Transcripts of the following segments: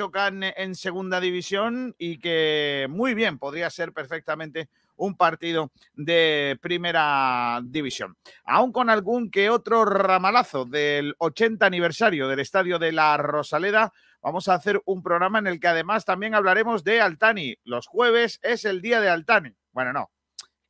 chocan en segunda división y que muy bien podría ser perfectamente un partido de primera división. Aún con algún que otro ramalazo del 80 aniversario del Estadio de la Rosaleda, vamos a hacer un programa en el que además también hablaremos de Altani. Los jueves es el día de Altani. Bueno, no,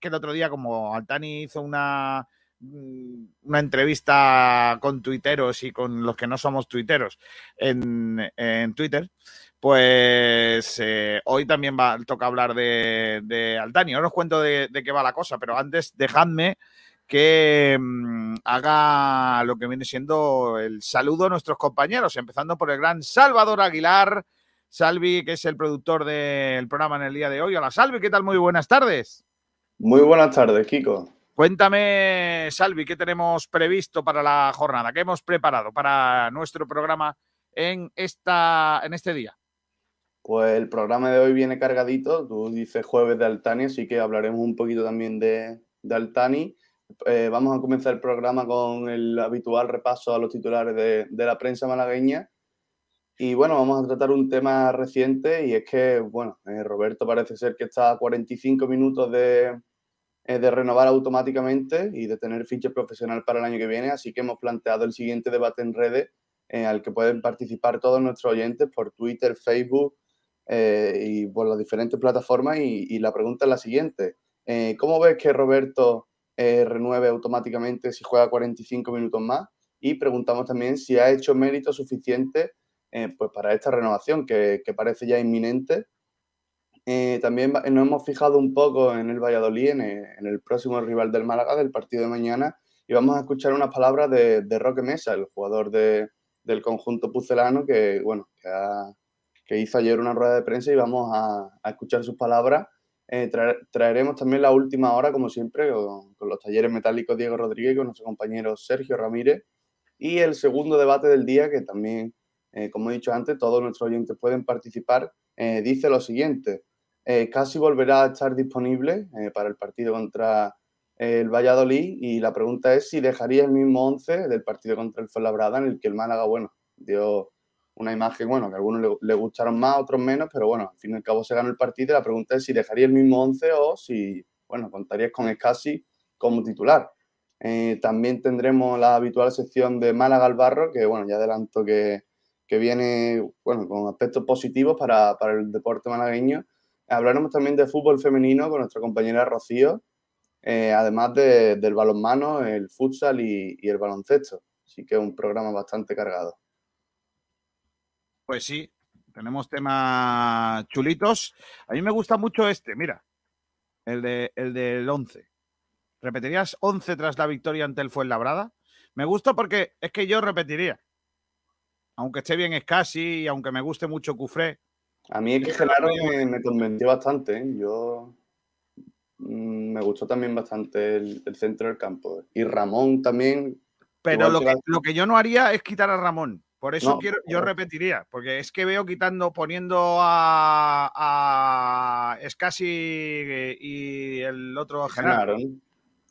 que el otro día como Altani hizo una una entrevista con tuiteros y con los que no somos tuiteros en, en Twitter, pues eh, hoy también va, toca hablar de, de Altani. Ahora os cuento de, de, qué va la cosa, pero antes dejadme que mmm, haga lo que viene siendo el saludo a nuestros compañeros, empezando por el gran Salvador Aguilar. Salvi, que es el productor del programa en el día de hoy. Hola, Salvi, ¿qué tal? Muy buenas tardes. Muy buenas tardes, Kiko. Cuéntame, Salvi, ¿qué tenemos previsto para la jornada? ¿Qué hemos preparado para nuestro programa en, esta, en este día? Pues el programa de hoy viene cargadito, tú dices jueves de Altani, así que hablaremos un poquito también de, Altani. Eh, vamos a comenzar el programa con el habitual repaso a los titulares de, la prensa malagueña. Y bueno, vamos a tratar un tema reciente y es que, bueno, eh, Roberto parece ser que está a 45 minutos de, de renovar automáticamente y de tener ficha profesional para el año que viene, así que hemos planteado el siguiente debate en redes eh, al que pueden participar todos nuestros oyentes por Twitter, Facebook, eh, y por las diferentes plataformas. Y, la pregunta es la siguiente: eh, ¿Cómo ves que Roberto renueve automáticamente si juega 45 minutos más? Y preguntamos también si ha hecho mérito suficiente pues para esta renovación que parece ya inminente. Eh, también nos hemos fijado un poco en el Valladolid, en el, en el, próximo rival del Málaga del partido de mañana, y vamos a escuchar unas palabras de, de Roque Mesa, el jugador de, del conjunto pucelano, que, bueno, que ha, que hizo ayer una rueda de prensa y vamos a, a escuchar sus palabras. Eh, traer, traeremos también la última hora, como siempre, con, con, los talleres metálicos Diego Rodríguez y con nuestro compañero Sergio Ramírez. Y el segundo debate del día, que también, eh, como he dicho antes, todos nuestros oyentes pueden participar, eh, dice lo siguiente. Eh, casi volverá a estar disponible eh, para el partido contra el Valladolid y la pregunta es si dejaría el mismo 11 del partido contra el Fuenlabrada en el que el Málaga, bueno, dio una imagen, bueno, que a algunos le, le, gustaron más, otros menos, pero bueno, al fin y al cabo se ganó el partido y la pregunta es si dejaría el mismo 11 o si, bueno, contarías con Escasi como titular. Eh, también tendremos la habitual sección de Málaga al Barro, que bueno, ya adelanto que, que viene, bueno, con aspectos positivos para, para el deporte malagueño. Hablaremos también de fútbol femenino con nuestra compañera Rocío, eh, además de, del balonmano, el futsal y, el baloncesto. Así que un programa bastante cargado. Pues sí, tenemos temas chulitos. A mí me gusta mucho este, mira, el, de, el del 11. ¿Repetirías 11 tras la victoria ante el Fuenlabrada? Me gusta porque es que yo repetiría. Aunque esté bien Escasi y aunque me guste mucho Cufré. A mí es que Genaro me, me convenció bastante. ¿eh? Yo mmm, me gustó también bastante el, el, centro del campo. Y Ramón también. Pero lo que, que, lo que yo no haría es quitar a Ramón. Por eso no, quiero, yo repetiría, porque es que veo quitando, poniendo a, a Escasi y el otro Genaro.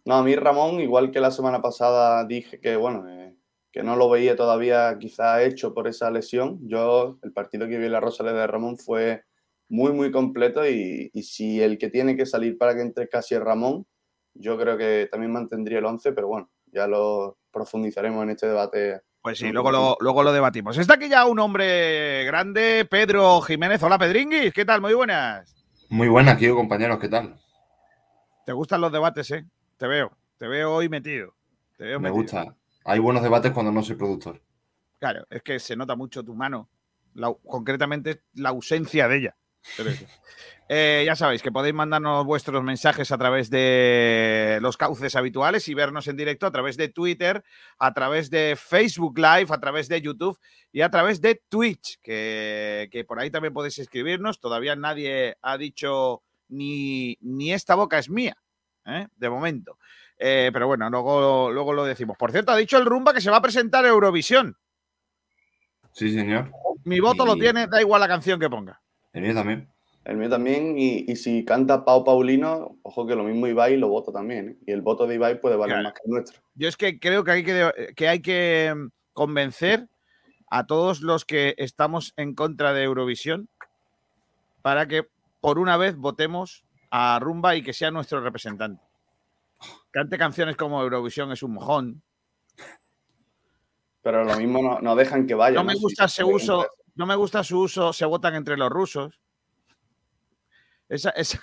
No, a mí Ramón, igual que la semana pasada dije que, bueno, eh, que no lo veía todavía quizá hecho por esa lesión. Yo, el partido que vi en la Rosaleda de Ramón fue muy, muy completo y, y, si el que tiene que salir para que entre casi es Ramón, yo creo que también mantendría el 11, pero bueno, ya lo profundizaremos en este debate pues sí, luego lo, luego lo debatimos. Está aquí ya un hombre grande, Pedro Jiménez. Hola, Pedringuis, ¿qué tal? Muy buenas. Muy buenas, tío, compañeros, ¿qué tal? Te gustan los debates, ¿eh? Te veo, te veo hoy metido. Te veo Me metido. gusta. Hay buenos debates cuando no soy productor. Claro, es que se nota mucho tu mano, la, concretamente la ausencia de ella. Eh, ya sabéis que podéis mandarnos vuestros mensajes a través de los cauces habituales y vernos en directo a través de Twitter, a través de Facebook Live, a través de YouTube y a través de Twitch, que, que por ahí también podéis escribirnos. Todavía nadie ha dicho ni, ni esta boca es mía, ¿eh? de momento. Eh, pero bueno, luego, luego lo decimos. Por cierto, ha dicho el Rumba que se va a presentar a Eurovisión. Sí, señor. Mi voto y... lo tiene, da igual la canción que ponga. El mío también. El mío también, y, y, si canta Pau Paulino, ojo que lo mismo Ibai lo voto también. ¿eh? Y el voto de Ibai puede valer claro. más que el nuestro. Yo es que creo que hay que, que, hay que mm, convencer a todos los que estamos en contra de Eurovisión para que por una vez votemos a Rumba y que sea nuestro representante. Cante canciones como Eurovisión es un mojón. Pero lo mismo no, no dejan que vaya. No me gusta ese uso, no me gusta su uso, se votan entre los rusos. Esa, esa.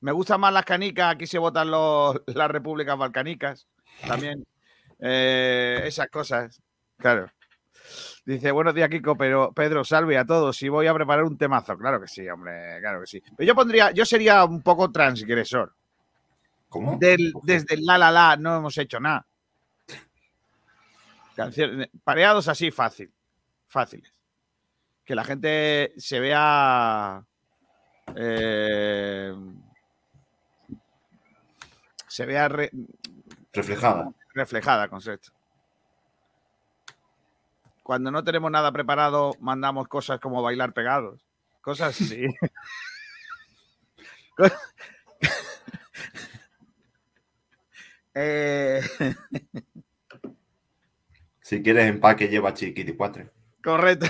Me gustan más las canicas, aquí se votan los, las repúblicas balcánicas. También. Eh, esas cosas. Claro. Dice, buenos días, Kiko, pero Pedro, salve a todos. Y voy a preparar un temazo. Claro que sí, hombre, claro que sí. Pero yo pondría, yo sería un poco transgresor. ¿Cómo? Del- desde el la la la no hemos hecho nada. Canciones- pareados así fácil. Fáciles. Que la gente se vea. eh, se vea re- Reflejada. reflejada con esto. Cuando no tenemos nada preparado, mandamos cosas como bailar pegados. Cosas así. Eh, Si quieres empaque, lleva chiquiti cuatro. correcto.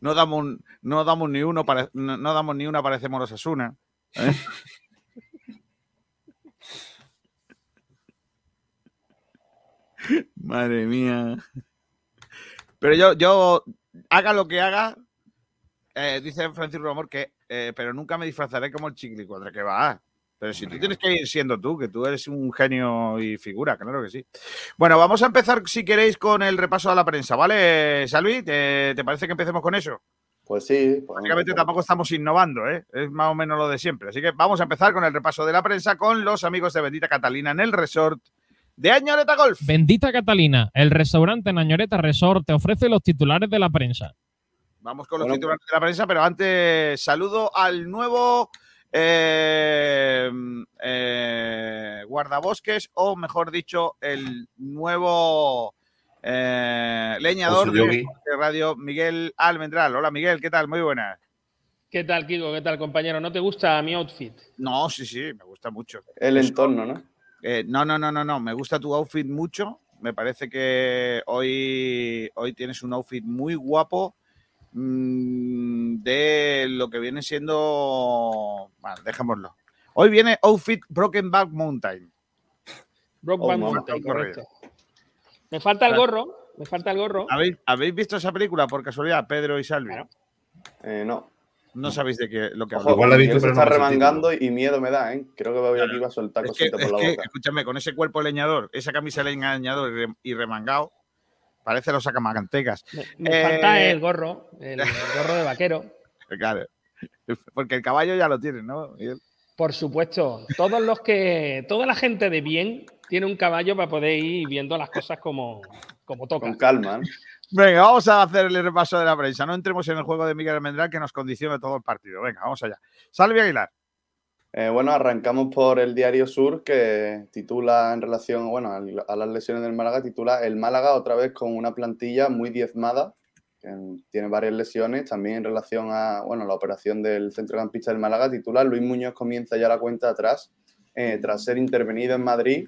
No damos, no damos ni uno para, no, no damos ni una parecemos los Asuna. Madre mía. Pero yo, yo, haga lo que haga, eh, dice Francis Romor que, eh, pero nunca me disfrazaré como el chiquilicuadra que va. Pero si tú tienes que ir siendo tú, que tú eres un genio y figura, claro que sí. Bueno, vamos a empezar, si queréis, con el repaso a la prensa, ¿vale, Salvi? ¿Te, te parece que empecemos con eso? Pues sí. pues- Básicamente tampoco estamos innovando, ¿eh? es más o menos lo de siempre. Así que vamos a empezar con el repaso de la prensa con los amigos de Bendita Catalina en el resort de Añoreta Golf. Bendita Catalina, el restaurante Nañoreta Resort te ofrece los titulares de la prensa. Vamos con los Bueno, titulares de la prensa, pero antes saludo al nuevo eh, eh, guardabosques, o mejor dicho, el nuevo eh, leñador de, Radio Miguel Almendral. Hola Miguel, ¿qué tal? Muy buenas. ¿Qué tal, Kiko? ¿Qué tal, compañero? ¿No te gusta mi outfit? No, sí, sí, me gusta mucho. El Eso- entorno, ¿no? Eh, no, no, no, no, no. Me gusta tu outfit mucho. Me parece que hoy, hoy tienes un outfit muy guapo mm, de lo que viene siendo. Bueno, dejémoslo. Hoy viene outfit Broken Back Mountain. Oh, no, Mountain, correcto. Me falta el gorro, me falta el gorro. ¿Habéis, habéis visto esa película por casualidad, Pedro y Salvi? Claro. Eh, no. No sabéis de qué lo que Ojo, hablo. Igual la he visto, se no está remangando y miedo me da, ¿eh? Creo que voy aquí va a soltar Es que, es por la que, boca. escúchame, con ese cuerpo leñador, esa camisa leñador y re- y remangado, parece los sacamacantecas. Me, me Eh, falta el gorro, el, el gorro de vaquero. Claro. Porque el caballo ya lo tiene, ¿no? Miguel? Por supuesto, todos los que, toda la gente de bien tiene un caballo para poder ir viendo las cosas como, como toca. Con calma. Venga, vamos a hacer el repaso de la prensa. No entremos en el juego de Miguel Almendral que nos condiciona todo el partido. Venga, vamos allá. Salvi Aguilar. Eh, bueno, arrancamos por el Diario Sur que titula en relación bueno, a las lesiones del Málaga, titula El Málaga otra vez con una plantilla muy diezmada, que tiene varias lesiones, también en relación a bueno, la operación del centrocampista del Málaga, titula Luis Muñoz comienza ya la cuenta atrás eh, tras ser intervenido en Madrid.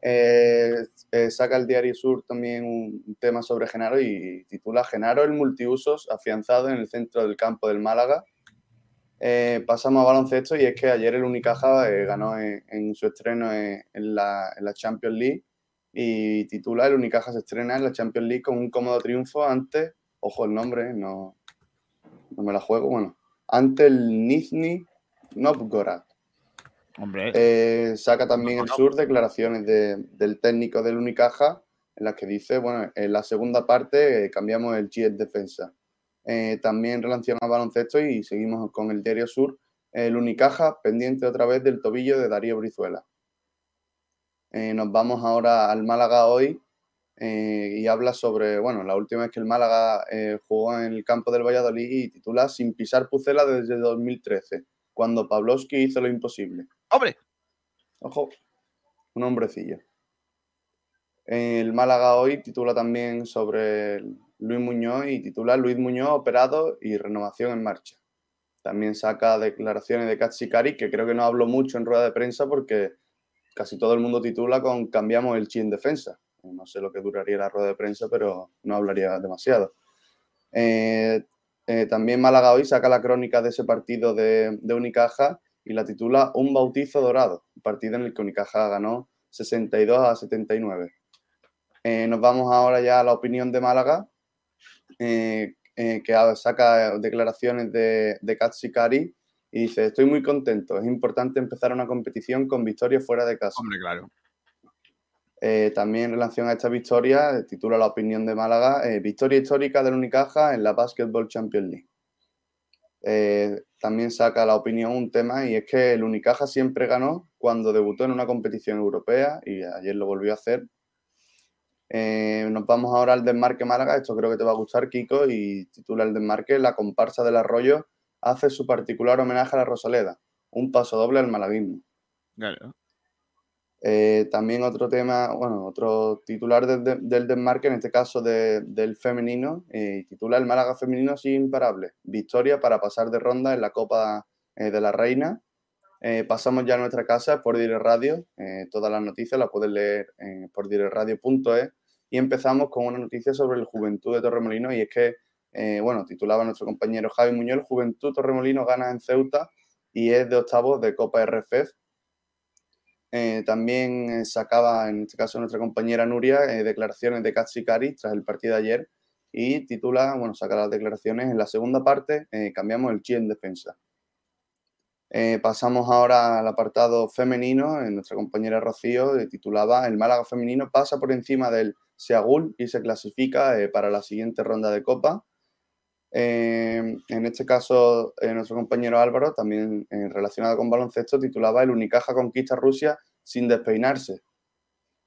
Eh, eh, saca el Diario Sur también un tema sobre Genaro y titula Genaro el multiusos afianzado en el centro del campo del Málaga. Eh, pasamos a baloncesto y es que ayer el Unicaja ganó en, su estreno en, la, Champions League y titula El Unicaja se estrena en la Champions League con un cómodo triunfo ante, ojo el nombre, no, no me la juego, bueno, ante el Nizhny Novgorod. Hombre, Eh, saca también el sur declaraciones de- del técnico del Unicaja en las que dice, bueno, en la segunda parte eh, cambiamos el chip defensa. Eh, también en relación a baloncesto y seguimos con el diario sur, el Unicaja pendiente otra vez del tobillo de Darío Brizuela. Nos vamos ahora al Málaga hoy y habla sobre, bueno, la última vez que el Málaga jugó en el campo del Valladolid y titula Sin pisar Pucela desde 2013, cuando Pavlovsky hizo lo imposible. Hombre, Ojo, un hombrecillo. El Málaga hoy titula también sobre Luis Muñoz y titula Luis Muñoz operado y renovación en marcha. También saca declaraciones de Katsikari, que creo que no habló mucho en rueda de prensa porque casi todo el mundo titula con cambiamos el chi en defensa. No sé lo que duraría la rueda de prensa, pero no hablaría demasiado. Eh, eh, también Málaga hoy saca la crónica de ese partido de, de Unicaja y la titula Un bautizo dorado, un partido en el que Unicaja ganó 62 a 79. Eh, nos vamos ahora ya a la opinión de Málaga, eh, eh, que saca declaraciones de, de Katsikari y dice, estoy muy contento, es importante empezar una competición con victoria fuera de casa. Hombre, claro. Eh, también en relación a esta victoria, titula la opinión de Málaga, eh, victoria histórica del Unicaja en la Basketball Champions League. Eh, también saca la opinión un tema y es que el Unicaja siempre ganó cuando debutó en una competición europea y ayer lo volvió a hacer. Eh, nos vamos ahora al desmarque Málaga, esto creo que te va a gustar Kiko y titula el desmarque La comparsa del arroyo hace su particular homenaje a la Rosaleda, un paso doble al malaguismo. Claro. Eh, también otro tema, bueno, otro titular del, de- del desmarque, en este caso de- del femenino, eh, titula El Málaga femenino sigue imparable. Victoria para pasar de ronda en la Copa eh, de la Reina. Eh, pasamos ya a nuestra casa por Dire Radio. todas las noticias las puedes leer por direradio.es. Y empezamos con una noticia sobre el Juventud de Torremolinos y es que, bueno, titulaba nuestro compañero Javi Muñoz, Juventud Torremolinos gana en Ceuta y es de octavos de Copa RFF. Eh, también eh, sacaba, en este caso, nuestra compañera Nuria, eh, declaraciones de Katsikari tras el partido de ayer y titula, bueno, saca las declaraciones en la segunda parte, cambiamos el chi en defensa. Pasamos ahora al apartado femenino, en nuestra compañera Rocío titulaba El Málaga femenino pasa por encima del Seagul y se clasifica para la siguiente ronda de Copa. Eh, en este caso, eh, nuestro compañero Álvaro, también eh, relacionado con baloncesto, titulaba El Unicaja conquista Rusia sin despeinarse.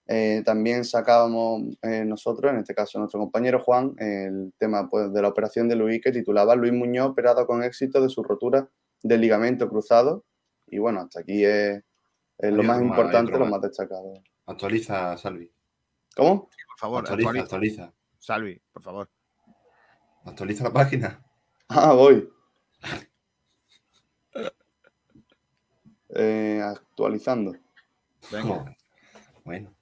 Eh, también sacábamos eh, nosotros, en este caso nuestro compañero Juan, el tema pues, de la operación de Luis, que titulaba Luis Muñoz operado con éxito de su rotura del ligamento cruzado. Y bueno, hasta aquí es, es lo más otro importante, lo más. destacado. Actualiza, Salvi. ¿Cómo? Por favor, Actualiza, actualiza. actualiza. Salvi, por favor. Actualiza la página. Ah, voy. Eh, actualizando. Venga. Bueno,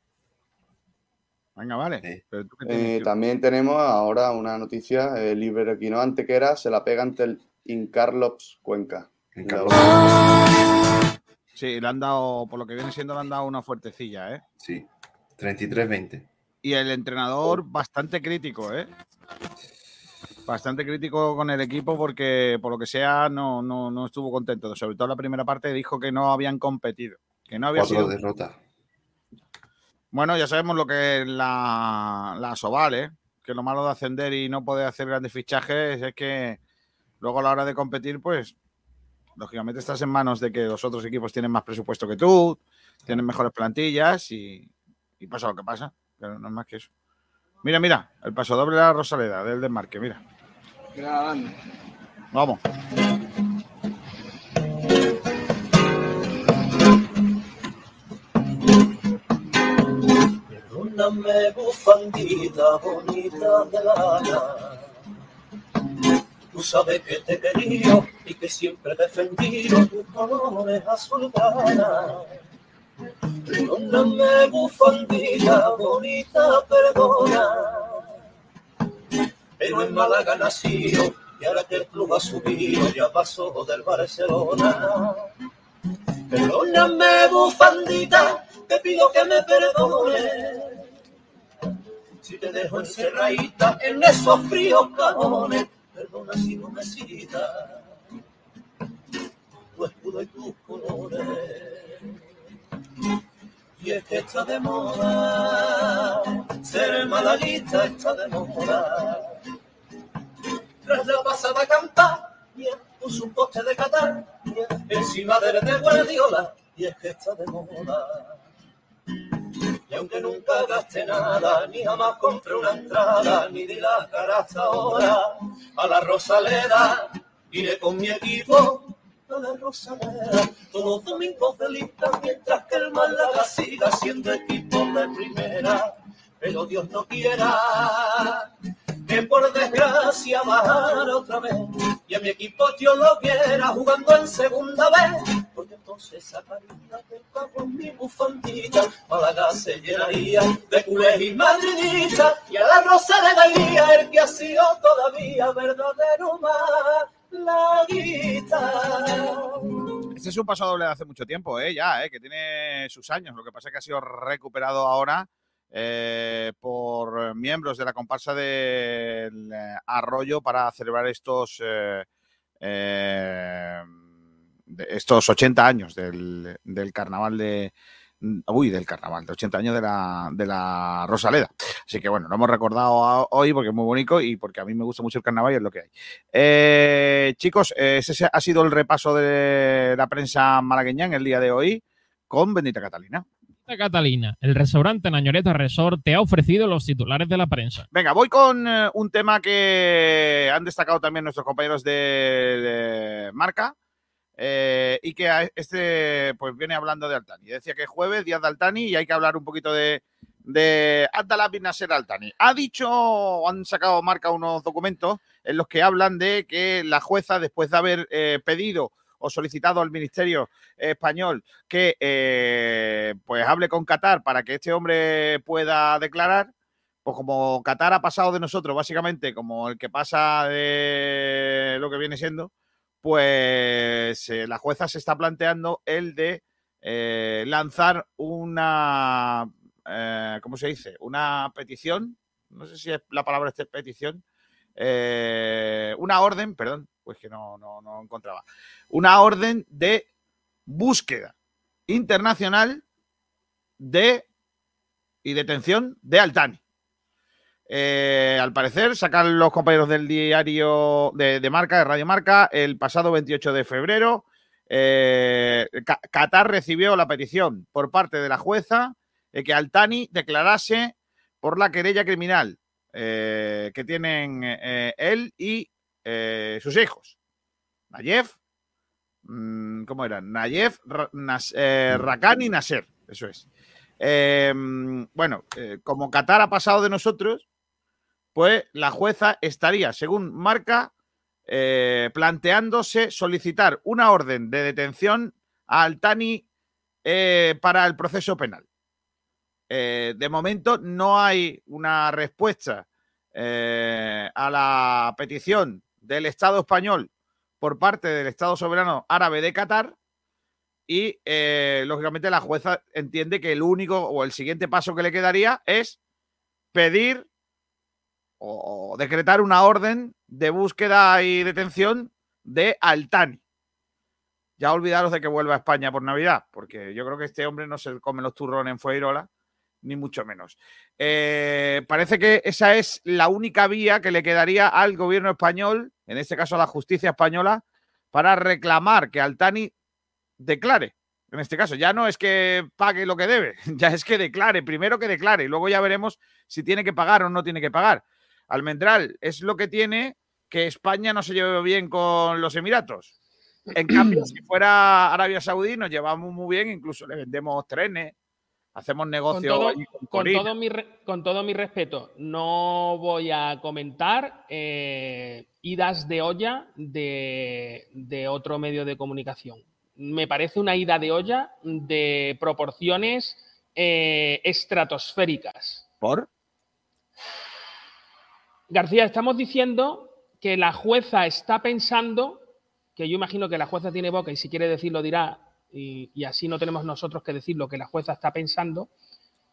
venga, vale. Sí. Pero tú qué Eh, también tenemos ahora una noticia, el Iberoquino Antequera se la pega ante el Incarlops Cuenca. Sí, le han dado, por lo que viene siendo, le han dado una fuertecilla, ¿eh? Sí. 33-20. Y el entrenador bastante crítico, ¿eh? Bastante crítico con el equipo porque, por lo que sea, no, no, no estuvo contento. Sobre todo la primera parte dijo que no habían competido. Que no había Cuatro sido... derrotas. Bueno, ya sabemos lo que es la, la Soval, ¿eh? Que lo malo de ascender y no poder hacer grandes fichajes es que luego a la hora de competir, pues, lógicamente estás en manos de que los otros equipos tienen más presupuesto que tú, tienen mejores plantillas y, y pasa lo que pasa. Pero no es más que eso. Mira, mira, el paso doble de la Rosaleda, del desmarque, mira. Vamos. Perdóname, bufandita bonita de lana. Tú sabes que te he querido y que siempre he defendido tus colores azulgrana. Perdóname, bufandita bonita, perdona. Pero en Málaga nació y ahora que el club ha subido ya pasó del Barcelona. Perdóname, bufandita, te pido que me perdones. Si te dejo encerradita en esos fríos cajones, perdona si no me citas tu escudo y tus colores. Y es que está de moda, ser malaguista está de moda. Tras la pasada campaña, puso un poste de Qatar encima del de Guardiola, y es que está de moda. Y aunque nunca gasté nada, ni jamás compré una entrada, ni di la cara hasta ahora, a la Rosaleda iré con mi equipo a la Rosaleda, todos domingos de lista, mientras que el Málaga siga siendo equipo de primera. Pero Dios no quiera que por desgracia bajara otra vez. Y a mi equipo yo lo viera jugando en segunda vez, porque entonces sacaría de con mi bufandita, Málaga se llenaría de culés y madridistas, y a la rosa de Galía el que ha sido todavía verdadero malaguita. Este es un paso de hace mucho tiempo, ¿eh? ya, ¿eh? que tiene sus años. Lo que pasa es que ha sido recuperado ahora eh, por miembros de la comparsa del eh, Arroyo para celebrar estos, eh, estos 80 años del carnaval de. Uy, del carnaval, de 80 años de la, de la Rosaleda. Así que bueno, lo hemos recordado hoy porque es muy bonito y porque a mí me gusta mucho el carnaval y es lo que hay. Eh, chicos, eh, ese ha sido el repaso de la prensa malagueña en el día de hoy con Bendita Catalina. Catalina, el restaurante Nañoreta Resort te ha ofrecido los titulares de la prensa. Venga, voy con eh, un tema que han destacado también nuestros compañeros de, de marca eh, y que a este pues viene hablando de Altani. Decía que es jueves, día de Altani y hay que hablar un poquito de, de Abdallah bin Nasser Altani. Ha dicho, han sacado marca unos documentos en los que hablan de que la jueza, después de haber eh, pedido o solicitado al Ministerio Español que eh, pues hable con Qatar para que este hombre pueda declarar, pues como Qatar ha pasado de nosotros, básicamente, como el que pasa de lo que viene siendo, pues eh, la jueza se está planteando el de eh, lanzar una, eh, ¿cómo se dice? Una petición, no sé si es la palabra esta es petición, eh, una orden, perdón, pues que no, no, no encontraba, una orden de búsqueda internacional de y detención de Altani. Eh, al parecer, sacan los compañeros del diario de, de Marca, de Radio Marca, el pasado 28 de febrero. eh, Qatar recibió la petición por parte de la jueza de que Altani declarase por la querella criminal eh, que tienen él y sus hijos. Nayef, mm, ¿cómo era? Nayef, Nas- Rakan y Nasser, eso es. Bueno, como Qatar ha pasado de nosotros, pues la jueza estaría, según marca, eh, planteándose solicitar una orden de detención a Altani eh, para el proceso penal. Eh, de momento no hay una respuesta a la petición del Estado español por parte del Estado soberano árabe de Qatar y lógicamente la jueza entiende que el único o el siguiente paso que le quedaría es pedir o, decretar una orden de búsqueda y detención de Altani. Ya olvidaros de que vuelva a España por Navidad, porque yo creo que este hombre no se come los turrones en Fueirola, ni mucho menos. Eh, parece que esa es la única vía que le quedaría al gobierno español, en este caso a la justicia española, para reclamar que Altani declare. En este caso, ya no es que pague lo que debe, ya es que declare, primero que declare, y luego ya veremos si tiene que pagar o no tiene que pagar. Almendral es lo que tiene que España no se lleve bien con los Emiratos. En cambio, si fuera Arabia Saudí, nos llevamos muy bien, incluso le vendemos trenes, hacemos negocio todo- allí con todo, mi, con todo mi respeto, no voy a comentar eh, idas de olla de, de otro medio de comunicación. Me parece una ida de olla de proporciones eh, estratosféricas. ¿Por? García, estamos diciendo que la jueza está pensando, que yo imagino que la jueza tiene boca y si quiere decirlo dirá, y, así no tenemos nosotros que decir lo que la jueza está pensando.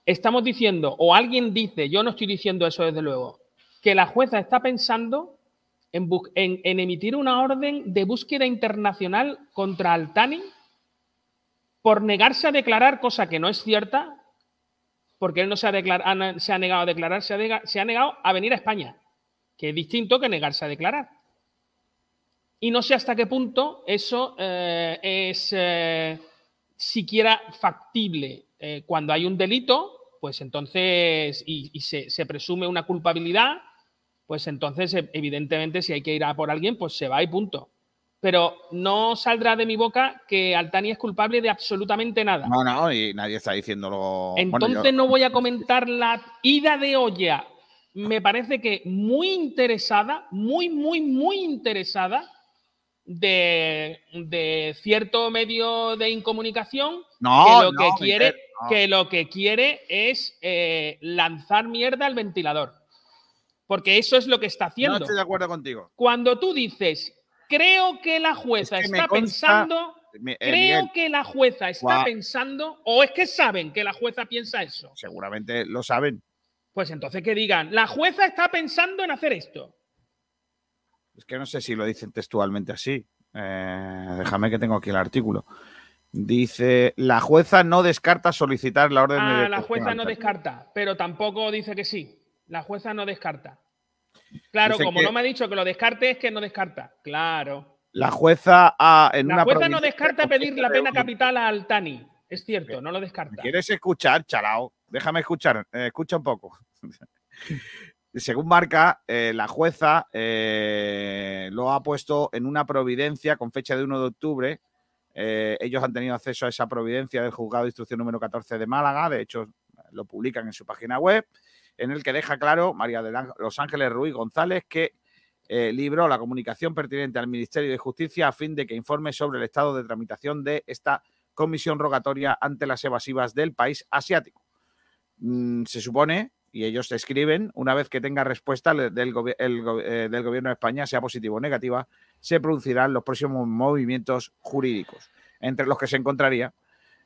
Estamos diciendo, o alguien dice, yo no estoy diciendo eso desde luego, que la jueza está pensando en, emitir una orden de búsqueda internacional contra Altani por negarse a declarar, cosa que no es cierta, porque él no se ha, declar- ha- se ha negado a declarar, se ha, se ha negado a venir a España, que es distinto que negarse a declarar. Y no sé hasta qué punto eso eh, es eh, siquiera factible. Eh, cuando hay un delito, pues entonces, y, y se, se presume una culpabilidad, pues entonces, evidentemente, si hay que ir a por alguien, pues se va y punto. Pero no saldrá de mi boca que Altani es culpable de absolutamente nada. No, no, y nadie está diciéndolo. Bueno, Entonces yo- no voy a comentar la ida de olla me parece que muy interesada, muy, muy, muy interesada de, de cierto medio de incomunicación No, que lo no, que quiere, Miguel, no. que lo que quiere es eh, lanzar mierda al ventilador. Porque eso es lo que está No haciendo. estoy de acuerdo contigo. Cuando tú dices, creo que la jueza Es que me está consta- pensando, Mi- eh, creo Miguel, que la jueza está pensando, o es que saben que la jueza piensa eso. seguramente lo saben. Pues entonces que digan, la jueza está pensando en hacer esto. Es que no sé si lo dicen textualmente así. Eh, déjame que tengo aquí el artículo. Dice, la jueza no descarta solicitar la orden de Ah, la jueza no Tani". descarta, pero tampoco dice que sí. La jueza no descarta. Claro, Dice como que- no me ha dicho que lo descarte, es que no descarta. Claro. La jueza ha, en La una jueza no descarta pedir la pena capital a Altani. Es cierto, no lo ¿Me descarta. quieres escuchar, chalao? Déjame escuchar, eh, escucha un poco. Según marca, eh, la jueza eh, lo ha puesto en una providencia con fecha de 1 de octubre. Ellos han tenido acceso a esa providencia del juzgado de instrucción número 14 de Málaga. De hecho, lo publican en su página web, en el que deja claro María de Los Ángeles Ruiz González que libró la comunicación pertinente al Ministerio de Justicia a fin de que informe sobre el estado de tramitación de esta comisión rogatoria ante las evasivas del país asiático. Mm, se supone, y ellos escriben, una vez que tenga respuesta del, gobi- el go- eh, del gobierno de España, sea positiva o negativa, se producirán los próximos movimientos jurídicos, entre los que se encontraría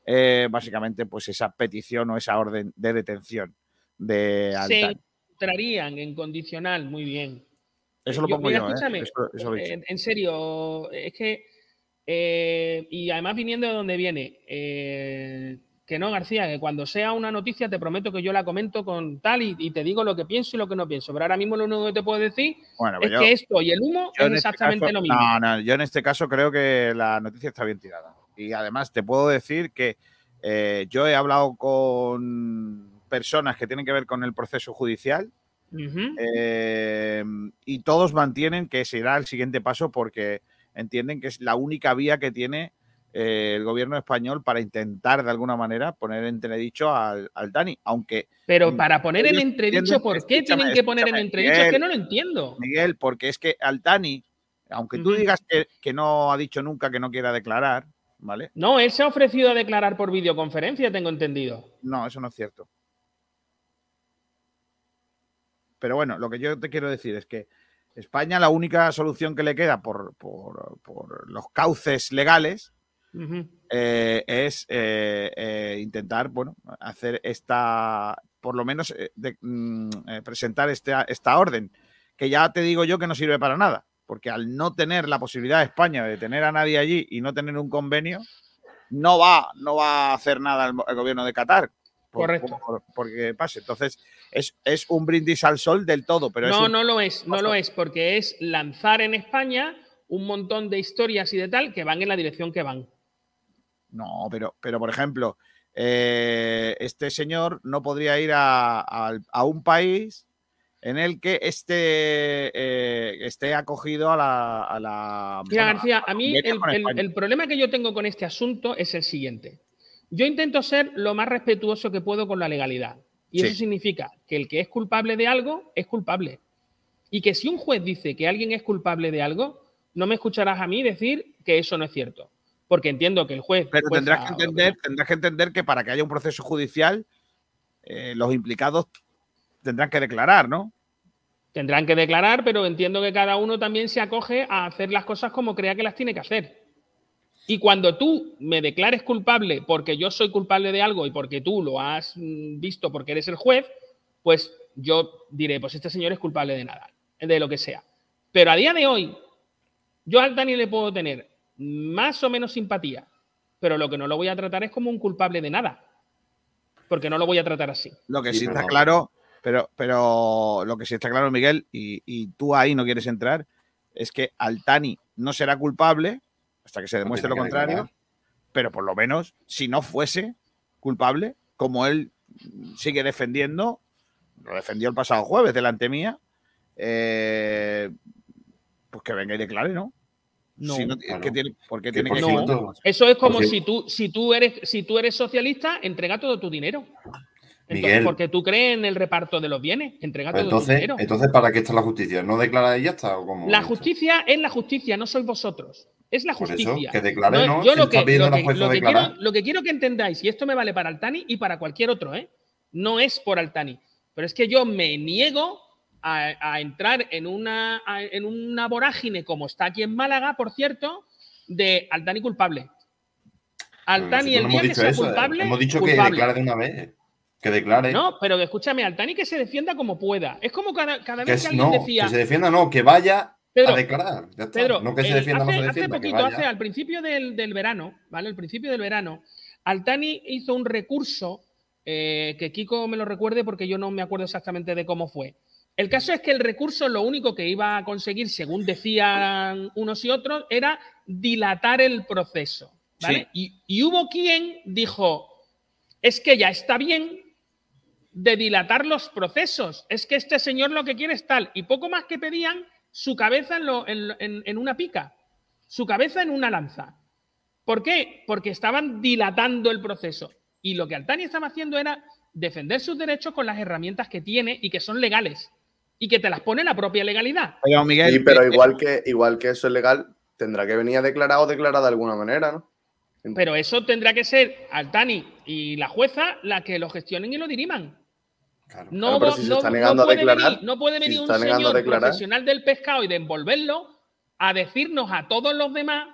eh, básicamente pues esa petición o esa orden de detención de Se entrarían en condicional, muy bien. Eso lo Yo- pongo mira, yo, ¿eh? escúchame, Eso- eso lo he dicho. En, en serio, es que. y además viniendo de donde viene, que no, García, que cuando sea una noticia te prometo que yo la comento con tal y, y te digo lo que pienso y lo que no pienso. Pero ahora mismo lo único que te puedo decir Bueno, es pues yo- que esto y el humo es este exactamente caso- lo mismo. No, no, yo en este caso creo que la noticia está bien tirada. Y además te puedo decir que eh, yo he hablado con personas que tienen que ver con el proceso judicial eh, y todos mantienen que será el siguiente paso porque entienden que es la única vía que tiene eh, el gobierno español para intentar de alguna manera poner en entredicho al, al Dani, aunque Pero para poner en entredicho, ¿por qué tienen que poner en entredicho? Es que no lo entiendo. Miguel, porque es que Altani, aunque tú digas que, que no ha dicho nunca que no quiera declarar, ¿vale? No, él se ha ofrecido a declarar por videoconferencia, tengo entendido. No, eso no es cierto. Pero bueno, lo que yo te quiero decir es que España la única solución que le queda por, por- por los cauces legales Eh, es eh, eh, intentar, bueno, hacer esta, por lo menos de- mm, presentar esta, esta orden, que ya te digo yo que no sirve para nada, porque al no tener la posibilidad de España de tener a nadie allí y no tener un convenio, no va, no va a hacer nada el, el gobierno de Qatar. por- Correcto. por- porque pase. Entonces, es, es un brindis al sol del todo, pero es no, un- no lo es, no lo es, porque es lanzar en España un montón de historias y de tal que van en la dirección que van. No, pero, pero por ejemplo, eh, este señor no podría ir a, a- a un país en el que esté, eh, esté acogido a la. A la Mira, bueno, García, a mí el, el- problema que yo tengo con este asunto es el siguiente. Yo intento ser lo más respetuoso que puedo con la legalidad. Y Sí. eso significa que el que es culpable de algo es culpable. Y que si un juez dice que alguien es culpable de algo, no me escucharás a mí decir que eso no es cierto. Porque entiendo que el juez. Pero jueza tendrás que entender, tendrás que entender que para que haya un proceso judicial, eh, los implicados tendrán que declarar, ¿no? Tendrán que declarar, pero entiendo que cada uno también se acoge a hacer las cosas como crea que las tiene que hacer. Y cuando tú me declares culpable porque yo soy culpable de algo y porque tú lo has mm, visto porque eres el juez, pues yo diré, pues este señor es culpable de nada, de lo que sea. Pero a día de hoy, yo al Dani le puedo tener más o menos simpatía, pero lo que no lo voy a tratar es como un culpable de nada. Porque no lo voy a tratar así. Lo que Sí, está claro, pero, pero lo que sí está claro, Miguel, y, y tú ahí no quieres entrar, es que Altani no será culpable hasta que se demuestre lo contrario, declarar. pero por lo menos, si no fuese culpable, como él sigue defendiendo, lo defendió el pasado jueves delante mía, eh, pues que venga y declare, ¿no? No. Si Claro. ¿qué tiene, ¿Por qué Que tiene por que No. Eso es como Porque- si tú, si tú eres, si tú eres socialista, entrega todo tu dinero. Entonces, Miguel. porque tú crees en el reparto de los bienes, entrega todo tu entonces, dinero. entonces, ¿para qué está la justicia? ¿No declara y ya está? ¿O cómo La justicia es la justicia, no sois vosotros. Es la Por eso, justicia. que declare, ¿no? yo lo que, lo que- lo que quiero, lo que quiero que entendáis, y esto me vale para Altani y para cualquier otro, ¿eh? no es por Altani, pero es que yo me niego a, a entrar en una, a- en una vorágine como está aquí en Málaga, por cierto, de Altani culpable. Altani, el día que sea eso, ¿eh? culpable, Hemos dicho que declare de una vez. Que declare. No, pero escúchame, Altani que se defienda como pueda. Es como cada, vez que es- alguien no, decía. que se defienda, no, que vaya Pedro, a declarar. Ya está. Pedro, no que se el- defienda, hace, no se hace defienda. que poquito, hace, al principio del, del verano, ¿vale? Al principio del verano, Altani hizo un recurso eh, que Kiko me lo recuerde porque yo no me acuerdo exactamente de cómo fue. El caso es que el recurso lo único que iba a conseguir, según decían unos y otros, era dilatar el proceso. ¿vale? Y, y hubo quien dijo, es que ya está bien de dilatar los procesos. Es que este señor lo que quiere es tal. Y poco más que pedían su cabeza en, lo- en- en- en una pica, su cabeza en una lanza. ¿Por qué? Porque estaban dilatando el proceso. Y lo que Altani estaba haciendo era defender sus derechos con las herramientas que tiene y que son legales. Y que te las pone la propia legalidad. Miguel, Sí, pero eh, igual que, igual que eso es legal, tendrá que venir a declarar o declarar de alguna manera, ¿no? Pero eso tendrá que ser Altani y la jueza la que lo gestionen y lo diriman. Claro. No, Claro, pero vo- si se no- está no negando a puede declarar, venir, no puede si venir se un señor declarar. profesional del pescado y de envolverlo a decirnos a todos los demás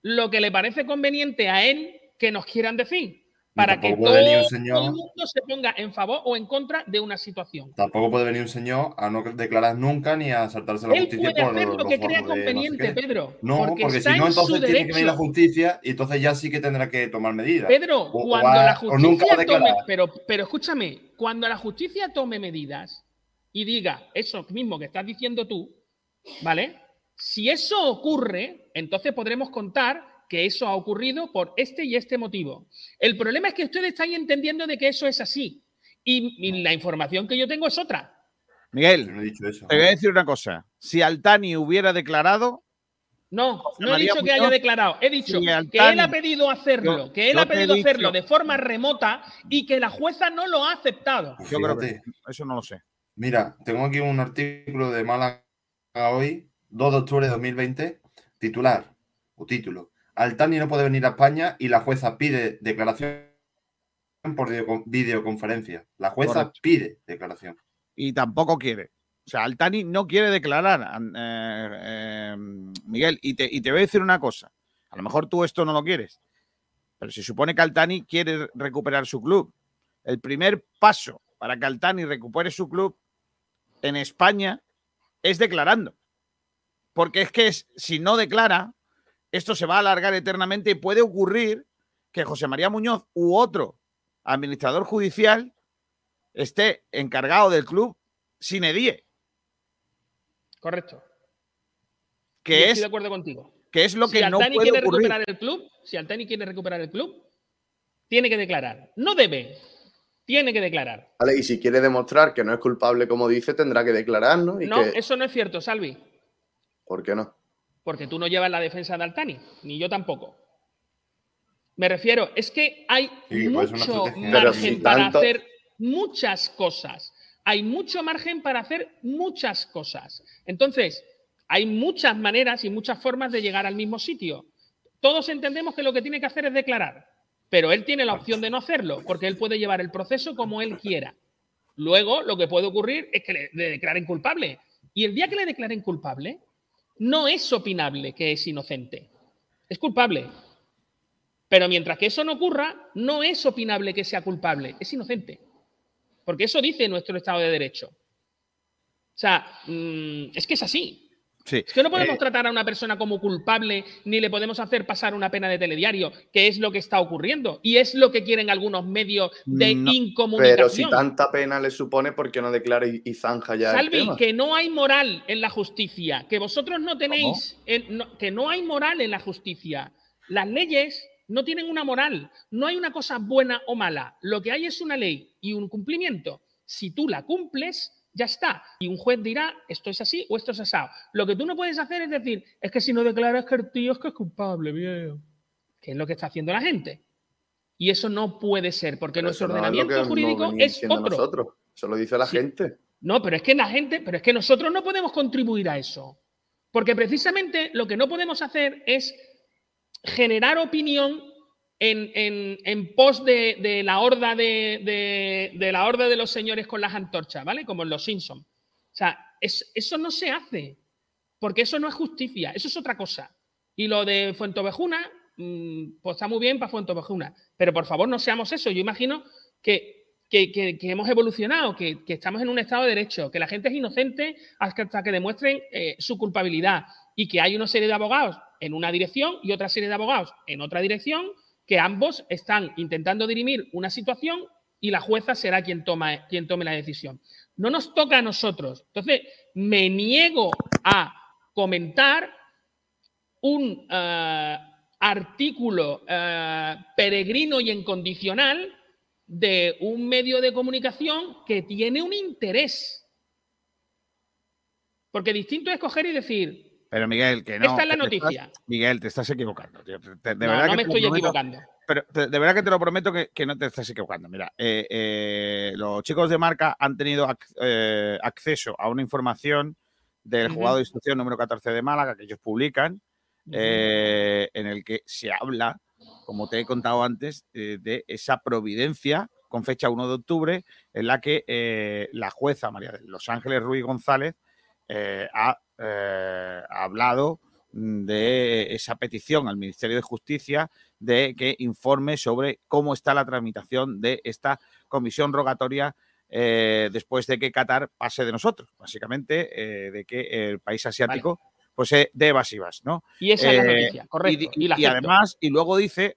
lo que le parece conveniente a él que nos quieran decir. Para que todo puede venir un señor- el mundo se ponga en favor o en contra de una situación. Tampoco puede venir un señor a no declarar nunca ni a saltarse la Él justicia puede por hacer lo que crea no sé conveniente, qué. Pedro. No, porque, si no, en entonces tiene que venir la justicia y entonces ya sí que tendrá que tomar medidas. Pedro, O- o cuando va- la justicia tome, pero, pero escúchame, cuando la justicia tome medidas y diga eso mismo que estás diciendo tú, ¿vale? Si eso ocurre, entonces podremos contar que eso ha ocurrido por este y este motivo. El problema es que ustedes están entendiendo de que eso es así y, y la información que yo tengo es otra. Miguel, no he dicho eso. te voy a decir una cosa. Si Altani hubiera declarado, No, José no he María dicho que haya declarado. He dicho si que él ha pedido hacerlo, Yo- que él ha pedido dicho- hacerlo de forma remota y que la jueza no lo ha aceptado. Pues yo creo que eso no lo sé. Mira, tengo aquí un artículo de Málaga hoy, 2 de octubre de 2020, titular o título. Altani no puede venir a España y la jueza pide declaración por video- videoconferencia. La jueza Correcto. pide declaración. Y tampoco quiere. O sea, Altani no quiere declarar, eh, eh, Miguel. Y te, y te voy a decir una cosa. A lo mejor tú esto no lo quieres. Pero se supone que Altani quiere recuperar su club. El primer paso para que Altani recupere su club en España es declarando. Porque es que es- si no declara, esto se va a alargar eternamente y puede ocurrir que José María Muñoz u otro administrador judicial esté encargado del club sin edie, Correcto. Yo que estoy es, de acuerdo contigo. que es lo si que no Altani puede quiere ocurrir. recuperar el club, si Altani quiere recuperar el club, tiene que declarar. No debe, tiene que declarar. Vale, y si quiere demostrar que no es culpable, como dice, tendrá que declarar, ¿no? Y No, que- eso no es cierto, Salvi, ¿Por qué no? Porque tú no llevas la defensa de Altani, ni yo tampoco. Me refiero, es que hay Sí, pues mucho margen si para tanto- hacer muchas cosas. Hay mucho margen para hacer muchas cosas. Entonces, hay muchas maneras y muchas formas de llegar al mismo sitio. Todos entendemos que lo que tiene que hacer es declarar, pero él tiene la opción de no hacerlo, porque él puede llevar el proceso como él quiera. Luego, lo que puede ocurrir es que le, le declaren culpable. Y el día que le declaren culpable, no es opinable que es inocente. Es culpable. Pero mientras que eso no ocurra, no es opinable que sea culpable, es inocente. Porque eso dice nuestro Estado de Derecho. O sea, mm, es que es así. Sí. Es que no podemos Eh, tratar a una persona como culpable ni le podemos hacer pasar una pena de telediario, que es lo que está ocurriendo. Y es lo que quieren algunos medios de No, incomunicación. Pero si tanta pena le supone, ¿por qué no declara y, y zanja ya el Salvi, tema? que no hay moral en la justicia, que vosotros no tenéis, en- no- que no hay moral en la justicia. Las leyes no tienen una moral, no hay una cosa buena o mala. Lo que hay es una ley y un cumplimiento. Si tú la cumples, ya está. Y un juez dirá, esto es así o esto es asado. Lo que tú no puedes hacer es decir, es que si no declaras que el tío es que es culpable, viejo. Que es lo que está haciendo la gente. Y eso no puede ser, porque Pero nuestro no es ordenamiento nos jurídico es otro. nosotros. Eso lo dice la Sí. gente. No, pero es que la gente, pero es que nosotros no podemos contribuir a eso. Porque precisamente lo que no podemos hacer es generar opinión en, en- en pos de, de la horda de, de- la horda de los señores con las antorchas, ¿vale? Como en los Simpsons. O sea, es- eso no se hace. Porque eso no es justicia, eso es otra cosa. Y lo de Fuentovejuna, mm, pues está muy bien para Fuentovejuna. Pero por favor, no seamos eso. Yo imagino que, que- hemos evolucionado, que, estamos en un Estado de Derecho, que la gente es inocente hasta hasta que demuestren eh, su culpabilidad y que hay una serie de abogados en una dirección y otra serie de abogados en otra dirección, que ambos están intentando dirimir una situación y la jueza será quien, toma, quien tome la decisión. No nos toca a nosotros. Entonces, me niego a comentar un eh, artículo eh, peregrino y incondicional de un medio de comunicación que tiene un interés. Porque distinto es coger y decir, Pero Miguel, que no. esta es la noticia. estás- Miguel, te estás equivocando. tío. Te- te- de no, verdad no que me estoy prometo- equivocando. Pero te- de verdad que te lo prometo que, que no te estás equivocando. Mira, eh, eh, los chicos de marca han tenido ac- eh, acceso a una información del Ujú. juzgado de instrucción número 14 de Málaga que ellos publican, en el que se habla, como te he contado antes, de esa providencia con fecha 1 de octubre, en la que la jueza María de Los Ángeles Ruiz González ha eh, ha hablado mm, de esa petición al Ministerio de Justicia de que informe sobre cómo está la tramitación de esta comisión rogatoria eh, después de que Qatar pase de nosotros, básicamente, eh, de que el país asiático pues se dé evasivas, ¿no? Y esa es la Eh, noticia, correcto. Y, Y, la y acepto. además, y luego dice,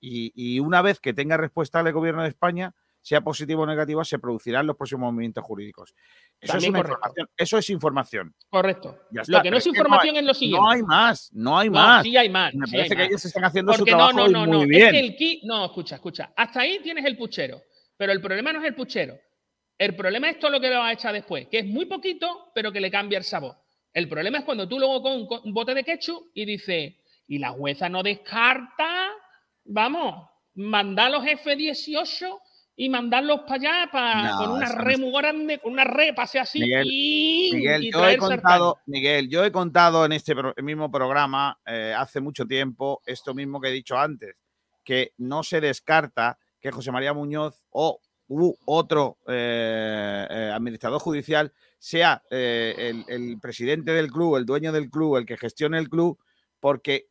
y una vez que tenga respuesta del gobierno de España, sea positivo o negativa, se producirán los próximos movimientos jurídicos. Eso, es, una información, eso es información. correcto. Ya Lo está, que pero no es que no información es lo siguiente. No hay más, no hay No, más. sí hay más. Me sí hay parece que más. ellos están haciendo su Porque no, trabajo no, no, muy no. bien. Es que el ki, no, escucha, escucha. Hasta ahí tienes el puchero. Pero el problema no es el puchero. El problema es todo lo que le vas a echar después, que es muy poquito, pero que le cambia el sabor. El problema es cuando tú luego con un, co- un bote de ketchup y dices, y la jueza no descarta, vamos, mandar los F-18 y mandarlos para allá para, No, con una eso no re es- muy grande, con una re, pase así Miguel, y, Miguel, y yo he contado, Miguel, yo he contado en este pro- mismo programa eh, hace mucho tiempo esto mismo que he dicho antes, que no se descarta que José María Muñoz o u otro eh, eh, administrador judicial sea el, el presidente del club, el dueño del club, el que gestione el club, porque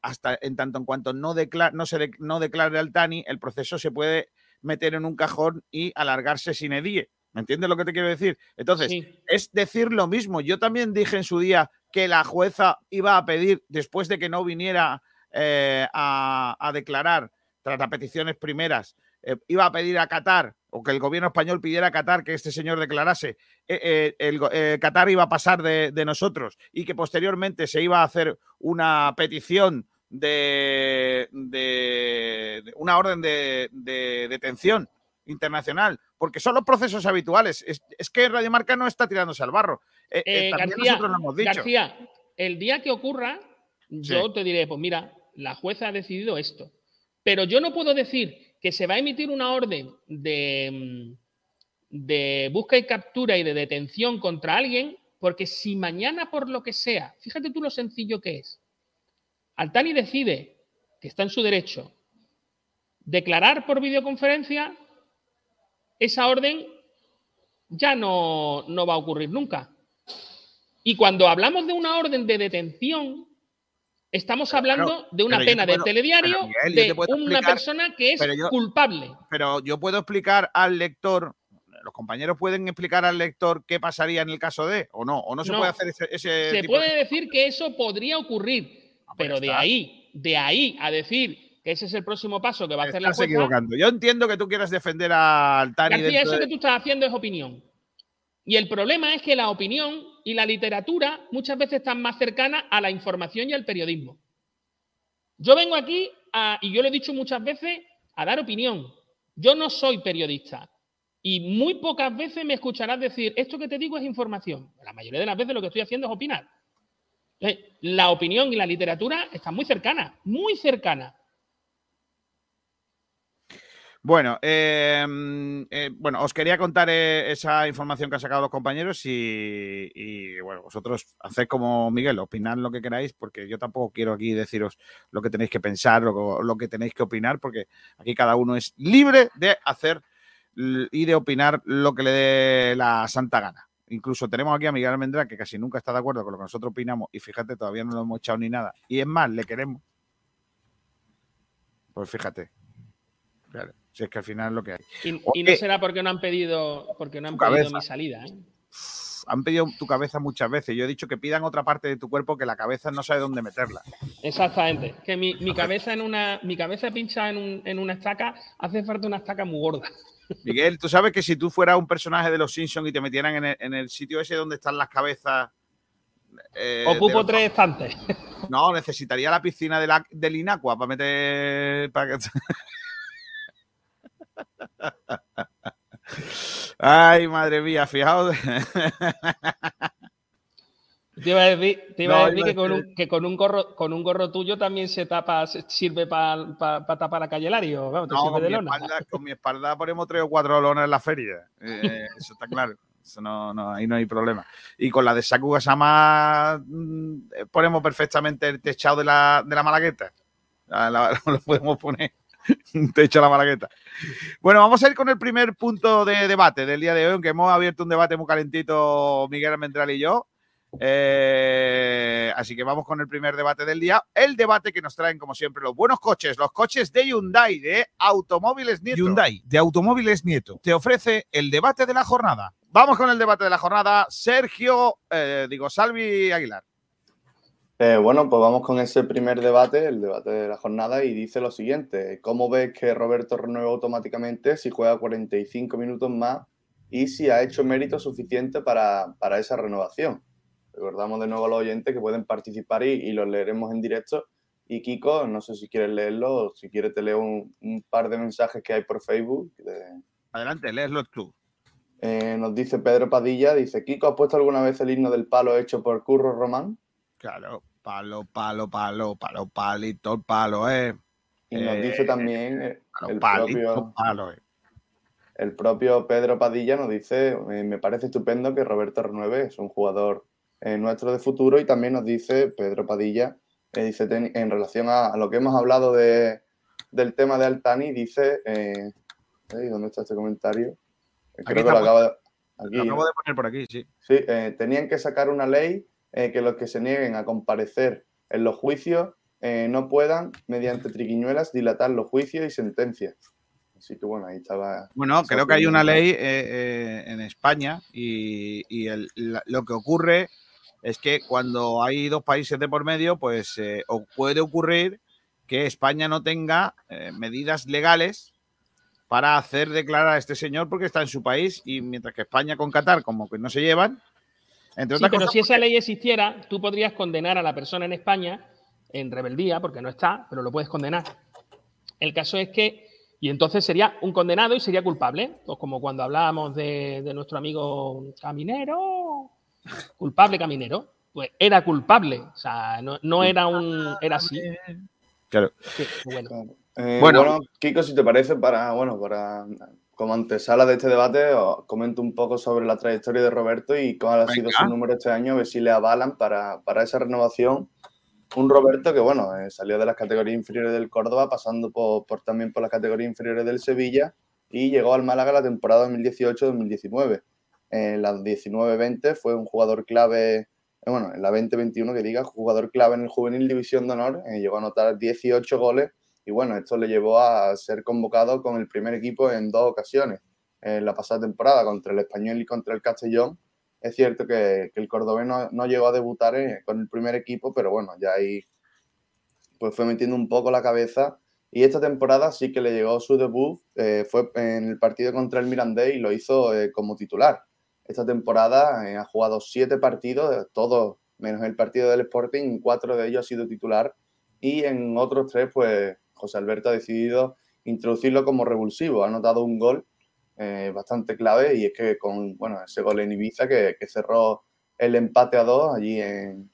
hasta en tanto en cuanto no, decla- no se de- no declare al TANI, el proceso se puede meter en un cajón y alargarse sin edie. ¿Me entiendes lo que te quiero decir? Entonces, Sí. es decir lo mismo. Yo también dije en su día que la jueza iba a pedir, después de que no viniera eh, a, a declarar tras las peticiones primeras, eh, iba a pedir a Qatar, o que el gobierno español pidiera a Qatar que este señor declarase, eh, el, Qatar iba a pasar de, de nosotros y que posteriormente se iba a hacer una petición de, de- de una orden de, de detención internacional, porque son los procesos habituales. Es, es que Radio Marca no está tirándose al barro. Eh, eh, Eh, también García, nosotros lo hemos dicho. García, el día que ocurra, yo te diré, pues mira, la jueza ha decidido esto. Pero yo no puedo decir que se va a emitir una orden de, mm, de busca y captura y de detención contra alguien, porque si mañana por lo que sea, fíjate tú lo sencillo que es, Altani decide que está en su derecho declarar por videoconferencia, esa orden ya no, no va a ocurrir nunca. Y cuando hablamos de una orden de detención, estamos hablando claro, de una pena puedo- telediario Miguel, yo de una persona que es pero yo- culpable. Pero yo puedo explicar al lector, los compañeros pueden explicar al lector qué pasaría en el caso de, o no, o no se No. puede hacer ese, ese Se tipo puede de... decir que eso podría ocurrir, Pues pero de está. ahí, de ahí a decir que ese es el próximo paso que va a hacer la estás jueza, equivocando. Yo entiendo que tú quieras defender al Tani García, eso de- que tú estás haciendo es opinión. Y el problema es que la opinión y la literatura muchas veces están más cercanas a la información y al periodismo. Yo vengo aquí, a- y yo lo he dicho muchas veces, a dar opinión. Yo no soy periodista. Y muy pocas veces me escucharás decir, esto que te digo es información. La mayoría de las veces lo que estoy haciendo es opinar. La opinión y la literatura están muy cercanas, muy cercanas. Bueno, eh, eh, bueno, os quería contar eh, esa información que han sacado los compañeros y, bueno, vosotros haced como Miguel, opinad lo que queráis, porque yo tampoco quiero aquí deciros lo que tenéis que pensar, lo, que tenéis que opinar, porque aquí cada uno es libre de hacer y de opinar lo que le dé la santa gana. Incluso tenemos aquí a Miguel Almendra, que casi nunca está de acuerdo con lo que nosotros opinamos, y fíjate, todavía no lo hemos echado ni nada. Y es más, le queremos. Pues fíjate. Claro, si es que al final es lo que hay. Y, y no será porque no han pedido, porque no han pedido cabeza. mi salida. ¿eh? Han pedido tu cabeza muchas veces. Yo he dicho que pidan otra parte de tu cuerpo que la cabeza no sabe dónde meterla. Exactamente. Que mi, mi cabeza en una, mi cabeza pincha en, un- en una estaca, hace falta una estaca muy gorda. Miguel, tú sabes que si tú fueras un personaje de los Simpsons y te metieran en el, en el sitio ese donde están las cabezas. eh, Ocupo los- tres estantes. No, necesitaría la piscina de la, del Inacua para meter. Para que... Ay, madre mía, fijaos. Te iba a decir, te iba No, a decir iba a que, con un, que con un gorro, con un gorro tuyo también se tapa, se- sirve para tapar a calle Lario. Vamos, te No, sirve con de mi, lona. espalda, con mi espalda ponemos tres o cuatro lonas en la feria. Eh, eso está claro. Eso no, no, ahí no hay problema. Y con la de Saku Gasama mm, eh, ponemos perfectamente el techado de la, de la malagueta. La- la- lo podemos poner un techo a la malagueta. Bueno, vamos a ir con el primer punto de debate del día de hoy, aunque hemos abierto un debate muy calentito Miguel Almendral y yo. Eh, así que vamos con el primer debate del día. El debate que nos traen, como siempre, los buenos coches, los coches de Hyundai, de Automóviles Nieto. Hyundai, de Automóviles Nieto, te ofrece el debate de la jornada. Vamos con el debate de la jornada. Sergio, eh, digo, Salvi Aguilar. Eh, bueno, pues vamos con ese primer debate, el debate de la jornada, y dice lo siguiente. ¿Cómo ves que Roberto renueva automáticamente si juega 45 minutos más y si ha hecho mérito suficiente para, para esa renovación? Recordamos de nuevo a los oyentes que pueden participar y, y los leeremos en directo. Y Kiko, no sé si quieres leerlo o si quieres te leo un, un par de mensajes que hay por Facebook. de- Adelante, léeslo tú. eh, nos dice Pedro Padilla, dice, Kiko, ¿has puesto alguna vez el himno del palo hecho por Curro Román? Claro, palo, palo, palo, palo, palito, el palo, eh. Y nos Eh, dice también eh, Palo, el palito, propio, palo, eh. el propio Pedro Padilla nos dice, eh, me parece estupendo que Roberto renueve, es un jugador eh, nuestro de futuro y también nos dice Pedro Padilla, eh, dice ten- en relación a, a lo que hemos hablado de, del tema de Altani, dice, eh, ¿dónde está este comentario? Eh, Creo que está lo acabo de... Lo Aquí, acabo de poner por aquí, sí. Sí, tenían que sacar una ley que los que se nieguen a comparecer en los juicios no puedan, mediante triquiñuelas, dilatar los juicios y sentencias. Así que bueno, ahí estaba. Bueno, creo que hay una ley eh, eh, en España y, y el- la- lo que ocurre es que cuando hay dos países de por medio, pues eh, o puede ocurrir que España no tenga eh, medidas legales para hacer declarar a este señor porque está en su país y mientras que España con Qatar como que no se llevan, entre Sí, otras pero cosas, si esa ley existiera, tú podrías condenar a la persona en España en rebeldía, porque no está, pero lo puedes condenar. El caso es que, y entonces sería un condenado y sería culpable, pues como cuando hablábamos de, de nuestro amigo Caminero, culpable Caminero, pues era culpable, o sea, no, no era un, era así. Claro. Sí, bueno. Claro. Eh, Bueno. bueno. Kiko, si te parece, para, bueno, para como antesala de este debate, os comento un poco sobre la trayectoria de Roberto y cuál ha sido su número este año, a ver si le avalan para, para esa renovación. Un Roberto que, bueno, eh, salió de las categorías inferiores del Córdoba, pasando por, por también por las categorías inferiores del Sevilla y llegó al Málaga la temporada 2018-2019. En la 19-20 fue un jugador clave, eh, bueno, en la 2021 que diga, jugador clave en el Juvenil División de Honor, eh, llegó a anotar 18 goles y bueno, esto le llevó a ser convocado con el primer equipo en dos ocasiones. En la pasada temporada contra el Español y contra el Castellón. Es cierto que, que el cordobés no, no llegó a debutar eh, con el primer equipo, pero bueno, ya ahí pues fue metiendo un poco la cabeza. Y esta temporada sí que le llegó su debut, eh, fue en el partido contra el Mirandés y lo hizo eh, como titular. Esta temporada eh, ha jugado siete partidos, todos menos el partido del Sporting, cuatro de ellos ha sido titular y en otros tres, pues José Alberto ha decidido introducirlo como revulsivo. Ha anotado un gol eh, bastante clave y es que con bueno, ese gol en Ibiza que, que cerró el empate a dos allí en,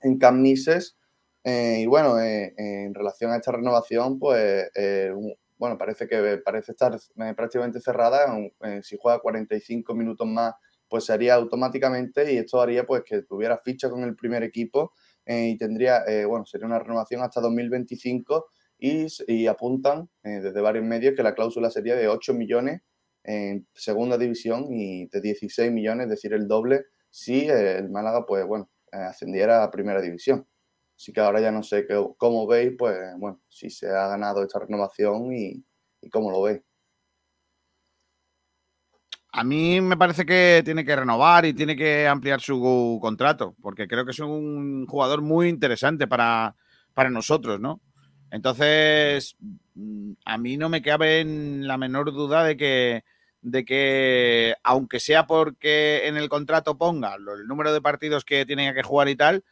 en Camnises. Eh, y bueno, eh, en relación a esta renovación, pues eh, bueno, parece que parece estar eh, prácticamente cerrada. Eh, si juega 45 minutos más, pues sería automáticamente y esto haría pues que tuviera ficha con el primer equipo y tendría, bueno, sería una renovación hasta 2025 y, y apuntan desde varios medios que la cláusula sería de 8 millones en segunda división y de 16 millones, es decir, el doble si el Málaga, pues bueno, ascendiera a primera división. Así que ahora ya no sé cómo veis, pues bueno, si se ha ganado esta renovación y, cómo lo veis. A mí me parece que tiene que renovar y tiene que ampliar su contrato, porque creo que es un jugador muy interesante para, para nosotros, ¿no? Entonces, a mí no me cabe en la menor duda de que, de que, aunque sea porque en el contrato ponga el número de partidos que tiene que jugar y tal,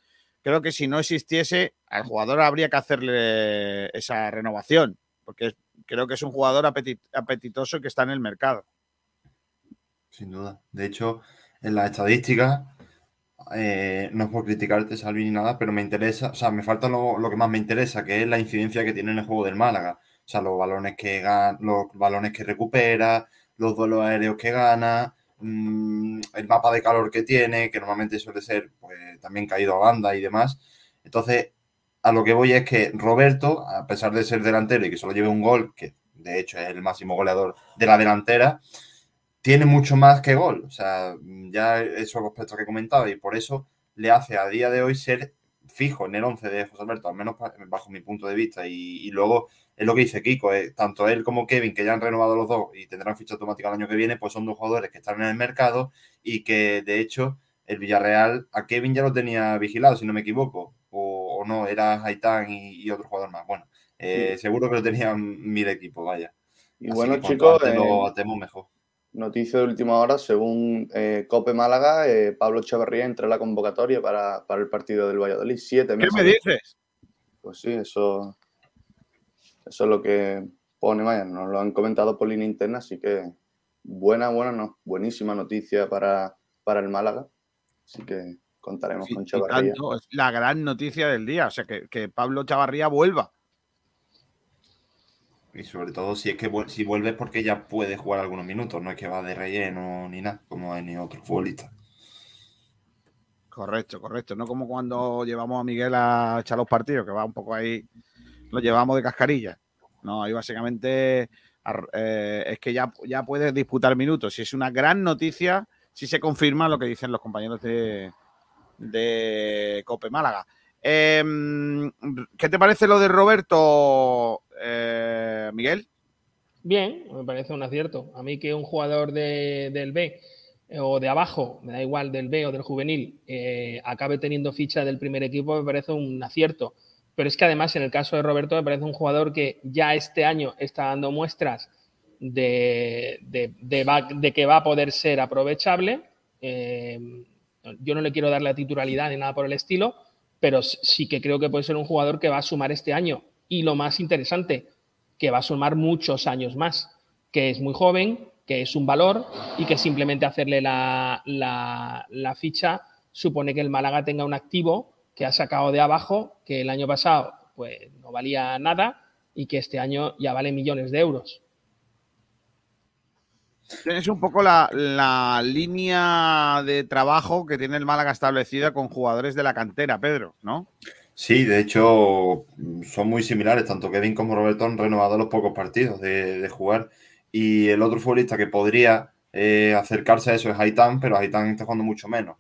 creo que si no existiese, al jugador habría que hacerle esa renovación, porque creo que es un jugador apetitoso que está en el mercado. Sin duda. De hecho, en las estadísticas, eh, no es por criticarte, Salvi, ni nada, pero me interesa, o sea, me falta lo, que más me interesa, que es la incidencia que tiene en el juego del Málaga. O sea, los balones que gana, los balones que recupera, los duelos aéreos que gana, Mm, el mapa de calor que tiene, que normalmente suele ser pues, también caído a banda y demás. Entonces, a lo que voy es que Roberto, a pesar de ser delantero y que solo lleve un gol, que de hecho es el máximo goleador de la delantera, tiene mucho más que gol. O sea, ya esos aspectos que he comentado y por eso le hace a día de hoy ser fijo en el 11 de José Alberto, al menos bajo mi punto de vista. Y, luego es lo que dice Kiko, tanto él como Kevin, que ya han renovado los dos y tendrán ficha automática el año que viene, pues son dos jugadores que están en el mercado y que de hecho el Villarreal a Kevin ya lo tenía vigilado, si no me equivoco, o, no, era Haitán y, otro jugador más. Bueno, eh, seguro que lo tenían mil equipos, vaya. Y bueno, chicos, lo atemos mejor. Noticia de última hora, según eh, Cope Málaga, eh, Pablo Chavarría entra en la convocatoria para, el partido del Valladolid. Siete meses. ¿Qué me dices? Pues sí, eso, eso es lo que pone, vaya, nos lo han comentado por línea interna, así que buena, buena, no, buenísima noticia para, para el Málaga. Así que contaremos con Chavarría. es la gran noticia del día, o sea, que, que Pablo Chavarría vuelva. Y sobre todo si es que si vuelve porque ya puede jugar algunos minutos, no es que va de relleno ni nada, como ni otro futbolista. Correcto, correcto. No como cuando llevamos a Miguel a echar los partidos, que va un poco ahí, lo llevamos de cascarilla. No, ahí básicamente eh, es que ya, ya puede disputar minutos. Y es una gran noticia si se confirma lo que dicen los compañeros de, de Cope Málaga. Em, ¿Qué te parece lo de Roberto eh, Miguel? Bien, me parece un acierto. A mí que un jugador del B eh, o de abajo, me da igual del B o del juvenil, acabe teniendo ficha del primer equipo, me parece un acierto. Pero es que además en el caso de Roberto me parece un jugador que ya este año está dando muestras de, de, que va a poder ser aprovechable. yo no le quiero dar la titularidad ni nada por el estilo, pero sí que creo que puede ser un jugador que va a sumar este año y lo más interesante, que va a sumar muchos años más, que es muy joven, que es un valor y que simplemente hacerle la, la, ficha supone que el Málaga tenga un activo que ha sacado de abajo, que el año pasado pues no valía nada y que este año ya vale millones de euros. Es un poco la, la, línea de trabajo que tiene el Málaga establecida con jugadores de la cantera, Pedro, ¿no? Sí, de hecho son muy similares, tanto Kevin como Roberto han renovado los pocos partidos de, jugar. Y el otro futbolista que podría eh, acercarse a eso es Haitán, pero Haitán está jugando mucho menos.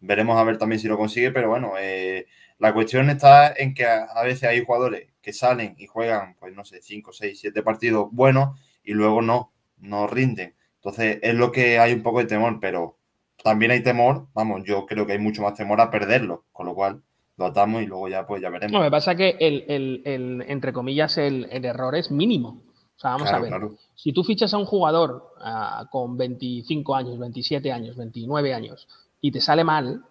Veremos a ver también si lo consigue, pero bueno, eh, la cuestión está en que a, veces hay jugadores que salen y juegan, pues no sé, 5, 6, 7 partidos buenos y luego no, no rinden. Entonces es lo que hay un poco de temor, pero también hay temor, vamos, yo creo que hay mucho más temor a perderlo, con lo cual lo atamos y luego ya pues ya veremos. No, me pasa que el, entre comillas, el, error es mínimo. O sea, vamos a ver. Si tú fichas a un jugador ah, con 25 años, 27 años, 29 años y te sale mal,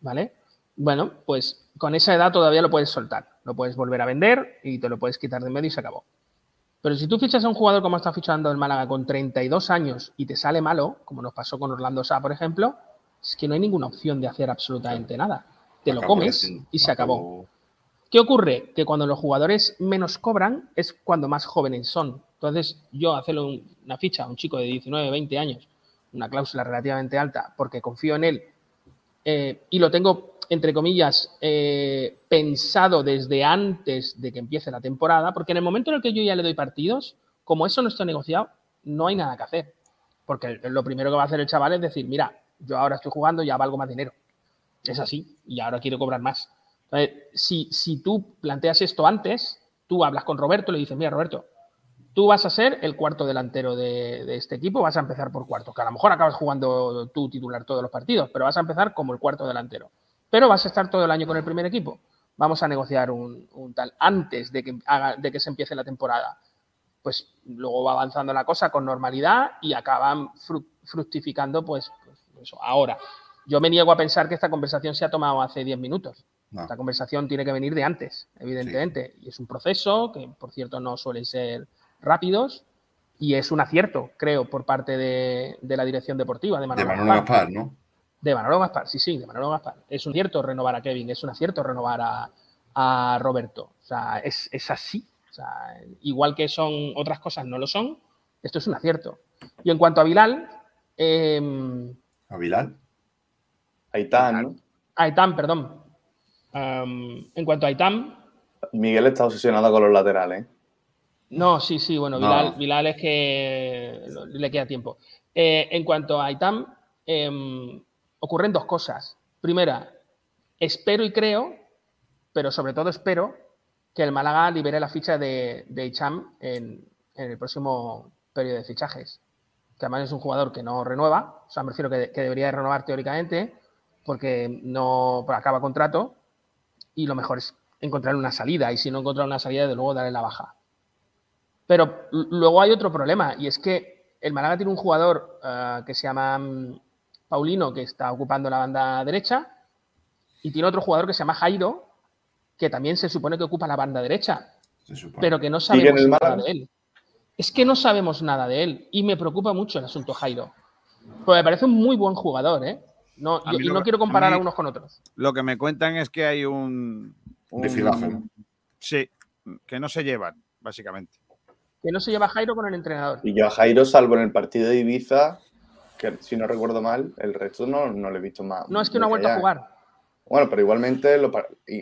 ¿vale? Bueno, pues con esa edad todavía lo puedes soltar. Lo puedes volver a vender y te lo puedes quitar de medio y se acabó. Pero si tú fichas a un jugador como está fichando el Málaga con 32 años y te sale malo, como nos pasó con Orlando Sá, por ejemplo, es que no hay ninguna opción de hacer absolutamente nada te lo comes y se acabó. ¿Qué ocurre? Que cuando los jugadores menos cobran es cuando más jóvenes son. Entonces, yo hacerle un- una ficha a un chico de 19, 20 años, una cláusula relativamente alta, porque confío en él eh, y lo tengo, entre comillas, eh, pensado desde antes de que empiece la temporada, porque en el momento en el que yo ya le doy partidos, como eso no está negociado, no hay nada que hacer. Porque lo primero que va a hacer el chaval es decir, mira, yo ahora estoy jugando, ya valgo más dinero. Es así, y ahora quiero cobrar más. Entonces, si, si tú planteas esto antes, tú hablas con Roberto y le dices, mira, Roberto, tú vas a ser el cuarto delantero de, de este equipo, vas a empezar por cuarto, que a lo mejor acabas jugando tú titular todos los partidos, pero vas a empezar como el cuarto delantero. Pero vas a estar todo el año con el primer equipo. Vamos a negociar un, un tal antes de que, haga- de que se empiece la temporada. Pues luego va avanzando la cosa con normalidad y acaban fru- fructificando, pues, pues eso, ahora. Yo me niego a pensar que esta conversación se ha tomado hace 10 minutos. No. Esta conversación tiene que venir de antes, evidentemente. Y es un proceso que, por cierto, no suelen ser rápidos y es un acierto, creo, por parte de, de la dirección deportiva de De Manolo, Manolo Gaspar. Gaspar, ¿no? De Manolo Gaspar, sí, sí, de Manolo Gaspar. Es un acierto renovar a Kevin, es un acierto renovar a, a Roberto. O sea, es, es así. O sea, igual que son otras cosas, no lo son. Esto es un acierto. Y en cuanto a Bilal, eh, A Bilal. Ahí está, ¿no? Aitam, perdón. Am, en cuanto a Aitam, Miguel está obsesionado con los laterales. No, sí, sí, bueno, No. Bilal, Bilal es que le queda tiempo. Eh, en cuanto a Aitam, em, ocurren dos cosas. Primera, espero y creo, pero sobre todo espero, que el Málaga libere la ficha de, de en, en el próximo periodo de fichajes. Que además es un jugador que no renueva, o sea, me refiero que, que debería de renovar teóricamente, porque no acaba contrato, y lo mejor es encontrar una salida, y si no encontrar una salida, de luego darle la baja. Pero luego hay otro problema, y es que el Málaga tiene un jugador eh, que se llama mm, Paulino, que está ocupando la banda derecha, y tiene otro jugador que se llama Jairo, que también se supone que ocupa la banda derecha, pero que no ¿Sigue en sabemos el nada Málaga? de él. Es que no sabemos nada de él, y me preocupa mucho el asunto Jairo. Pues me parece un muy buen jugador, ¿eh? No, yo- y no que- quiero comparar a, mí- unos con otros. Lo que me cuentan es que hay un. un-. Sí, que no se llevan, básicamente. Que no se lleva Jairo con el entrenador. Y yo a Jairo, salvo en el partido de Ibiza, que si no recuerdo mal, el resto no, no lo he visto más. No es que no ha vuelto a jugar. Bueno, pero igualmente, lo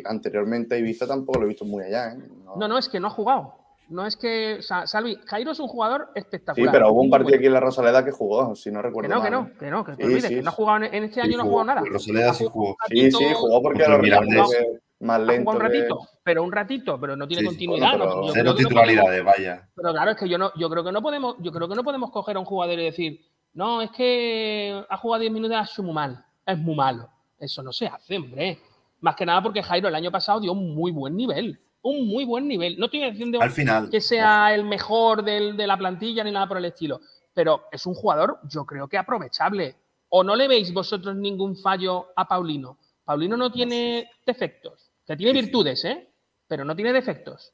anteriormente a Ibiza tampoco lo he visto muy allá. ¿eh? No, no, es que no ha jugado. No es que. o sea, Salvi, Jairo es un jugador Sí, espectacular. pero hubo un partido bueno. aquí en la Rosaleda que jugó, si no Que recuerdo no, que mal. no, ¿eh? que no, que Sí, olvides, sí, que no ha sí. jugado en, en este Sí, año no ha jugó. jugado nada. Rosaleda sí jugó. Sí, sí, jugó porque rivales Mirandés. Más lento. un que- ratito, pero un ratito, pero no tiene Sí, continuidad. Bueno, pero Cero no titularidades, vaya. pero claro, es que yo no, yo creo que no podemos, yo creo que no podemos coger a un jugador y decir, no, es que ha jugado 10 minutos, ha hecho muy mal, es muy malo. Eso no se hace, hombre. Más que nada porque Jairo el año pasado dio un muy buen nivel. Un muy buen nivel. No estoy diciendo Al final. que sea el mejor del- de la plantilla ni nada por el estilo. Pero es un jugador, yo creo que aprovechable. ¿O no le veis vosotros ningún fallo a Paulino? Paulino no tiene defectos, que tiene virtudes, ¿eh? Pero no tiene defectos.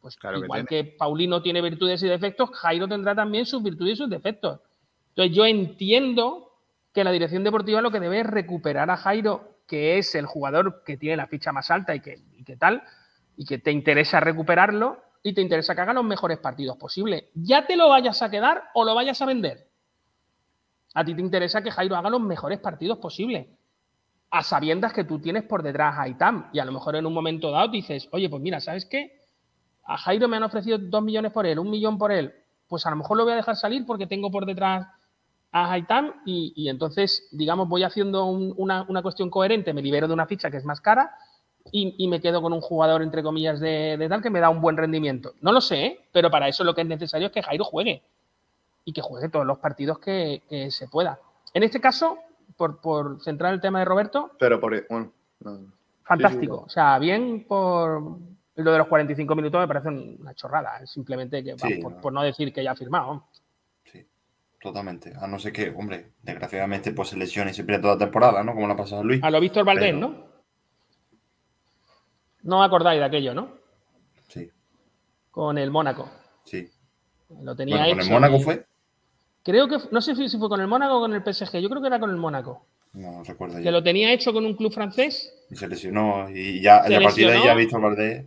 Pues Claro que igual que, Paulino tiene virtudes y defectos, Jairo tendrá también sus virtudes y sus defectos. Entonces yo entiendo que la dirección deportiva lo que debe es recuperar a Jairo, que es el jugador que tiene la ficha más alta y que, y que tal, y que te interesa recuperarlo y te interesa que haga los mejores partidos posibles. Ya te lo vayas a quedar o lo vayas a vender. A ti te interesa que Jairo haga los mejores partidos posibles. A sabiendas que tú tienes por detrás a Itam. Y a lo mejor en un momento dado dices, oye, pues mira, ¿sabes qué? A Jairo me han ofrecido dos millones por él, un millón por él. Pues a lo mejor lo voy a dejar salir porque tengo por detrás a Haitam y, y entonces, digamos, voy haciendo un- una, una cuestión coherente, me libero de una ficha que es más cara y, y me quedo con un jugador, entre comillas, de, de tal que me da un buen rendimiento. No lo sé, ¿eh? pero para eso lo que es necesario es que Jairo juegue y que juegue todos los partidos que, que se pueda. En este caso, por, por centrar el tema de Roberto, Pero por. Bueno, no. fantástico. Sí, sí, O sea, bien por lo de los 45 minutos me parece una chorrada. es Simplemente que, Sí, por, no. por no decir que ya ha firmado. Sí, totalmente. A no ser que, hombre, desgraciadamente pues se lesione siempre toda temporada, ¿no? Como la pasado a Luis. A lo Víctor Valdés, Pero- ¿no? No acordáis de aquello, ¿no? Sí, Con el Mónaco. sí. Lo tenía Bueno, con el Mónaco y- fue. Creo que, no sé si fue con el Mónaco o con el PSG, yo creo que era con el Mónaco. No recuerdo Que ya. lo tenía hecho con un club francés. Y se lesionó. Y ya, a partir de ahí ya Víctor Valdés.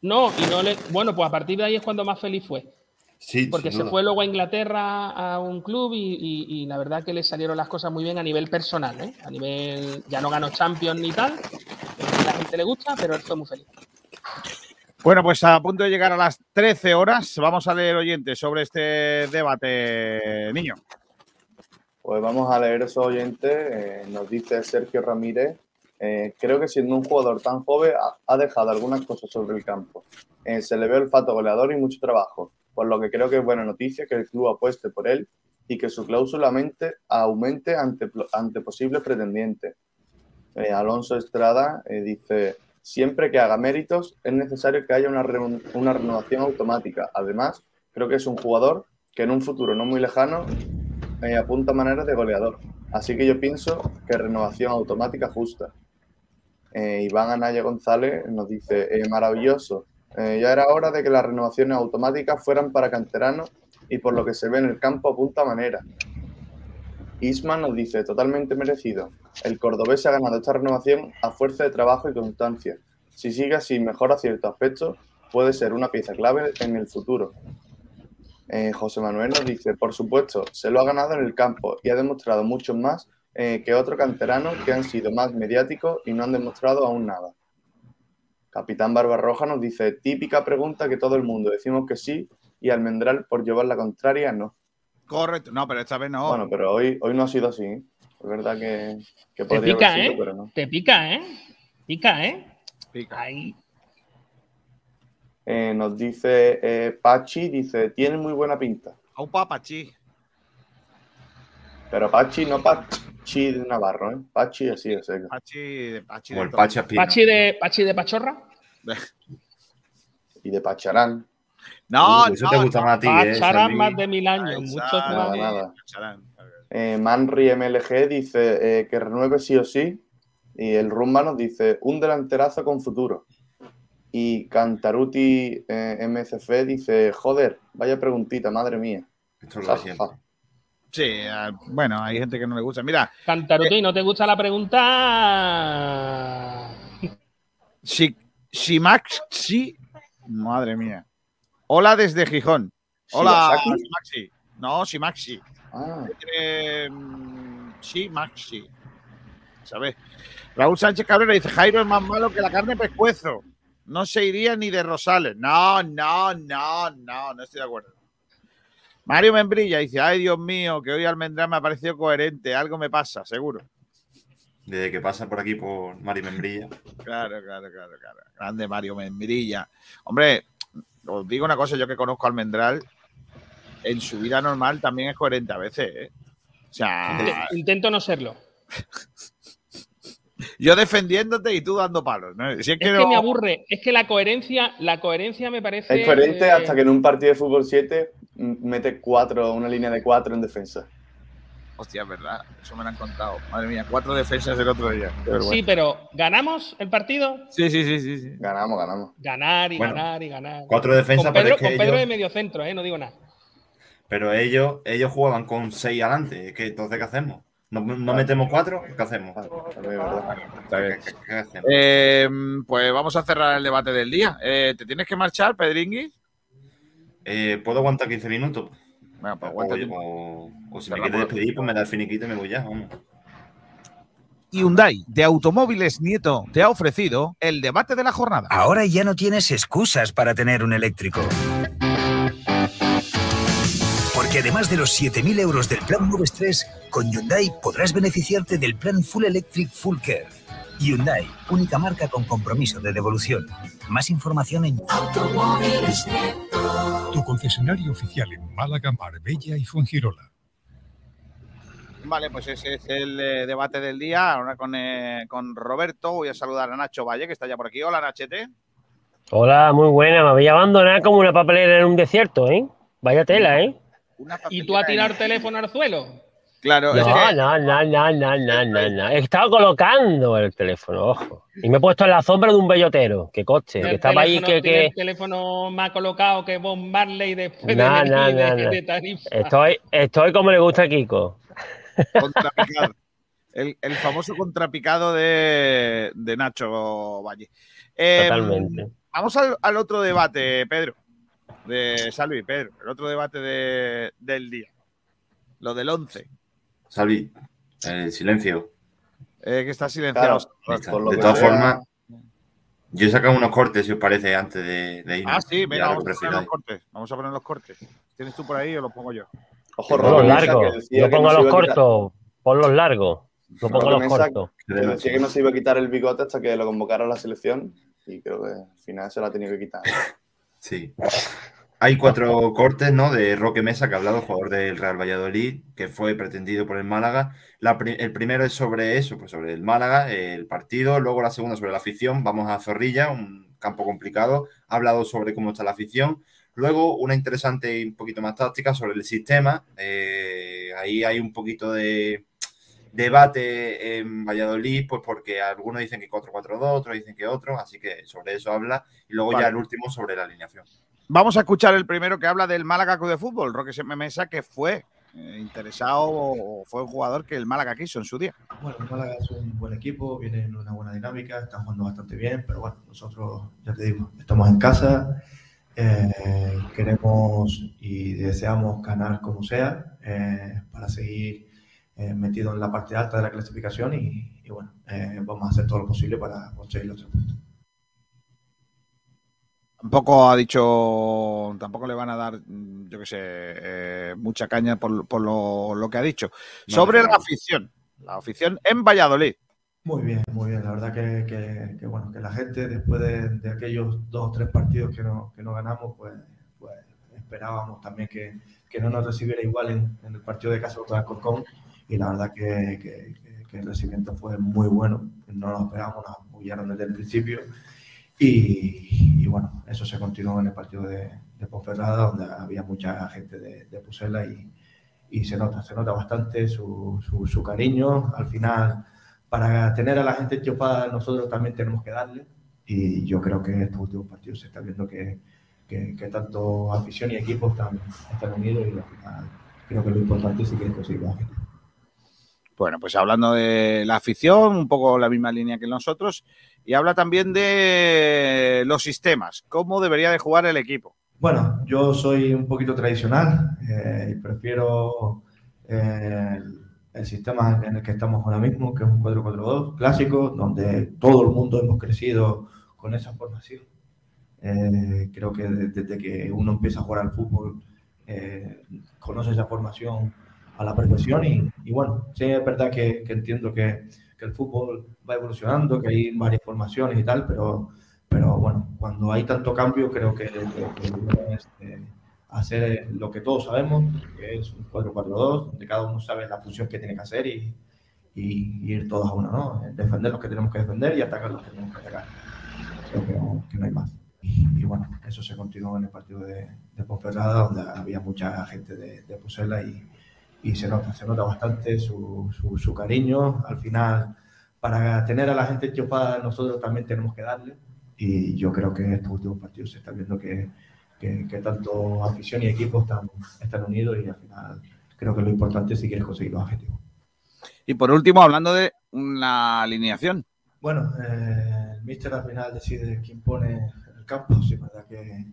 No, y no le. Bueno, pues a partir de ahí es cuando más feliz fue. Sí, porque se fue luego a Inglaterra a un club y, y- y la verdad que le salieron las cosas muy bien a nivel personal, ¿eh? A nivel, ya no ganó Champions ni tal, a la gente le gusta, pero él fue muy feliz. Bueno, pues a punto de llegar a las 13 horas, vamos a leer oyentes sobre este debate, niño. Pues vamos a leer esos oyentes. Eh, nos dice Sergio Ramírez. eh, creo que siendo un jugador tan joven ha, dejado algunas cosas sobre el campo. Eh, se le ve olfato goleador y mucho trabajo, por lo que creo que es buena noticia que el club apueste por él y que su cláusula mente- aumente ante, ante posibles pretendientes. Alonso Estrada dice, siempre que haga méritos es necesario que haya una, una renovación automática. Además, creo que es un jugador que en un futuro no muy lejano eh, apunta maneras de goleador. Así que yo pienso que renovación automática justa. Eh, Iván Anaya González nos dice, eh, maravilloso. Eh, ya era hora de que las renovaciones automáticas fueran para canteranos y por lo que se ve en el campo apunta manera. Isma nos dice, totalmente merecido. El cordobés ha ganado esta renovación a fuerza de trabajo y constancia. Si sigue así mejora ciertos aspectos, puede ser una pieza clave en el futuro. Eh, José Manuel nos dice, por supuesto, se lo ha ganado en el campo y ha demostrado mucho más eh, que otros canteranos que han sido más mediáticos y no han demostrado aún nada. Capitán Barbarroja nos dice, típica pregunta que todo el mundo decimos que sí y Almendral por llevar la contraria no. Correcto. No, pero esta vez no. Bueno, pero hoy, hoy no ha sido así. Es verdad que, que Te podría pica, haber sido, ¿eh? pero no. Te pica, ¿eh? Pica, ¿eh? Pica. Ahí. Eh, nos dice eh, Pachi, dice, tiene muy buena pinta. Au papachi. Pero Pachi, no Pachi de Navarro, ¿eh? Pachi así de seco. Pachi de Pachi. De. Pachi. Pachi de, Pachi de Pachorra. Y de Pacharán. No, Uh, eso no, te gusta no. más a ti, ¿eh? Más de mil años. Ay, Muchos más. nada. Eh, Manri MLG dice eh, que renueve sí o sí. Y el Rumba nos dice un delanterazo con futuro. Y Cantaruti eh, MCF dice, joder, vaya preguntita, madre mía. Esto es lo. Sí, eh, bueno, hay gente que no le gusta. Mira, Cantaruti, ¿no te gusta la pregunta? si, si Maxi. Madre mía. Hola desde Gijón. Hola, ¿Shibasaki? Maxi. No, si Maxi. Ah, Eh, sí, Maxi. ¿Sabes? Raúl Sánchez Cabrera dice: Jairo es más malo que la carne pescuezo. No se iría ni de Rosales. No, no, no, no, no estoy de acuerdo. Mario Membrilla dice: Ay, Dios mío, que hoy Almendrán me ha parecido coherente. Algo me pasa, seguro. Desde que pasa por aquí por Mari Membrilla. Claro, claro, claro, claro. Grande Mario Membrilla. Hombre, os digo una cosa: yo que conozco a Almendral, en su vida normal también es coherente a veces. ¿eh? O sea, Inte- Intento no serlo. yo defendiéndote y tú dando palos. ¿no? Si es que, Es no- que me aburre. Es que la coherencia, la coherencia me parece. es coherente eh, hasta que en un partido de fútbol 7 m- mete cuatro, una línea de cuatro en defensa. Hostia, es verdad. Eso me lo han contado. Madre mía, cuatro defensas el otro día. Qué Sí, pero ¿ganamos el partido? Sí, sí, sí, sí, sí. Ganamos, ganamos. Ganar y Bueno, ganar y ganar. Cuatro defensas, con pero Pedro, es que con Pedro ellos- de medio centro, ¿eh? No digo nada. Pero ellos, ellos jugaban con seis adelante. Es que entonces, ¿qué hacemos? ¿No, no metemos cuatro? ¿Qué hacemos? Eh, pues vamos a cerrar el debate del día. Eh, ¿Te tienes que marchar, Pedringui? Eh, ¿Puedo aguantar 15 minutos? Bueno, pues O, aguántate. o- o si me quieres despedir, pues me da el finiquito y me voy ya. Vamos. Hyundai de Automóviles Nieto te ha ofrecido el debate de la jornada. Ahora ya no tienes excusas para tener un eléctrico. Porque además de los 7.000 euros del plan Moves 3, con Hyundai podrás beneficiarte del plan Full Electric Full Care. Hyundai, única marca con compromiso de devolución. Más información en Tu concesionario oficial en Málaga, Marbella y Fuengirola. Vale, pues ese es el eh, debate del día. Ahora con, eh, con Roberto voy a saludar a Nacho Valle, que está ya por aquí. Hola, Nachete. Hola, muy buena. Me voy a abandonar como una papelera en un desierto, ¿eh? Vaya tela, ¿eh? Una ¿Y tú a tirar en- teléfono al suelo? Claro, es No, que- no, no, no, no, no, no, no. He estado colocando el teléfono, ojo. Y me he puesto en la sombra de un bellotero, que El estaba ahí teléfono- que... que... el teléfono más colocado que Bob Marley después No, de, no, no, de, no. de Tarifa. Estoy, estoy como le gusta a Kiko. contrapicado. El, el famoso contrapicado de, de Nacho Valle. Eh, Totalmente. Vamos al, al otro debate, Pedro. de Salvi, Pedro, el otro debate de- del día. Lo del 11, Salvi, eh, silencio. eh, que está silenciado. Está. por lo De todas formas, yo he sacado unos cortes, si os parece, antes de, de irnos. Ah, sí, venga, vamos a poner los cortes. Vamos a poner los cortes. ¿Tienes tú por ahí o lo pongo yo? Ojo, Mesa, largos. Yo pongo los cortos. Pon los largos. Yo pongo los cortos. decía que no se iba a quitar el bigote hasta que lo convocara a la selección y creo que al final se lo ha tenido que quitar. Sí. Hay cuatro cortes, ¿no? De Roque Mesa, que ha hablado, jugador del Real Valladolid, que fue pretendido por el Málaga. La el primero es sobre eso, pues sobre el Málaga, el partido. Luego la segunda sobre la afición. Vamos a Zorrilla, un campo complicado. Ha hablado sobre cómo está la afición. Luego una interesante y un poquito más táctica sobre el sistema. Eh, ahí hay un poquito de debate en Valladolid, pues porque algunos dicen que 4-4-2, otros dicen que otro, así que sobre eso habla. Y luego Vale. ya el último sobre la alineación. Vamos a escuchar el primero que habla del Málaga Club de Fútbol, Roque Seme Mesa, que fue eh, interesado o fue un jugador que el Málaga quiso en su día. Bueno, el Málaga es un buen equipo, viene en una buena dinámica, están jugando bastante bien, pero bueno, nosotros, ya te digo, estamos en casa, eh, queremos y deseamos ganar como sea eh, para seguir metidos en la parte alta de la clasificación y, y bueno, vamos a hacer todo lo posible para conseguir los tres puntos. Tampoco ha dicho, tampoco le van a dar, mm, yo qué sé, eh, mucha caña por, por lo, lo que ha dicho. No, Sobre no. la afición, la afición en Valladolid. Muy bien, muy bien. La verdad que, que- que, bueno, que la gente después de, de aquellos dos o tres partidos que no, que no ganamos, pues, pues esperábamos también que, que no nos recibiera igual en, en el partido de casa contra Alcorcón y la verdad que, que- que- que el recibimiento fue muy bueno. No nos esperábamos, nos apoyaron desde el principio y, y bueno, eso se continuó en el partido de, de Ponferrada donde había mucha gente de, de Pusela y, y se nota, se nota bastante su, su, su cariño. Al final para tener a la gente enchufada nosotros también tenemos que darle y yo creo que estos últimos partidos se está viendo que, que, que tanto afición y equipo están, están unidos y al final creo que lo importante es quieres conseguir la gente. Bueno, pues hablando de la afición, un poco la misma línea que nosotros, y habla también de los sistemas, cómo debería de jugar el equipo. Bueno, yo soy un poquito tradicional eh, y prefiero eh, el, el sistema en el que estamos ahora mismo, que es un 4-4-2 clásico, donde todo el mundo hemos crecido con esa formación. Eh, creo que de- desde que uno empieza a jugar al fútbol, eh, conoce esa formación a la perfección y, y bueno, sí es verdad que, que entiendo que, que el fútbol va evolucionando, que hay varias formaciones y tal, pero, pero bueno, cuando hay tanto cambio creo que, que- que lo bueno es eh, hacer lo que todos sabemos, que es un 4-4-2, donde cada uno sabe la función que tiene que hacer y, y- y ir todos a una, ¿no? Defender los que tenemos que defender y atacar los que tenemos que atacar. Creo que no, que no hay más. Y, y bueno, eso se continuó en el partido de, de Ponferrada, donde había mucha gente de, de Pusela y, y se nota, se nota bastante su, su, su cariño. Al final, para tener a la gente enchufada, nosotros también tenemos que darle. Y yo creo que estos últimos partidos se está viendo que, que, que tanto afición y equipo están, están unidos y al final creo que lo importante es si quieres conseguir los objetivos. Y por último, hablando de una alineación. Bueno, eh, el míster al final decide quién pone en el campo. Sí, verdad que,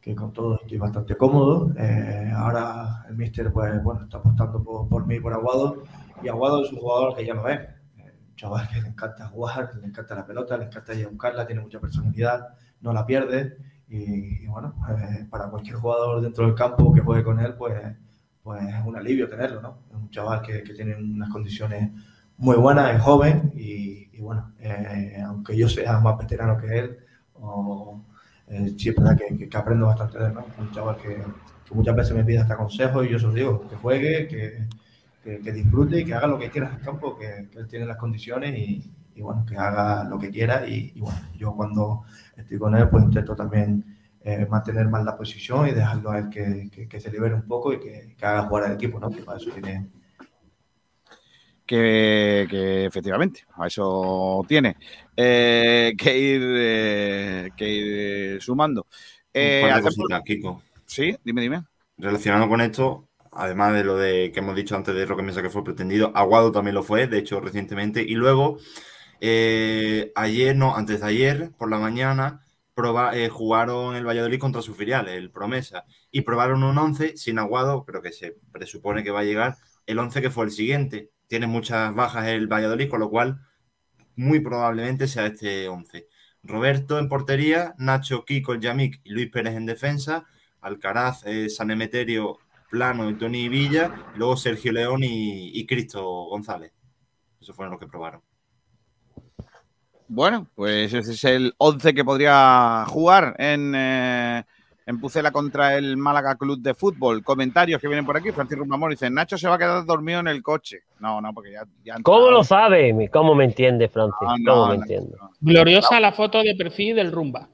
que con todo estoy bastante cómodo. Eh, ahora el míster pues, bueno, está apostando por, por mí y por Aguado. Y Aguado es un jugador que ya lo ven. Un chaval que le encanta jugar, le encanta la pelota, le encanta ir a buscarla, tiene mucha personalidad, no la pierde. Y, y bueno, eh, para cualquier jugador dentro del campo que juegue con él, pues, pues es un alivio tenerlo, ¿no? Es un chaval que, que tiene unas condiciones muy buena, es joven y, y bueno, eh, aunque yo sea más veterano que él, o, eh, sí es verdad que, que- aprendo bastante de él, ¿no? Un chaval que, muchas veces me pide hasta consejos y yo se digo, que juegue, que, disfrute y que haga lo que quiera en el campo, que, él tiene las condiciones y, y bueno, que haga lo que quiera y, bueno, yo cuando estoy con él pues intento también eh, mantener más la posición y dejarlo a él que, se libere un poco y que, que haga jugar al equipo, ¿no? Que para eso tiene, que, que efectivamente, a eso tiene eh, que ir eh, que ir sumando. Eh, hacemos- cositas, Kiko. Sí, dime, dime. Relacionado con esto, además de lo de que hemos dicho antes de Roque Mesa que fue pretendido, Aguado también lo fue, de hecho, recientemente. Y luego, eh, ayer, no, antes de ayer, por la mañana, proba- eh, jugaron el Valladolid contra su filial, el Promesa, y probaron un 11 sin Aguado, pero que se presupone que va a llegar el 11 que fue el siguiente. Tiene muchas bajas el Valladolid, con lo cual muy probablemente sea este 11. Roberto en portería, Nacho, Kiko, Yamik y Luis Pérez en defensa, Alcaraz, eh, San Emeterio, Plano, y Tony Villa, luego Sergio León y, Cristo González. Esos fueron los que probaron. Bueno, pues ese es el 11 que podría jugar en, eh, en Pucela contra el Málaga Club de Fútbol. Comentarios que vienen por aquí. Francisco Mamón dice: Nacho se va a quedar dormido en el coche. No, no, porque ya. ¿Cómo lo sabe? ¿Cómo me entiende, Francis? Ah, no, ¿Cómo no, me no, entiende? Gloriosa la foto de perfil del Rumba.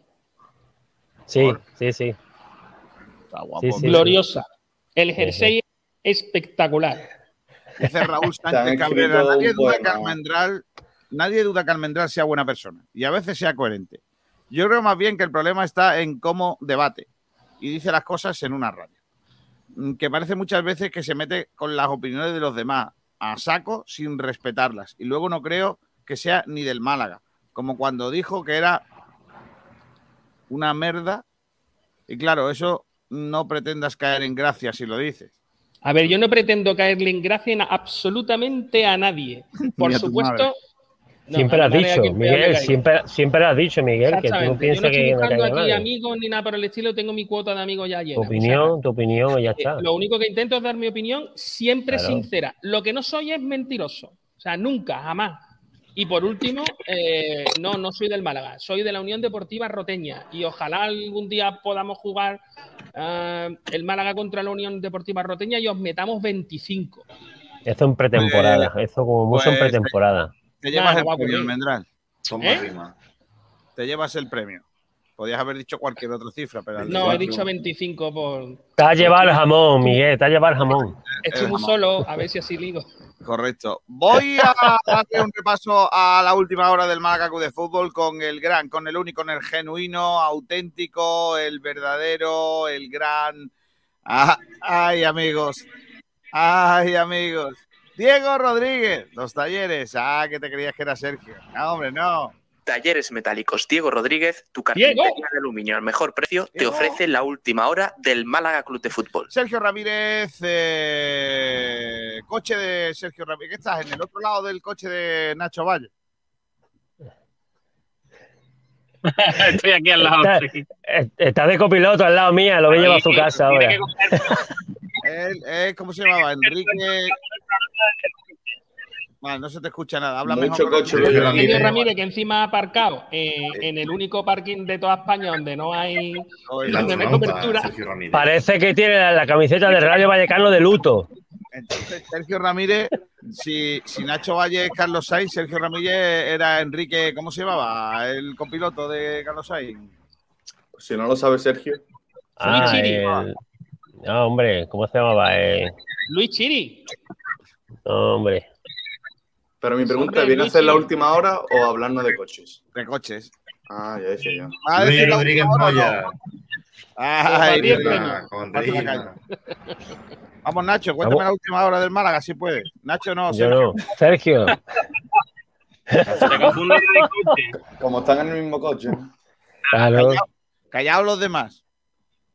Sí, sí, sí. Está guapo. Sí, sí. Gloriosa. El jersey espectacular. Dice Raúl Sánchez Cabrera: nadie duda, que. Almendral, nadie duda que Almendral sea buena persona y a veces sea coherente. Yo creo más bien que el problema está en cómo debate y dice las cosas en una radio. Mm, Que parece muchas veces que se mete con las opiniones de los demás a saco sin respetarlas. Y luego no creo que sea ni del Málaga, como cuando dijo que era una merda. Y claro, eso no pretendas caer en gracia si lo dices. A ver, yo no pretendo caerle en gracia absolutamente a nadie. Por supuesto. madre. No, siempre has dicho, Miguel. Siempre, siempre lo has dicho, Miguel, que tú no Exactamente. Yo no piensas estoy que no buscando caiga aquí nadie. amigos ni nada por el estilo, tengo mi cuota de amigos ya llena. Tu O sea, opinión, tu opinión y ya eh, está. lo único que intento es dar mi opinión siempre Claro. sincera. Lo que no soy es mentiroso. O sea, nunca, jamás. Y por último, eh, no, no soy del Málaga, soy de la Unión Deportiva Roteña. Y ojalá algún día podamos jugar ah, el Málaga contra la Unión Deportiva Roteña y os metamos 25. Eso en pretemporada. Eso como mucho en pues, pretemporada. Te llevas el premio. Almendral. Toma ¿Eh? rima. Te llevas el premio. Podías haber dicho cualquier otra cifra, pero No, he dicho 25 por. Te has llevado el jamón, Miguel, te has llevado el jamón. Estoy muy solo, a ver si así ligo. Correcto. Voy a hacer un repaso a la última hora del Málaga Club de Fútbol con el gran, con el único, con el genuino, auténtico, el verdadero, el gran. Ah, ay, amigos. Ay, amigos. Diego Rodríguez, los talleres. Ah, que te creías que era Sergio. No, hombre, no. Talleres Metálicos Diego Rodríguez, tu carpintería de aluminio al mejor precio, te ofrece la última hora del Málaga Club de Fútbol. Sergio Ramírez, eh, coche de Sergio Ramírez. ¿Qué estás? ¿En el otro lado del coche de Nacho Valle? Estoy aquí al lado. Está, sí. eh, está de copiloto al lado mía, lo voy a llevar a su casa Tiene ahora. que Él, ¿Cómo se llamaba? Enrique. Vale, no se te escucha nada. Habla Mucho mejor. coche, micrófono. Ramírez. Sergio Ramírez, que encima ha aparcado eh, en el único parking de toda España donde no hay, Oye, La donde no hay astronauta, cobertura. Parece que tiene la, la camiseta de Rayo Vallecano de luto. Entonces, Sergio Ramírez, si, si Nacho Valle es Carlos Sainz, Sergio Ramírez era Enrique, ¿cómo se llamaba? El copiloto de Carlos Sainz. Si no lo sabe Sergio. Ah, el- No, hombre, ¿cómo se llamaba? Eh, Luis Chiri. no, hombre. Pero mi pregunta, ¿viene a hacer la última hora o hablarnos de coches? De coches. Ah, ya decía yo. ¿Va a Luis Rodríguez Moya. Ay, Dios. Vamos, Nacho, cuéntame Vamos. la última hora del Málaga, si puedes. Nacho, no, Yo Sergio. no. Sergio. Como están en el mismo coche. claro. Callao, callaos los demás.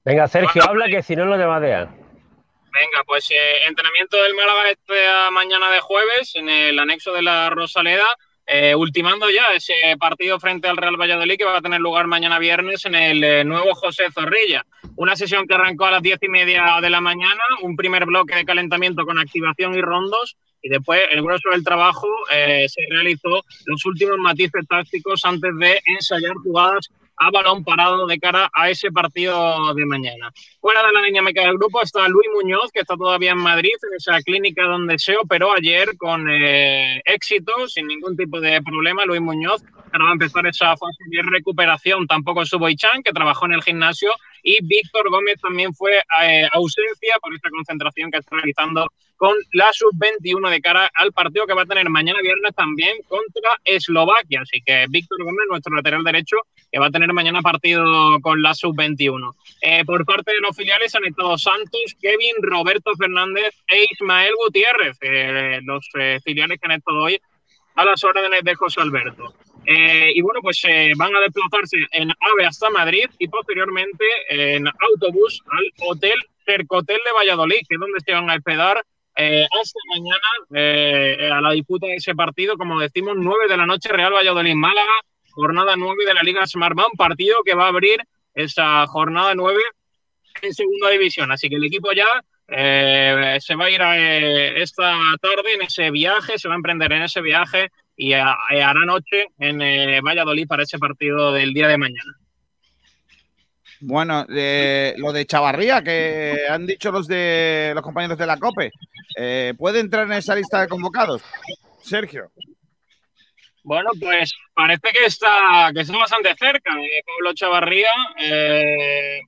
Venga, Sergio, habla que si no, no te madeas. Venga, pues eh, entrenamiento del Málaga esta mañana de jueves en el anexo de la Rosaleda, eh, ultimando ya ese partido frente al Real Valladolid que va a tener lugar mañana viernes en el eh, nuevo José Zorrilla. Una sesión que arrancó a las diez y media de la mañana, un primer bloque de calentamiento con activación y rondos. Y después el grueso del trabajo eh, se realizó los últimos matices tácticos antes de ensayar jugadas a balón parado de cara a ese partido de mañana. Fuera de la dinámica del grupo está Luis Muñoz, que está todavía en Madrid, en esa clínica donde se operó ayer con eh, éxito, sin ningún tipo de problema. Luis Muñoz ahora va a empezar esa fase de recuperación. Tampoco estuvo Ichan, que trabajó en el gimnasio, y Víctor Gómez también fue eh, ausencia por esta concentración que está realizando con la sub-21 de cara al partido que va a tener mañana viernes también contra Eslovaquia. Así que Víctor Gómez, nuestro lateral derecho, que va a tener mañana partido con la sub-21. Eh, por parte de los filiales han estado Santos, Kevin, Roberto Fernández e Ismael Gutiérrez, eh, los eh, filiales que han estado hoy a las órdenes de José Alberto. Eh, y bueno, pues eh, van a desplazarse en AVE hasta Madrid y posteriormente en autobús al Hotel Cercotel de Valladolid, que es donde se van a hospedar eh, hasta mañana a la disputa de ese partido, como decimos, 9 de la noche, Real Valladolid-Málaga, jornada 9 de la Liga Smartbank, partido que va a abrir esa jornada 9 en segunda división. Así que el equipo ya se va a ir esta tarde en ese viaje, se va a emprender en ese viaje y hará noche en eh, Valladolid para ese partido del día de mañana. Bueno, lo de Chavarría, que han dicho los de los compañeros de la COPE, eh, ¿puede entrar en esa lista de convocados? Sergio. Bueno, pues parece que está, que está bastante cerca eh, Pablo Chavarría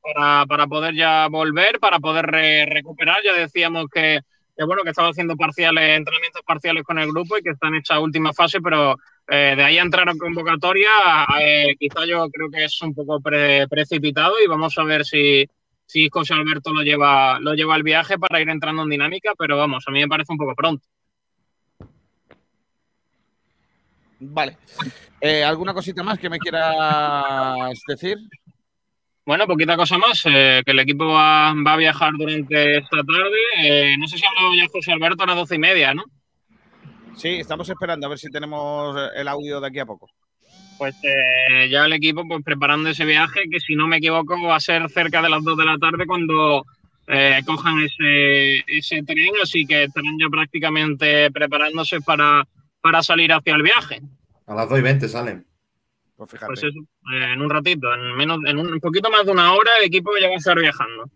para, para, poder ya volver, para poder recuperar. Ya decíamos que que bueno, que estaba haciendo parciales, entrenamientos parciales con el grupo y que está en esta última fase, pero eh, de ahí a entrar a convocatoria, eh, quizá yo creo que es un poco precipitado y vamos a ver si, si José Alberto lo lleva, lo lleva al viaje para ir entrando en dinámica, pero vamos, a mí me parece un poco pronto. Vale. Eh, ¿Alguna cosita más que me quieras decir? Bueno, poquita cosa más, eh, que el equipo va, a viajar durante esta tarde. Eh, no sé si ha hablado ya José Alberto a las doce y media, ¿no? Sí, estamos esperando a ver si tenemos el audio de aquí a poco. Pues eh, ya el equipo pues preparando ese viaje, que si no me equivoco va a ser cerca de las dos de la tarde cuando cojan ese, ese tren, así que estarán ya prácticamente preparándose para, para salir hacia el viaje. A las dos y veinte salen. Pues, pues eso, eh, en un ratito, en menos, en un, poquito más de una hora, el equipo ya va a estar viajando.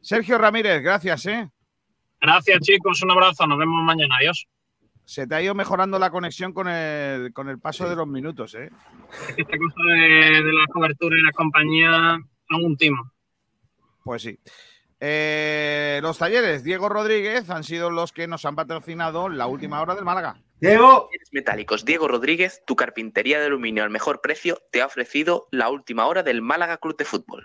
Sergio Ramírez, gracias, ¿eh? Gracias, chicos. Un abrazo. Nos vemos mañana. Adiós. Se te ha ido mejorando la conexión con el, con el paso de los minutos, ¿eh? Esta cosa de, la cobertura y la compañía son un timo. Pues sí. Eh, los talleres Diego Rodríguez han sido los que nos han patrocinado la última hora del Málaga. Diego. Metálicos Diego Rodríguez, tu carpintería de aluminio al mejor precio, te ha ofrecido la última hora del Málaga Club de Fútbol.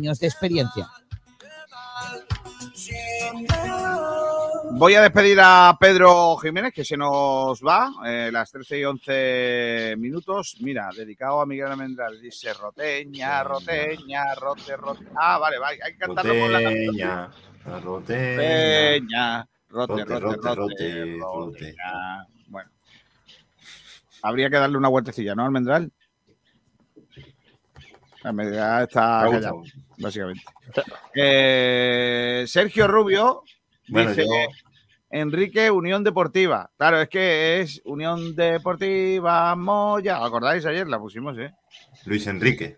de experiencia. Voy a despedir a Pedro Jiménez, que se nos va, eh, las 13 y 11 minutos. Mira, dedicado a Miguel Almendral. Dice Roteña, Roteña, Rote, Rote. Ah, vale, vale hay que cantarlo con la Roteña, Roteña, Rote, Rote, Rote, Rote. Bueno, habría que darle una vueltecilla, ¿no, Almendral? La medida está básicamente. Eh, Sergio Rubio dice Enrique Unión Deportiva. Claro, es que es Unión Deportiva Moya. ¿Acordáis ayer? La pusimos, ¿eh? Luis Enrique.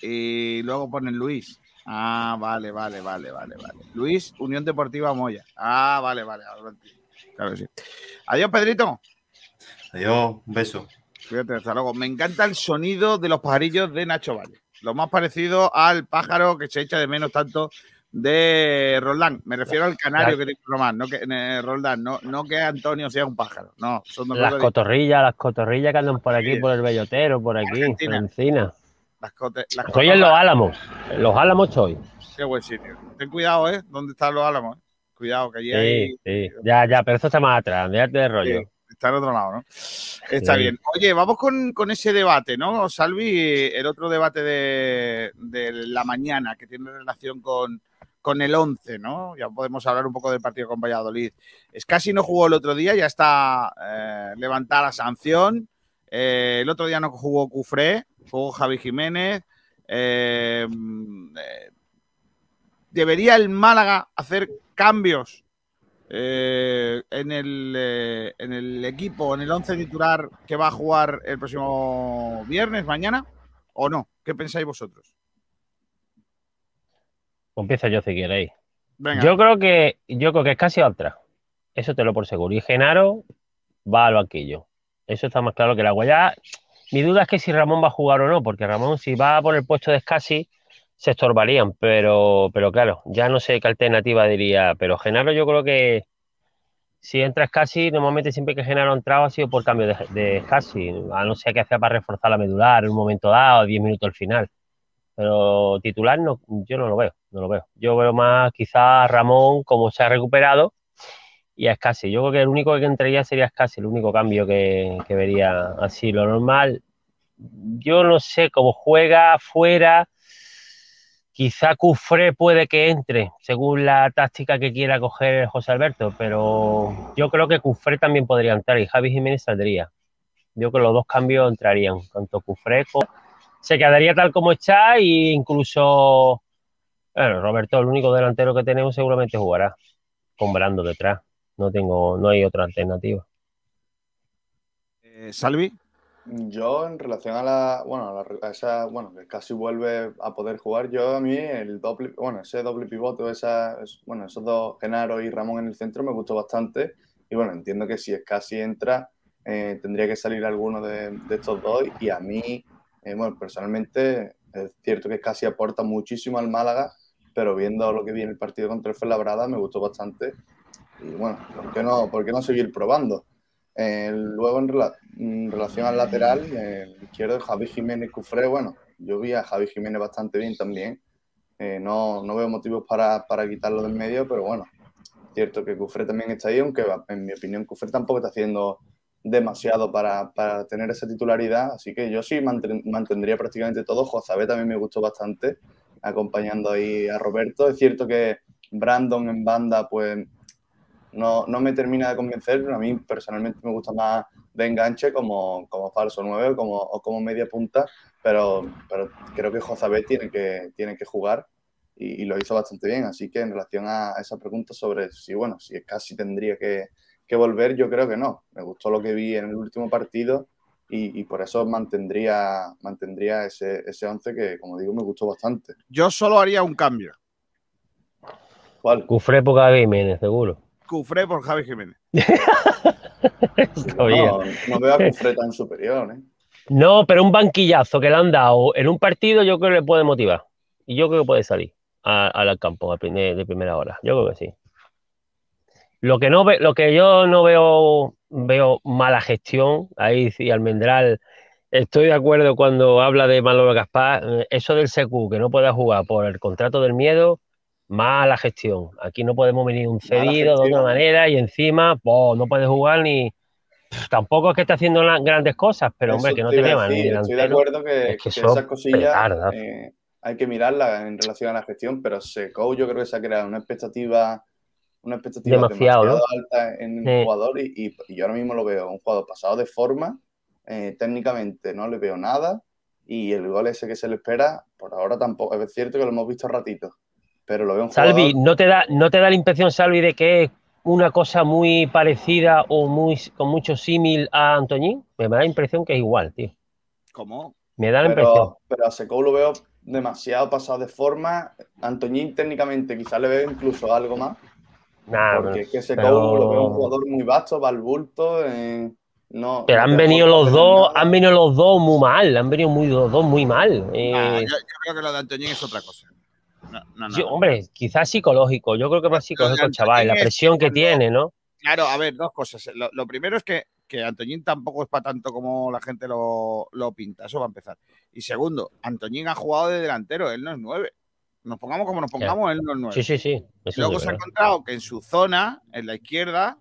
Y, luego ponen Luis. Ah, vale, vale, vale, vale, vale. Luis, Unión Deportiva Moya. Ah, vale, vale. Claro que sí. Adiós, Pedrito. Adiós, un beso. Fíjate, hasta luego. Me encanta el sonido de los pajarillos de Nacho Valle. Lo más parecido al pájaro que se echa de menos tanto de Roldán. Me refiero al canario que tiene Román, no que eh, Roldán, no, no que Antonio sea un pájaro. No, son las cotorrillas, las cotorrillas que andan por aquí, por el bellotero, por aquí, por encina. Las estoy en los álamos. En los álamos estoy. Qué buen sitio. Ten cuidado, ¿eh? ¿Dónde están los álamos? Cuidado, que allí hay. Sí, ya, ya, pero esto está más atrás. Déjate de rollo. Está al otro lado, ¿no? Está bien. Oye, vamos con, ese debate, ¿no, Salvi? El otro debate de, la mañana que tiene relación con, con el 11, ¿no? Ya podemos hablar un poco del partido con Valladolid. Es casi no jugó el otro día, ya está eh, levantada la sanción. Eh, el otro día no jugó Cufré, jugó Javi Jiménez. Eh, ¿Debería el Málaga hacer cambios eh, en, el, eh, en el equipo, en el 11 titular que va a jugar el próximo viernes, mañana, o no? ¿Qué pensáis vosotros? Empieza yo si queréis. Yo creo que yo creo que es casi otra. Eso te lo por seguro. Y Genaro va al banquillo. Eso está más claro que el agua. Ya, mi duda es que si Ramón va a jugar o no, porque Ramón, si va por el puesto de Scassi, se estorbarían, pero, pero claro, ya no sé qué alternativa diría. Pero Genaro, yo creo que si entras casi, normalmente siempre que Genaro ha entrado ha sido por cambio de, de casi, a no ser que hacía para reforzar la medular en un momento dado, 10 minutos al final. Pero titular no, yo no lo veo, no lo veo. Yo veo más quizás Ramón como se ha recuperado y a casi. Yo creo que el único que entraría sería casi el único cambio que vería así. Lo normal, yo no sé cómo juega fuera Quizá Cufré puede que entre, según la táctica que quiera coger José Alberto, pero yo creo que Cufré también podría entrar y Javi Jiménez saldría. Yo creo que los dos cambios entrarían, tanto Cufré como... Se quedaría tal como está e incluso... Bueno, Roberto, el único delantero que tenemos seguramente jugará con Brando detrás. No tengo, no hay otra alternativa. Eh, Salvi. Yo, en relación a la, bueno, a, esa, bueno, que casi vuelve a poder jugar, yo a mí el doble, bueno, ese doble pivote, esa, bueno, esos dos, Genaro y Ramón en el centro, me gustó bastante. Y bueno, entiendo que si es casi entra, eh, tendría que salir alguno de, estos dos. Y a mí, eh, bueno, personalmente, es cierto que casi aporta muchísimo al Málaga, pero viendo lo que viene el partido contra el Fuenlabrada, me gustó bastante. Y bueno, ¿por qué no, por qué no seguir probando? Luego, en, relación al lateral, el izquierdo, Javi Jiménez Cufré, bueno, yo vi a Javi Jiménez bastante bien también. Eh, no, no, veo motivos para, para, quitarlo del medio, pero bueno, cierto que Cufré también está ahí, aunque en mi opinión Cufré tampoco está haciendo demasiado para, para tener esa titularidad, así que yo sí mantendría prácticamente todo. José también me gustó bastante, acompañando ahí a Roberto. Es cierto que Brandon en banda, pues no, no me termina de convencer, pero a mí personalmente me gusta más de enganche como, como falso 9 como, o como media punta, pero, pero creo que Josabé tiene que, tiene que jugar y, lo hizo bastante bien. Así que en relación a esa pregunta sobre si, bueno, si casi tendría que, que volver, yo creo que no. Me gustó lo que vi en el último partido y, y, por eso mantendría, mantendría ese, ese 11 que, como digo, me gustó bastante. Yo solo haría un cambio. ¿Cuál? Cufré por Jiménez, seguro. Cufré por Javi Jiménez. no, veo a Cufré tan superior, ¿eh? No, pero un banquillazo que le han dado en un partido yo creo que le puede motivar. Y yo creo que puede salir al campo de primera hora. Yo creo que sí. Lo que, no ve, lo que yo no veo, veo mala gestión, ahí sí, Almendral, estoy de acuerdo cuando habla de Manolo Gaspar, eh, eso del SECU, que no pueda jugar por el contrato del miedo, mala gestión. Aquí no podemos venir un cedido de otra manera y encima no puede jugar ni. Tampoco es que esté haciendo grandes cosas, pero hombre, que no te ni Estoy de acuerdo que, esas cosillas eh, hay que mirarlas en relación a la gestión, pero Seco yo creo que se ha creado una expectativa una expectativa demasiado, alta en el jugador y, yo ahora mismo lo veo un jugador pasado de forma, eh, técnicamente no le veo nada y el gol ese que se le espera, por ahora tampoco, es cierto que lo hemos visto ratitos, pero lo veo un Salvi, ¿no te, da, ¿no te da la impresión, Salvi, de que es una cosa muy parecida o muy con mucho símil a Antoñín? Me da la impresión que es igual, tío. ¿Cómo? Me da la impresión. Pero a Seco lo veo demasiado pasado de forma. Antoñín técnicamente quizás le veo incluso algo más. porque es que Seco lo veo un jugador muy vasto, va al bulto. Eh, no, pero han venido los dos, han venido los dos muy mal, han venido muy, los dos muy mal. Eh. yo, creo que lo de Antoñín es otra cosa hombre, quizás psicológico. Yo creo que más psicológico, chaval. La presión que tiene, ¿no? Claro, a ver, dos cosas. Lo, primero es que, que, Antoñín tampoco es para tanto como la gente lo, pinta. Eso va a empezar. Y segundo, Antoñín ha jugado de delantero. Él no es nueve. Nos pongamos como nos pongamos, él no es nueve. Sí, sí, sí. Luego se ha encontrado que en su zona, en la izquierda,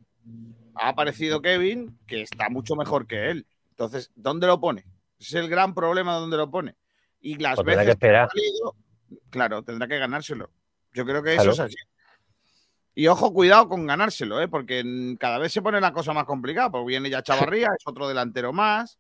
ha aparecido Kevin, que está mucho mejor que él. Entonces, ¿dónde lo pone? Ese es el gran problema dónde lo pone. Y las pues veces que, ha claro, tendrá que ganárselo. Yo creo que eso es así. Y ojo, cuidado con ganárselo, ¿eh? porque cada vez se pone la cosa más complicada, porque viene ya Chavarría, es otro delantero más.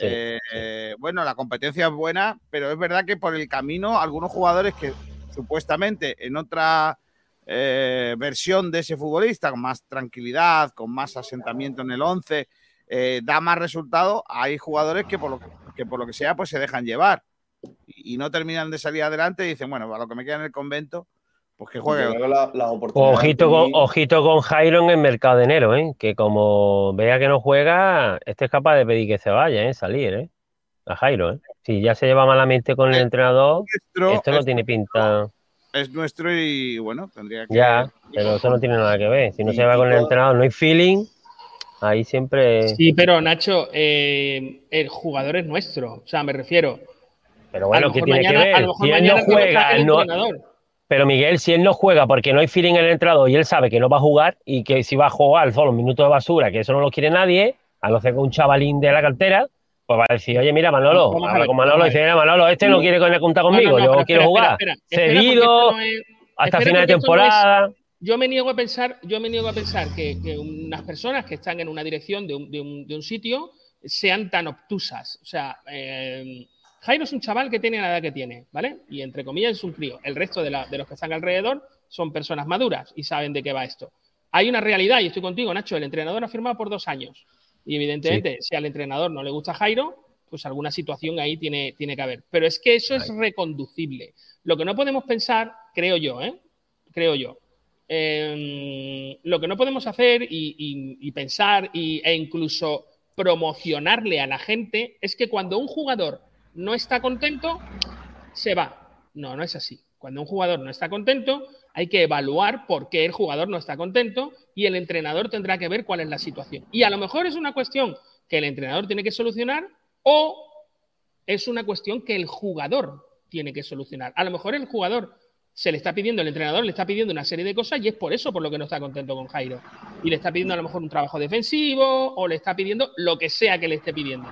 Eh, bueno, la competencia es buena, pero es verdad que por el camino algunos jugadores que supuestamente en otra eh, versión de ese futbolista, con más tranquilidad, con más asentamiento en el 11, da más resultado, hay jugadores que por, lo que por lo que sea pues se dejan llevar y no terminan de salir adelante y dicen, bueno, a lo que me queda en el convento, Pues que juegue. La- oportunidades Ojito con, ojito con Jairo en el mercado de enero, ¿eh? Que como vea que no juega, este es capaz de pedir que se vaya, ¿eh? Salir, ¿eh? A Jairo, ¿eh? Si ya se lleva malamente con el entrenador, Nuestro- esto no es tiene pinta. Es nuestro y bueno, tendría que. Ya, pero eso no tiene nada que ver. Si no se va con el entrenador, no hay feeling, ahí siempre. Sí, pero Nacho, eh, el jugador es nuestro. O sea, me refiero. Pero bueno, ¿qué tiene mañana- que ver? Si él no juega, no. Pero Miguel, si él no juega porque no hay feeling en el entrenador y él sabe que no va a jugar y que si va a jugar son los minutos de basura, que eso no lo quiere nadie, a no ser que un chavalín de la cartera, pues va a decir, oye, mira, Manolo, Vamos habla ver, con Manolo y dice, mira, Manolo, este no quiere contar conmigo, no, yo quiero espera, jugar. espera, espera, espera, Cedido es- hasta final de temporada. yo me niego a pensar, yo me niego a pensar que, que unas personas que están en una dirección de un, de un- de un sitio sean tan obtusas. O sea, eh, Jairo es un chaval que tiene la edad que tiene, ¿vale? Y entre comillas es un crío. El resto de, la- de los que están alrededor son personas maduras y saben de qué va esto. Hay una realidad, y estoy contigo, Nacho, el entrenador ha firmado por dos años. Y evidentemente, si al entrenador no le gusta Jairo, pues alguna situación ahí tiene, tiene que haber. Pero es que eso es reconducible. Lo que no podemos pensar, creo yo, ¿eh? Creo yo. eh, lo que no podemos hacer y, y- y pensar y- e incluso promocionarle a la gente es que cuando un jugador no está contento, se va. No, no es así. Cuando un jugador no está contento, hay que evaluar por qué el jugador no está contento y el entrenador tendrá que ver cuál es la situación. Y a lo mejor es una cuestión que el entrenador tiene que solucionar o es una cuestión que el jugador tiene que solucionar. A lo mejor el jugador se le está pidiendo, el entrenador le está pidiendo una serie de cosas y es por eso por lo que no está contento con Jairo. Y le está pidiendo a lo mejor un trabajo defensivo o le está pidiendo lo que sea que le esté pidiendo.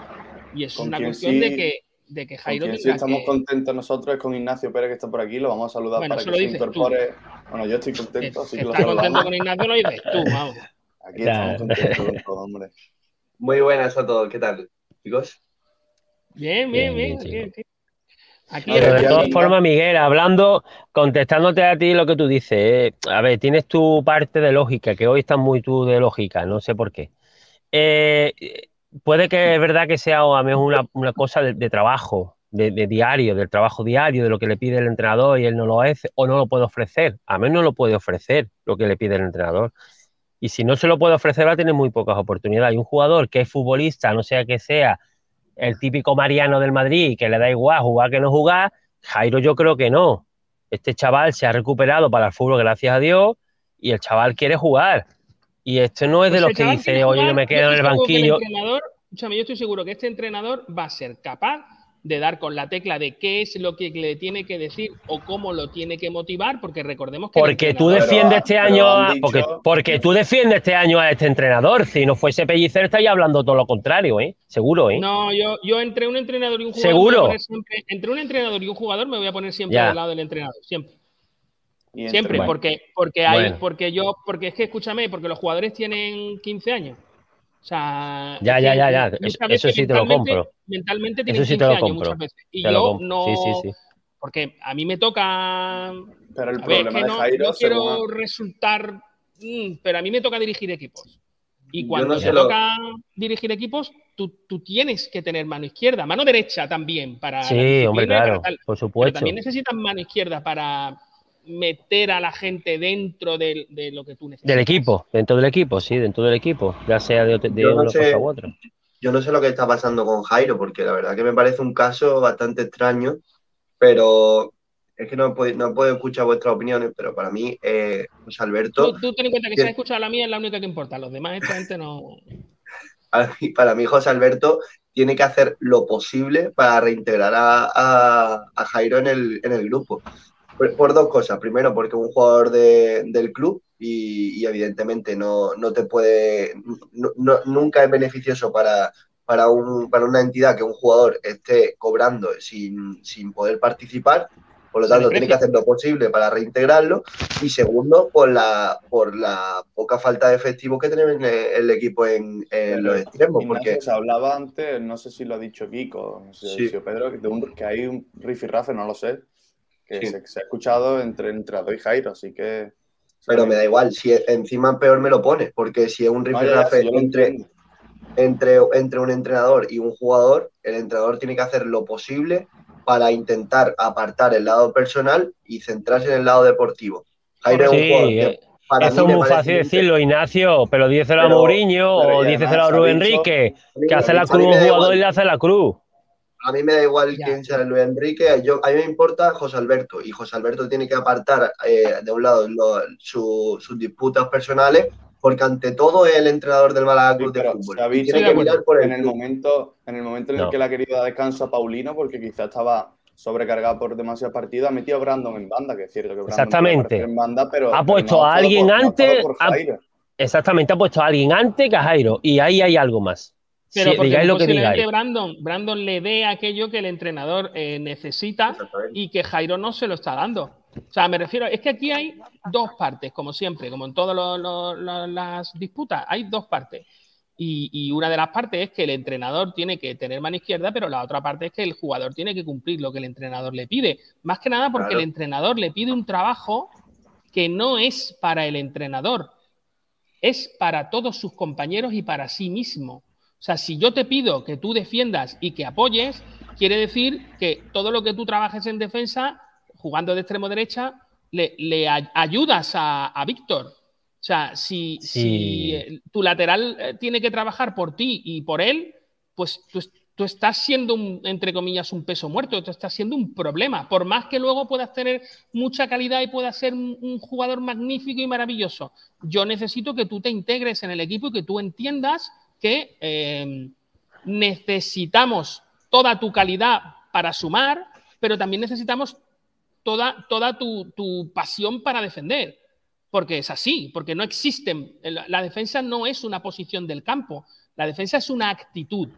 Y es una cuestión sí- de que, de que Jairo sí estamos que- contentos nosotros es con Ignacio Pérez que está por aquí, lo vamos a saludar Bueno, para que se tú. incorpore. Bueno, yo estoy contento, así que lo está contento saludamos. con Ignacio, lo dices tú, vamos. Aquí estamos contentos con todo, hombre. Muy buenas a todos, ¿qué tal, chicos? Bien, bien, bien. bien, bien. Aquí Pero de todas formas, Miguel, hablando, contestándote a ti lo que tú dices, eh, a ver, tienes tu parte de lógica, que hoy estás muy tú de lógica, no sé por qué. Eh, puede que es verdad que sea a una, una cosa de, de trabajo, de, de diario, del trabajo diario, de lo que le pide el entrenador y él no lo hace o no lo puede ofrecer. A menos no lo puede ofrecer lo que le pide el entrenador. Y si no se lo puede ofrecer, va a tener muy pocas oportunidades. Y un jugador que es futbolista, no sea que sea el típico Mariano del Madrid, que le da igual jugar que no jugar, Jairo yo creo que no. Este chaval se ha recuperado para el fútbol, gracias a Dios, y el chaval quiere jugar. Y esto no es de Pues los que dice, oye, yo me quedo en el banquillo. entrenador, escúchame, yo estoy seguro que este entrenador va a ser capaz de dar con la tecla de qué es lo que le tiene que decir o cómo lo tiene que motivar, porque recordemos que Porque tú defiendes este año, a- dicho- porque, porque tú defiendes este año a este entrenador. Si no fuese Pellicer, estaría hablando todo lo contrario, ¿eh? Seguro, ¿eh? No, yo, yo entre un entrenador y un jugador. ¿Seguro? me voy a poner siempre- entre un entrenador y un jugador me voy a poner siempre Ya. del lado del entrenador. Siempre. Y Siempre, bueno, porque, porque hay, Bueno. porque yo, porque es que escúchame, porque los jugadores tienen 15 años. O sea, Ya, ya, ya, ya. Eso- sí te lo mentalmente- compro. Mentalmente tienen sí 15 te lo años compro. muchas veces. Y Te yo no. Sí, sí, sí. Porque a mí me toca. Pero el a ver, es problema que de no, Jairo, no quiero según- resultar. mm, pero a mí me toca dirigir equipos. Y cuando no te lo- toca dirigir equipos, tú, tú tienes que tener mano izquierda, mano derecha también para. Sí, hombre, claro, tal. por Pero supuesto. también necesitas mano izquierda para meter a la gente dentro de, de lo que tú necesitas. Del equipo, dentro del equipo, sí, dentro del equipo, ya sea de, de no una sé- cosa u otra. Yo no sé lo que está pasando con Jairo, porque la verdad que me parece un caso bastante extraño, pero es que no puedo, no puedo escuchar vuestras opiniones, pero para mí, eh, José Alberto, Tú, tú ten en cuenta que si has escuchado la mía es la única que importa. Los demás, esta gente no. para mí, para mí José Alberto tiene que hacer lo posible para reintegrar a, a- a Jairo en el, en el grupo. Por, por dos cosas. Primero, porque es un jugador de- del club y, y evidentemente no, no te puede, no- no- nunca es beneficioso para, para, un, para una entidad que un jugador esté cobrando sin, sin poder participar. Por lo tanto, tiene que hacer lo posible para reintegrarlo. Y segundo, por la, por la poca falta de efectivo que tiene el, el equipo en, en los extremos. Porque se hablaba antes, no sé si lo ha dicho Kiko, no sé Sí. si Pedro, que, de un- que hay un rifirrafe, no lo sé, que Sí. se, se ha escuchado entre entrenador y Jairo, así que... Pero me da igual, si encima peor me lo pone, porque si es un yo lo entre, entre, entre un entrenador y un jugador, el entrenador tiene que hacer lo posible para intentar apartar el lado personal y centrarse en el lado deportivo. Jairo es un jugador que eh, para eso mí es muy fácil decirlo, Ignacio, pero díselo a Mourinho pero o díselo a Rubén Enrique, que hace la cruz un jugador y le hace la cruz. A mí me da igual Ya. quién sea Luis Enrique, yo, a mí me importa José Alberto y José Alberto tiene que apartar eh, de un lado lo- su- sus disputas personales porque ante todo es el entrenador del Málaga Sí, Club de Fútbol. tiene que mirar por el en el momento, en el momento en el No. que le ha querido dar descanso a Paulino, porque quizás estaba sobrecargado por demasiados partidos, ha metido a Brandon en banda, que es cierto que Brandon Exactamente. en banda, pero Ha pero puesto no a alguien por- antes, ha-. Exactamente, ha puesto a alguien antes que a Jairo. Y ahí hay algo más. Pero Si- porque digáis lo que. Brandon, Brandon le dé aquello que el entrenador eh, necesita y que Jairo no se lo está dando. O sea, me refiero, es que aquí hay dos partes, como siempre, como en todas las disputas, hay dos partes. Y, y una de las partes es que el entrenador tiene que tener mano izquierda, pero la otra parte es que el jugador tiene que cumplir lo que el entrenador le pide. Más que nada porque Claro. el entrenador le pide un trabajo que no es para el entrenador, es para todos sus compañeros y para sí mismo. O sea, si yo te pido que tú defiendas y que apoyes, quiere decir que todo lo que tú trabajes en defensa, jugando de extremo derecha, le, le ay- ayudas a, a Víctor. O sea, si, Sí. si, eh, tu lateral eh, tiene que trabajar por ti y por él, pues tú, es- tú estás siendo, un, entre comillas, un peso muerto, tú estás siendo un problema. Por más que luego puedas tener mucha calidad y puedas ser un, un jugador magnífico y maravilloso, yo necesito que tú te integres en el equipo y que tú entiendas eh, necesitamos toda tu calidad para sumar, pero también necesitamos toda, toda tu, tu pasión para defender. Porque es así, porque no existen. La, la defensa no es una posición del campo, la defensa es una actitud.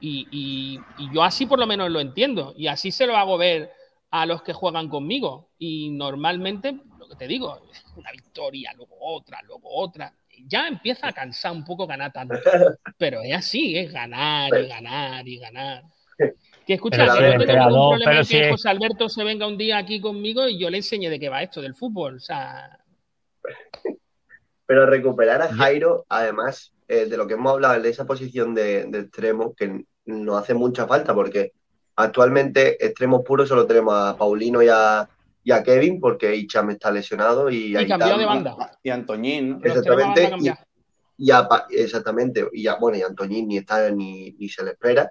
Y, y- y yo así por lo menos lo entiendo. Y así se lo hago ver a los que juegan conmigo. Y normalmente, lo que te digo, una victoria, luego otra, luego otra. Ya empieza a cansar un poco ganar tanto. Pero es así, es ganar y ganar y ganar. Que escucha, Pero no tengo ningún problema pero que si- José Alberto se venga un día aquí conmigo y yo le enseñe de qué va esto del fútbol. O sea, Pero recuperar a Jairo, además eh, de lo que hemos hablado, de esa posición de, de extremo, que nos hace mucha falta, porque actualmente extremos puros solo tenemos a Paulino y a, y a Kevin, porque Icham está lesionado y, y ahí cambió está- de banda. Y Antoñín, ¿no? Exactamente, y, y a exactamente, y a, bueno, y Antoñín ni está ni, ni se le espera.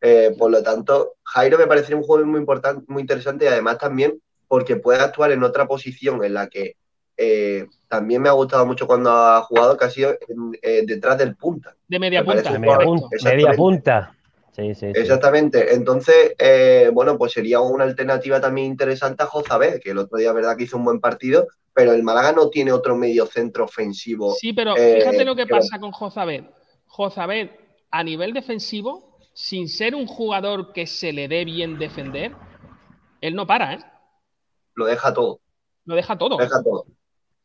Eh, por lo tanto, Jairo me parece un juego muy importante, muy interesante y además también porque puede actuar en otra posición en la que eh, también me ha gustado mucho cuando ha jugado, que ha sido en- eh, detrás del punta. De media Me punta. un Media, jugador- punta, media punta. Sí, sí, sí. Exactamente. Entonces, eh, bueno, pues sería una alternativa también interesante a Jozabed, que el otro día, verdad, que hizo un buen partido, pero el Málaga no tiene otro medio centro ofensivo. Sí, pero eh, fíjate lo que que- pasa con Jozabed. Jozabed, a nivel defensivo, sin ser un jugador que se le dé bien defender, él no para, ¿eh? Lo deja todo. Lo deja todo. Lo deja todo.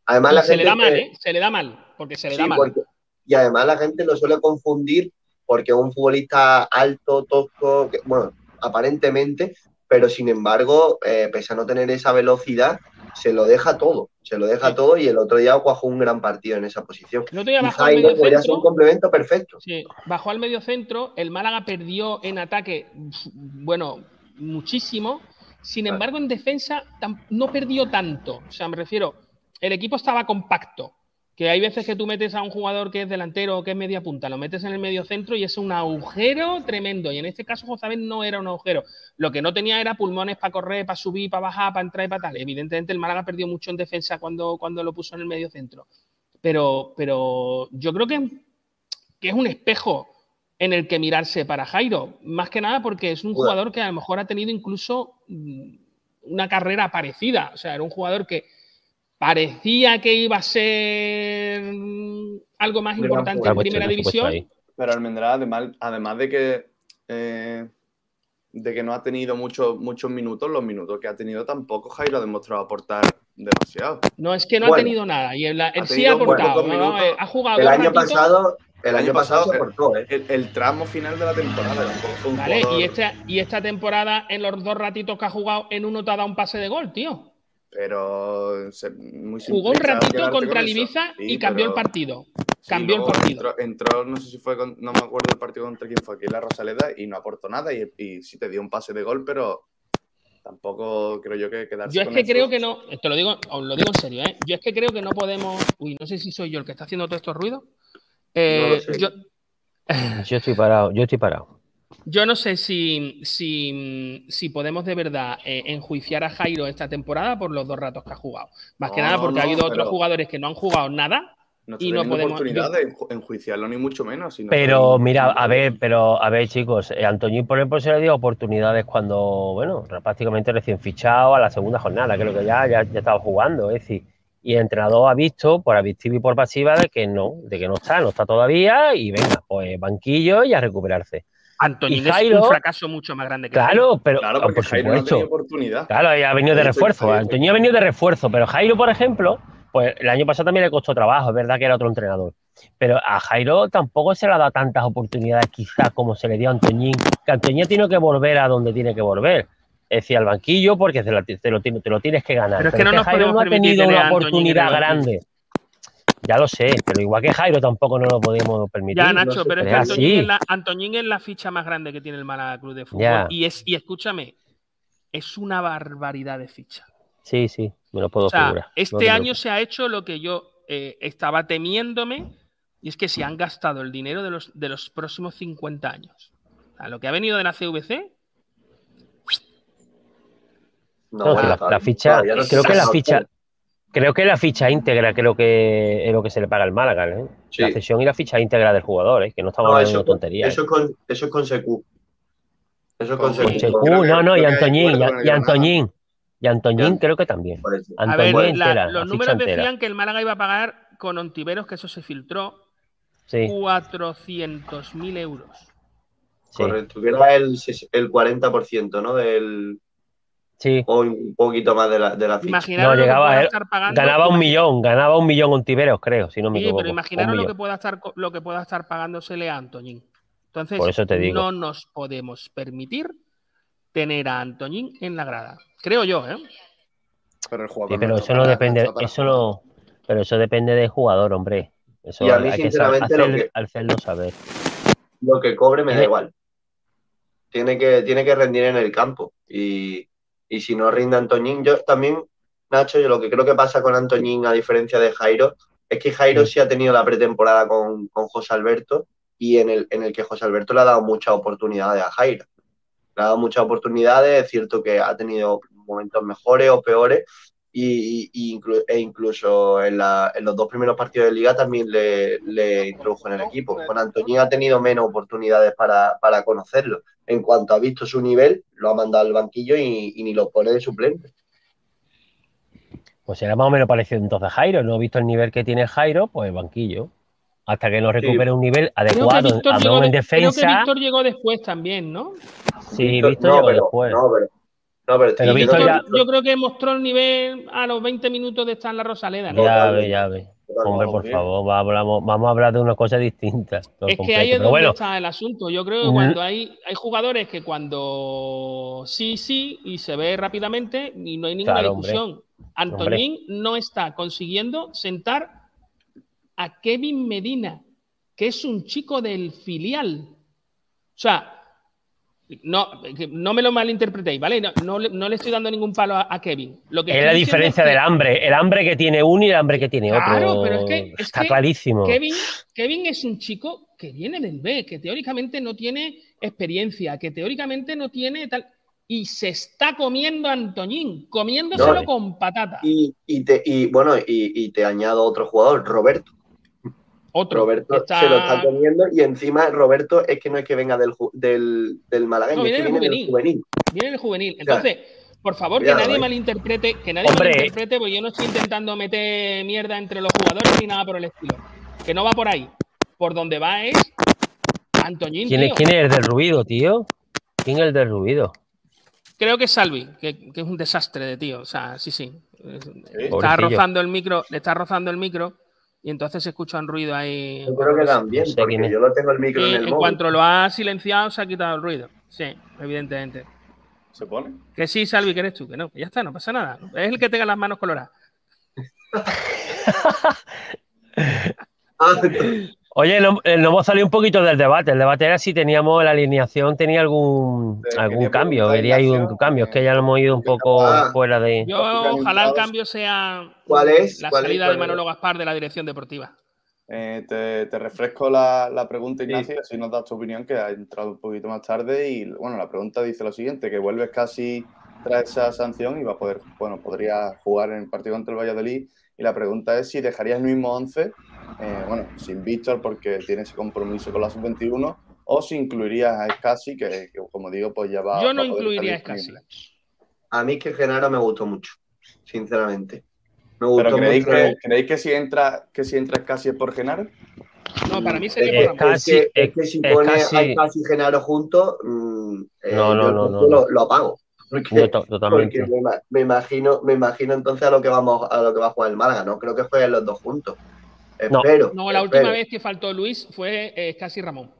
Además, la se gente le da mal, que- ¿eh? Se le da mal, porque se le Sí, da mal. porque- y además la gente lo suele confundir porque es un futbolista alto, tosco, que- bueno, aparentemente, pero sin embargo, eh, pese a no tener esa velocidad, se lo deja todo, se lo deja todo y el otro día cuajó un gran partido en esa posición. El otro día bajó al medio ser centro. un complemento perfecto. Sí, bajó al medio centro, el Málaga perdió en ataque, bueno, muchísimo. Sin embargo, en defensa no perdió tanto. O sea, me refiero, el equipo estaba compacto. Que hay veces que tú metes a un jugador que es delantero o que es media punta, lo metes en el medio centro y es un agujero tremendo. Y en este caso, Josabet no era un agujero. Lo que no tenía era pulmones para correr, para subir, para bajar, para entrar y para tal. Evidentemente, el Málaga perdió mucho en defensa cuando, cuando lo puso en el medio centro. Pero, pero yo creo que que es un espejo en el que mirarse para Jairo. Más que nada porque es un jugador que a lo mejor ha tenido incluso mm, una carrera parecida. O sea, era un jugador que parecía que iba a ser mm, algo más importante en primera división. Pero Almendrá, además, además de que eh, de que no ha tenido muchos muchos minutos, los minutos que ha tenido tampoco Jairo ha demostrado aportar demasiado. No es que no Bueno, ha tenido nada. Y él, sí ha aportado. pocos ¿no? minutos. Eh, Ha jugado El año pasado, el año pasado se el- aportó, ¿eh? El, el tramo final de la temporada tampoco fue un ¿vale? jugador- Y, este, y esta temporada, en los dos ratitos que ha jugado, en uno te ha dado un pase de gol, tío. Pero se- muy Jugó un ratito contra con. Ibiza Sí, y cambió pero- el partido. sí, Cambió el partido. Entró, entró, no sé si fue, con- no me acuerdo el partido contra quién fue aquí la Rosaleda y no aportó nada y, y sí te dio un pase de gol, pero Tampoco creo yo que quedarse Yo es con que creo que no, te lo digo, os lo digo en serio, ¿eh? Yo es que creo que no podemos. Uy, no sé si soy yo el que está haciendo todos estos ruidos. Eh, No Yo estoy parado, yo estoy parado. Yo no sé si, si, si podemos de verdad eh, enjuiciar a Jairo esta temporada por los dos ratos que ha jugado. Más que nada no, porque ha habido otros jugadores que no han jugado nada No y no podemos. oportunidad de enju- enjuiciarlo, ni mucho menos. sino Pero mira, a ver, pero a ver, chicos, eh, Antoñín, por ejemplo, se le dio oportunidades cuando, bueno, prácticamente recién fichado a la segunda jornada, creo que ya, ya, ya estaba jugando, es decir, y el entrenador ha visto, por activa y por pasiva, de que no, de que no está, no está todavía, y venga, pues banquillo y a recuperarse. Antoñín es un fracaso mucho más grande que Claro, Jairo. pero Claro, ah, porque por Jairo no ha tenido oportunidad. Claro, ha venido de refuerzo. Antonio ha venido de refuerzo, pero Jairo, por ejemplo, pues el año pasado también le costó trabajo, es verdad que era otro entrenador. Pero a Jairo tampoco se le ha dado tantas oportunidades, quizás como se le dio a Antoñín, que Antoñín tiene que volver a donde tiene que volver. Es decir, al banquillo, porque te lo, te lo tiene- te lo tienes que ganar. Pero es que no nos Jairo no ha tenido una Antoñín oportunidad grande. Ya lo sé, pero igual que Jairo tampoco no lo podemos permitir. Ya, Nacho, pero es que. Antoñín es, la, Antoñín es la ficha más grande que tiene el Málaga Club de Fútbol. Ya. Y, es, y escúchame, es una barbaridad de ficha. Sí, sí, me lo puedo O sea, figurar. Este te año se ha hecho lo que yo eh, estaba temiéndome, y es que se han gastado el dinero de los, de los próximos 50 años. O sea, lo que ha venido de la CVC, No, la, la ficha, creo que la ficha, creo que la ficha íntegra, creo que es lo que se le paga al Málaga, ¿eh? Sí. La cesión y la ficha íntegra del jugador, ¿eh? que no estamos No, hablando eso, de tonterías. eso, es con, eso es con Secu. Eso es con, Con Con Secu. No, no, y Antoñín, y, y Antoñín, y Antoñín Ya. creo que también. A ver, la- los la números entera. decían que el Málaga iba a pagar con Ontiveros, que eso se filtró, Sí, 400.000 euros. sí, Correcto, que era el, el 40%, ¿no? Del, sí. o un poquito más de la, de la ficha. Imaginaros No, lo que llegaba él- estar pagando. Ganaba un millón, ganaba un millón Ontiveros, creo, si no me Sí, equivoco. pero imaginaros lo que pueda estar lo que pueda estar pagándosele a Antoñín. Entonces, Por eso te digo. no nos podemos permitir tener a Antoñín en la grada. Creo yo, ¿eh? Pero el jugador Sí, pero no eso no depende, eso no, pero eso depende del jugador, hombre. Eso Y a mí, hay que lo hacer- que- hacerlo saber. Lo que cobre me da Tiene- igual. Tiene que, tiene que rendir en el campo. Y, y si no rinde Antoñín, yo también, Nacho, yo lo que creo que pasa con Antoñín, a diferencia de Jairo, es que Jairo sí ha tenido la pretemporada con, con José Alberto y en el, en el que José Alberto le ha dado muchas oportunidades a Jairo. Le ha dado muchas oportunidades, es cierto que ha tenido momentos mejores o peores, y, y inclu- e incluso en, la- en los dos primeros partidos de liga también le, le introdujo en el equipo. Con Antoñín ha tenido menos oportunidades para, para conocerlo. En cuanto ha visto su nivel, lo ha mandado al banquillo y, y ni lo pone de suplente. Pues será más o menos parecido entonces a Jairo. No he visto el nivel que tiene Jairo, pues banquillo. Hasta que no recupere un nivel Creo que, adecuado, Víctor llegó menos en de- creo que defensa. Víctor llegó después también, ¿no? Sí, Víctor- Víctor no, llegó pero- después. No, pero, no, pero, creo Yo creo que mostró el nivel a los 20 minutos de estar en la Rosaleda, ¿no? Ya ve, ya ve. Hombre, por favor, va- hablamos- vamos a hablar de una cosa distinta. Es que ahí es donde bueno, está el asunto. Yo creo que cuando hay, hay jugadores que cuando sí, sí, y se ve rápidamente y no hay ninguna Claro, hombre. discusión. Antoñín no está consiguiendo sentar a Kevin Medina, que es un chico del filial. O sea, no, no me lo malinterpretéis, ¿vale? No, no le, no le estoy dando ningún palo a, a Kevin. Lo que es la diferencia es que- del hambre. El hambre que tiene uno y el hambre que tiene Claro, otro. pero es que, es Está que clarísimo. Kevin, Kevin es un chico que viene del B, que teóricamente no tiene experiencia, que teóricamente no tiene tal. Y se está comiendo a Antoñín, comiéndoselo No, con patata. Y, y te, y bueno, y, y te añado otro jugador, Roberto. Otro. Roberto que está- se lo está comiendo y encima Roberto es que no es que venga del, del, del malagueño, No, es viene que del viene juvenil. del juvenil. Viene el juvenil. Entonces, por favor, que nadie eh. malinterprete, que nadie Hombre. malinterprete, porque yo no estoy intentando meter mierda entre los jugadores ni nada por el estilo. Que no va por ahí. Por donde va es Antoñín. ¿Quién es. ¿Quién es el del ruido, tío? ¿Quién es el del ruido? Creo que es Salvi, que, que es un desastre de tío. O sea, sí, sí. Está rozando el micro, le está rozando el micro y entonces se escucha un ruido ahí. Yo creo que también, porque yo lo tengo el micro Y en el en móvil. cuanto lo ha silenciado, se ha quitado el ruido. Sí, evidentemente. ¿Se pone? Que sí, Salvi, que eres tú, que no, ya está, no pasa nada. Es el que tenga las manos coloradas. Oye, no, eh, nos hemos salido un poquito del debate. El debate era si teníamos la alineación, tenía algún, algún cambio. Quería ir un cambio. Es que ya nos hemos ido un poco Ah. fuera de. Yo ojalá el cambio sea ¿Cuál es? la salida ¿Cuál de? Manolo Gaspar de la dirección deportiva. Eh, te, te refresco la, la pregunta, Ignacio, si nos das tu opinión, que ha entrado un poquito más tarde. Y bueno, la pregunta dice lo siguiente: que vuelves casi tras esa sanción y va a poder, bueno, podría jugar en el partido contra el Valladolid. Y la pregunta es si dejarías el mismo 11, eh, bueno, sin Víctor porque tiene ese compromiso con la sub-21, o si incluirías a Escasi, que, que, como digo, pues ya va. Yo va no a incluiría a estar Escasi. A mí es que Genaro me gustó mucho, sinceramente. Me gustó Pero ¿creéis mucho. que, ¿creéis que si entra que si entra Escasi es por Genaro? No, para mí sería Eh, por casi- es que, es que si es pone casi- a Casi y Genaro juntos, mm, eh, No, no, yo no, no, no. Lo, lo apago. Porque, No, to- totalmente. porque me, ima- me imagino, me imagino entonces a lo que vamos, a lo que va a jugar el Málaga. No creo que jueguen los dos juntos. No. Espero. No, la espero. última vez que faltó Luis fue eh, casi Ramón.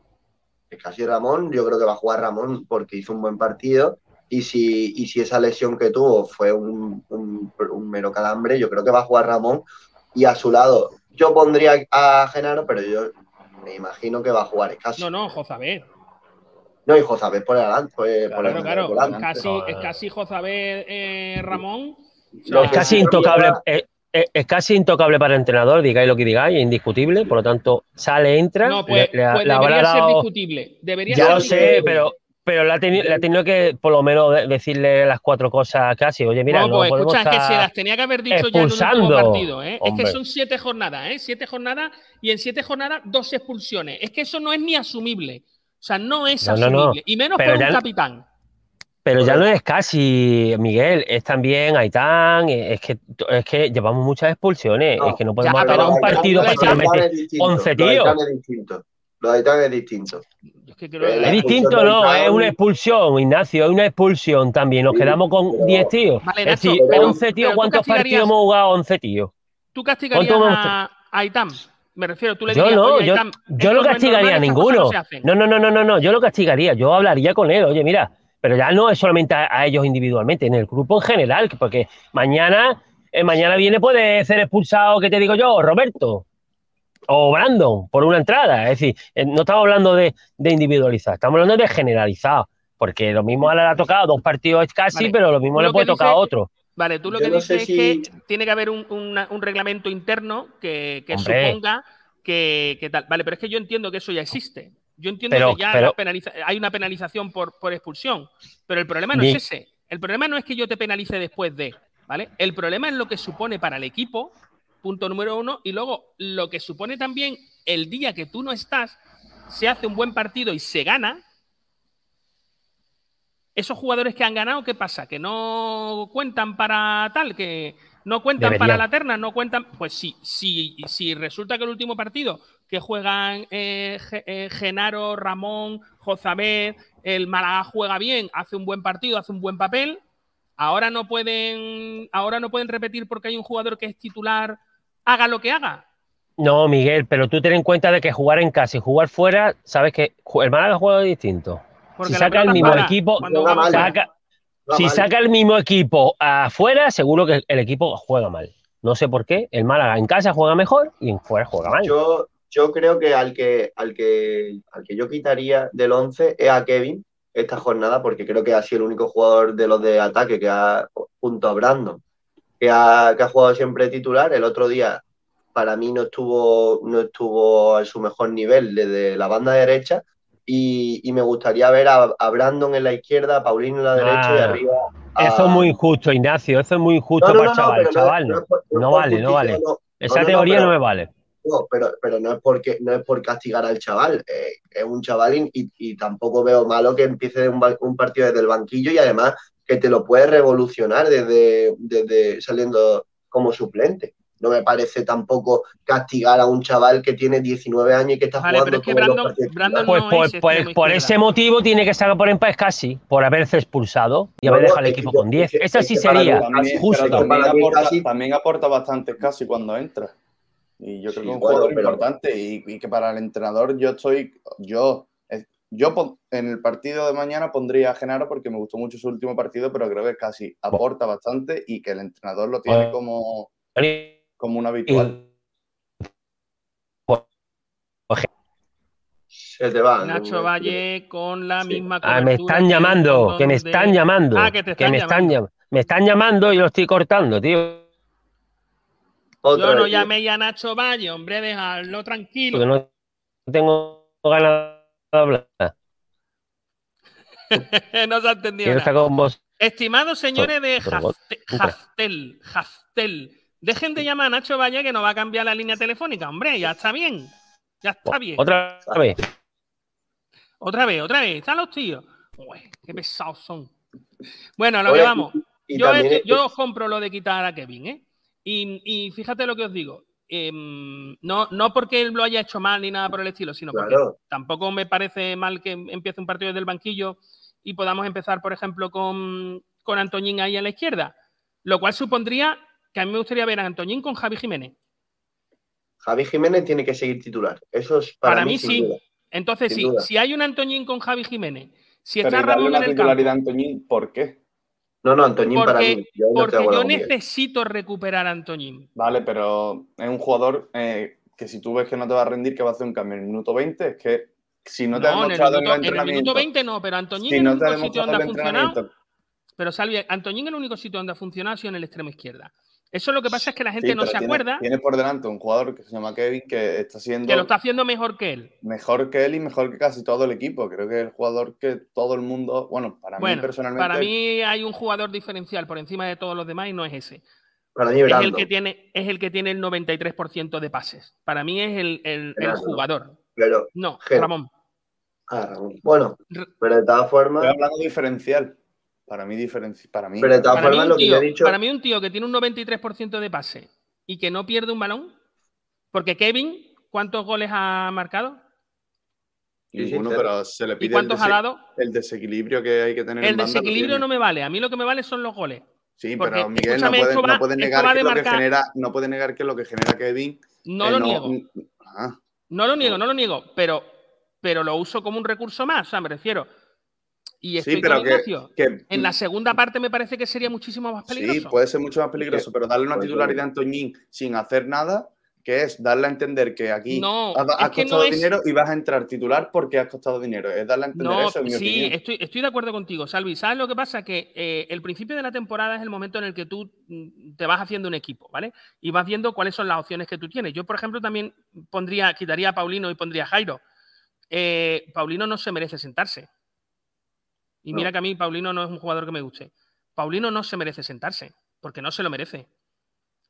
Casi Ramón, yo creo que va a jugar Ramón porque hizo un buen partido. Y si, y si esa lesión que tuvo fue un, un- un mero calambre, yo creo que va a jugar Ramón. Y a su lado, yo pondría a Genaro, pero yo me imagino que va a jugar Escasi. No, no, Jozabed. No, y Jozabed por adelante. Por, por Claro, el- claro. por. Casi, No, es no. casi Jozabed eh, Ramón. Es casi intocable. ahora- Es, es- casi intocable para el entrenador, digáis lo que digáis, es indiscutible. Por lo tanto, sale, entra. No, pues, le- le- pues le debería ser dado- discutible. Debería Ya ser lo sé, pero, pero le ha, tenido, le ha tenido que, por lo menos, de- decirle las cuatro cosas casi. Oye, mira, no, no, pues podemos escucha, es que se las tenía que haber dicho ya en el último expulsando. partido. ¿eh? Es que son siete jornadas, ¿eh? Siete jornadas y en siete jornadas dos expulsiones. Es que eso no es ni asumible. O sea, no es No, no, no. asumible. Y menos Pero por ya un no- capitán. Pero ya no es casi, Miguel, es también Aitán, es que, es que llevamos muchas expulsiones, No, es que no podemos ya, pero un Aitán- partido Aitán distinto, 11 Lo de tíos. Aitán es distinto. Lo de Aitán es distinto. Es que creo Eh, que- la Es distinto, no, Aitán- es una expulsión, Ignacio, es una expulsión también. Nos Sí, quedamos con pero- 10 tíos. Vale, es Nacho, decir, pero- 11 tíos, ¿cuántos castigarías- partidos hemos jugado? 11 tíos. Tú castigarías ¿Cuánto vamos a, a Aitam. Me refiero, tú le Yo dirías, no, "Oye, yo, yo no castigaría a ninguno. no se hacen". No, no, no, no, no, yo lo castigaría, yo hablaría con él, oye, mira, pero ya no es solamente a, a ellos individualmente, en el grupo en general, que- porque mañana, eh, mañana viene puede ser expulsado, ¿qué te digo yo? Roberto o Brandon por una entrada. Es decir, eh, no estamos hablando de, de individualizar, estamos hablando de generalizar. Porque lo mismo le ha tocado dos partidos casi, Vale. pero lo mismo Tú le lo puede tocar a otro. Vale, tú lo Yo que no dices si- es que tiene que haber un, una- un reglamento interno que, que suponga que, que tal. Vale, pero es que yo entiendo que eso ya existe. Yo entiendo Pero- que ya pero- la penaliza- hay una penalización por, por expulsión. Pero el problema no Ni- es ese. El problema no es que yo te penalice después de. ¿Vale? El problema es lo que supone para el equipo, punto número uno, y luego lo que supone también el día que tú no estás, se hace un buen partido y se gana, esos jugadores que han ganado, ¿qué pasa? Que no cuentan para tal, que no cuentan para la terna, no cuentan. Pues sí, si, si resulta que el último partido que juegan eh, eh, Genaro, Ramón, Jozabed, el Málaga juega bien, hace un buen partido, hace un buen papel. Ahora no pueden, ahora no pueden repetir porque hay un jugador que es titular, haga lo que haga. No, Miguel, pero tú ten en cuenta de que jugar en casa y jugar fuera, sabes que el Málaga juega distinto. Porque si saca el mismo para equipo, saca- si mal. saca el mismo equipo afuera, seguro que el equipo juega mal. No sé por qué. El Málaga en casa juega mejor y en fuera juega mal. Yo, yo creo que al que, al que al que yo quitaría del 11 es a Kevin esta jornada, porque creo que ha sido el único jugador de los de ataque que ha, junto a Brandon, que ha, que ha jugado siempre titular. El otro día, para mí, no estuvo, no estuvo a su mejor nivel desde la banda derecha. Y, y me gustaría ver a, a Brandon en la izquierda, a Paulino en la derecha y Ah. arriba. a- Eso es muy injusto, Ignacio. Eso es muy injusto No, no, para el chaval. no- chaval, vale, no vale. Esa teoría pero- no me vale. No, pero, pero no es porque no es por castigar al chaval, eh, es un chavalín y, y tampoco veo malo que empiece un, partido desde el banquillo y además que te lo puedes revolucionar desde, desde saliendo como suplente. No me parece tampoco castigar a un chaval que tiene 19 años y que está Vale, jugando pero es que los Brandon- Brandon Pues no por, es por- ese motivo tiene que sacar por empate casi, por haberse expulsado y No, haber no, dejado que equipo yo- con 10. es que- Esa es sí sería También, justo. también aporta, casi- también aporta bastante casi cuando entra. Y yo creo Sí, que es un bueno, jugador pero- importante y, y que para el entrenador yo estoy, yo, yo en el partido de mañana pondría a Genaro porque me gustó mucho su último partido, pero creo que casi aporta bastante y que el entrenador lo tiene como. Como un habitual. Se te va. Nacho Valle con la misma Ah, me cobertura están que llamando, un que me están llamando. Ah, que te están me están, llamando. llam- me están llamando y lo estoy cortando, tío. Yo no llamé ya a Nacho Valle, hombre, dejarlo tranquilo. Porque no tengo ganas de hablar. no se ha entendido nada. Estimados señores de Pero vos- Dejen de llamar a Nacho Valle que nos va a cambiar la línea telefónica, hombre, ya está bien. Ya está bien. Otra vez. Otra vez, otra vez. Están los tíos. Uy, qué pesados son. Bueno, a lo que vamos. yo, este- yo os compro lo de quitar a Kevin, ¿eh? Y, y fíjate lo que os digo. em, no, no porque él lo haya hecho mal ni nada por el estilo, sino porque Claro. tampoco me parece mal que empiece un partido desde el banquillo y podamos empezar, por ejemplo, con, con Antoñín ahí a la izquierda. Lo cual supondría que a mí me gustaría ver a Antoñín con Javi Jiménez. Javi Jiménez tiene que seguir titular. Eso es para, Para, mí, sí. duda. Entonces, Sin sí, duda. si hay un Antoñín con Javi Jiménez, si Pero está la en el campo, titularidad a Antoñín, ¿por qué? No, no, Antoñín para mí. Yo no porque yo necesito recuperar a Antoñín. Vale, pero es un jugador eh, que si tú ves que no te va a rendir, que va a hacer un cambio en el minuto 20, es que si no te ha No, en el, demostrado en, minuto, el en el minuto entrenamiento, 20 no, pero Antoñín si es el no único sitio demostrado donde ha funcionado. entrenamiento, Pero Salvi, Antoñín es el único sitio donde ha funcionado ha sido en el extremo izquierda. Eso lo que pasa es que la gente sí, no se tiene- acuerda Tiene por delante un jugador que se llama Kevin que está siendo que lo está haciendo mejor que él. mejor que él y mejor que casi todo el equipo. Creo que es el jugador que todo el mundo, bueno, para mí personalmente, para mí hay un jugador diferencial por encima de todos los demás y no es ese. Para mí, Es el, que tiene, es el que tiene el 93% de pases. Para mí es el, el- el jugador. Pero, No, Ramón. ah, Ramón. Bueno, pero de todas formas, estoy hablando diferencial. Para mí, diferencia, para mí. Pero de todas Para mí, formas, lo que yo tío, he dicho- para mí un tío que tiene un 93% de pase y que no pierde un balón, porque Kevin, ¿cuántos goles ha marcado? Ninguno, pero se le ¿Y pide el, cuántos ha dado? el desequilibrio que hay que tener El en banda, desequilibrio no me vale. A mí lo que me vale son los goles. Sí, porque, pero Miguel no puede, va- no puede negar que lo que genera, no puede negar que lo que genera Kevin. No eh, lo niego. Ah, No lo niego, no lo niego, pero, pero lo uso como un recurso más, o sea, me refiero. Y estoy sí, pero con que, En la segunda parte me parece que sería muchísimo más peligroso. sí, puede ser mucho más peligroso, pero darle una titularidad a Antoñín sin hacer nada, que es darle a entender que aquí No, has, costado no es- dinero y vas a entrar titular porque has costado dinero. Es darle a entender No, eso, en mi sí, opinión. estoy, estoy de acuerdo contigo, Salvi. ¿Sabes lo que pasa? Que eh, el principio de la temporada es el momento en el que tú mm, te vas haciendo un equipo, ¿vale? Y vas viendo cuáles son las opciones que tú tienes. Yo, por ejemplo, también pondría, quitaría a Paulino y pondría a Jairo. Eh, Paulino no se merece sentarse. Y No. mira que a mí Paulino no es un jugador que me guste. Paulino no se merece sentarse, porque no se lo merece.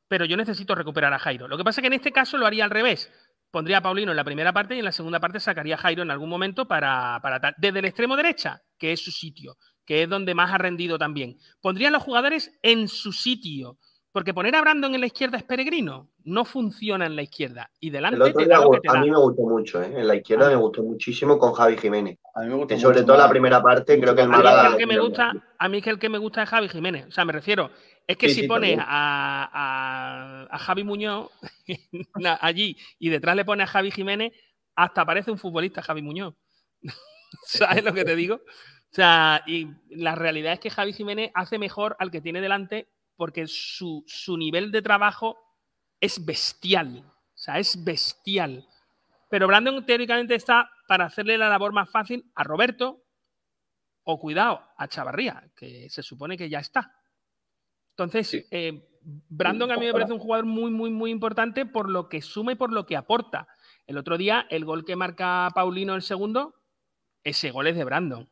Pero yo necesito recuperar a Jairo. Lo que pasa es que en este caso lo haría al revés. Pondría a Paulino en la primera parte y en la segunda parte sacaría a Jairo en algún momento para, para tal. Desde el extremo derecha, que es su sitio, que es donde más ha rendido también. Pondría a los jugadores en su sitio. Porque poner a Brandon en la izquierda es peregrino. No funciona en la izquierda. Y el delante otro te da lo que te a da. mí me gustó mucho, ¿eh? En la izquierda Ah. me gustó muchísimo con Javi Jiménez. A mí me gusta Que sobre mucho todo la primera parte, creo que el más A mí, es que Málaga. el que me gusta, a mí es que el que me gusta es Javi Jiménez. O sea, me refiero, es que Sí, si sí, pones a, a- a Javi Muñoz allí y detrás le pones a Javi Jiménez, hasta parece un futbolista Javi Muñoz. ¿Sabes lo que te digo? O sea, y la realidad es que Javi Jiménez hace mejor al que tiene delante porque su, su nivel de trabajo es bestial. O sea, es bestial. Pero Brandon teóricamente está para hacerle la labor más fácil a Roberto o cuidado, a Chavarría, que se supone que ya está. Entonces, eh, Brandon a mí me parece un jugador muy, muy, muy importante por lo que suma y por lo que aporta. El otro día, el gol que marca Paulino el segundo, ese gol es de Brandon.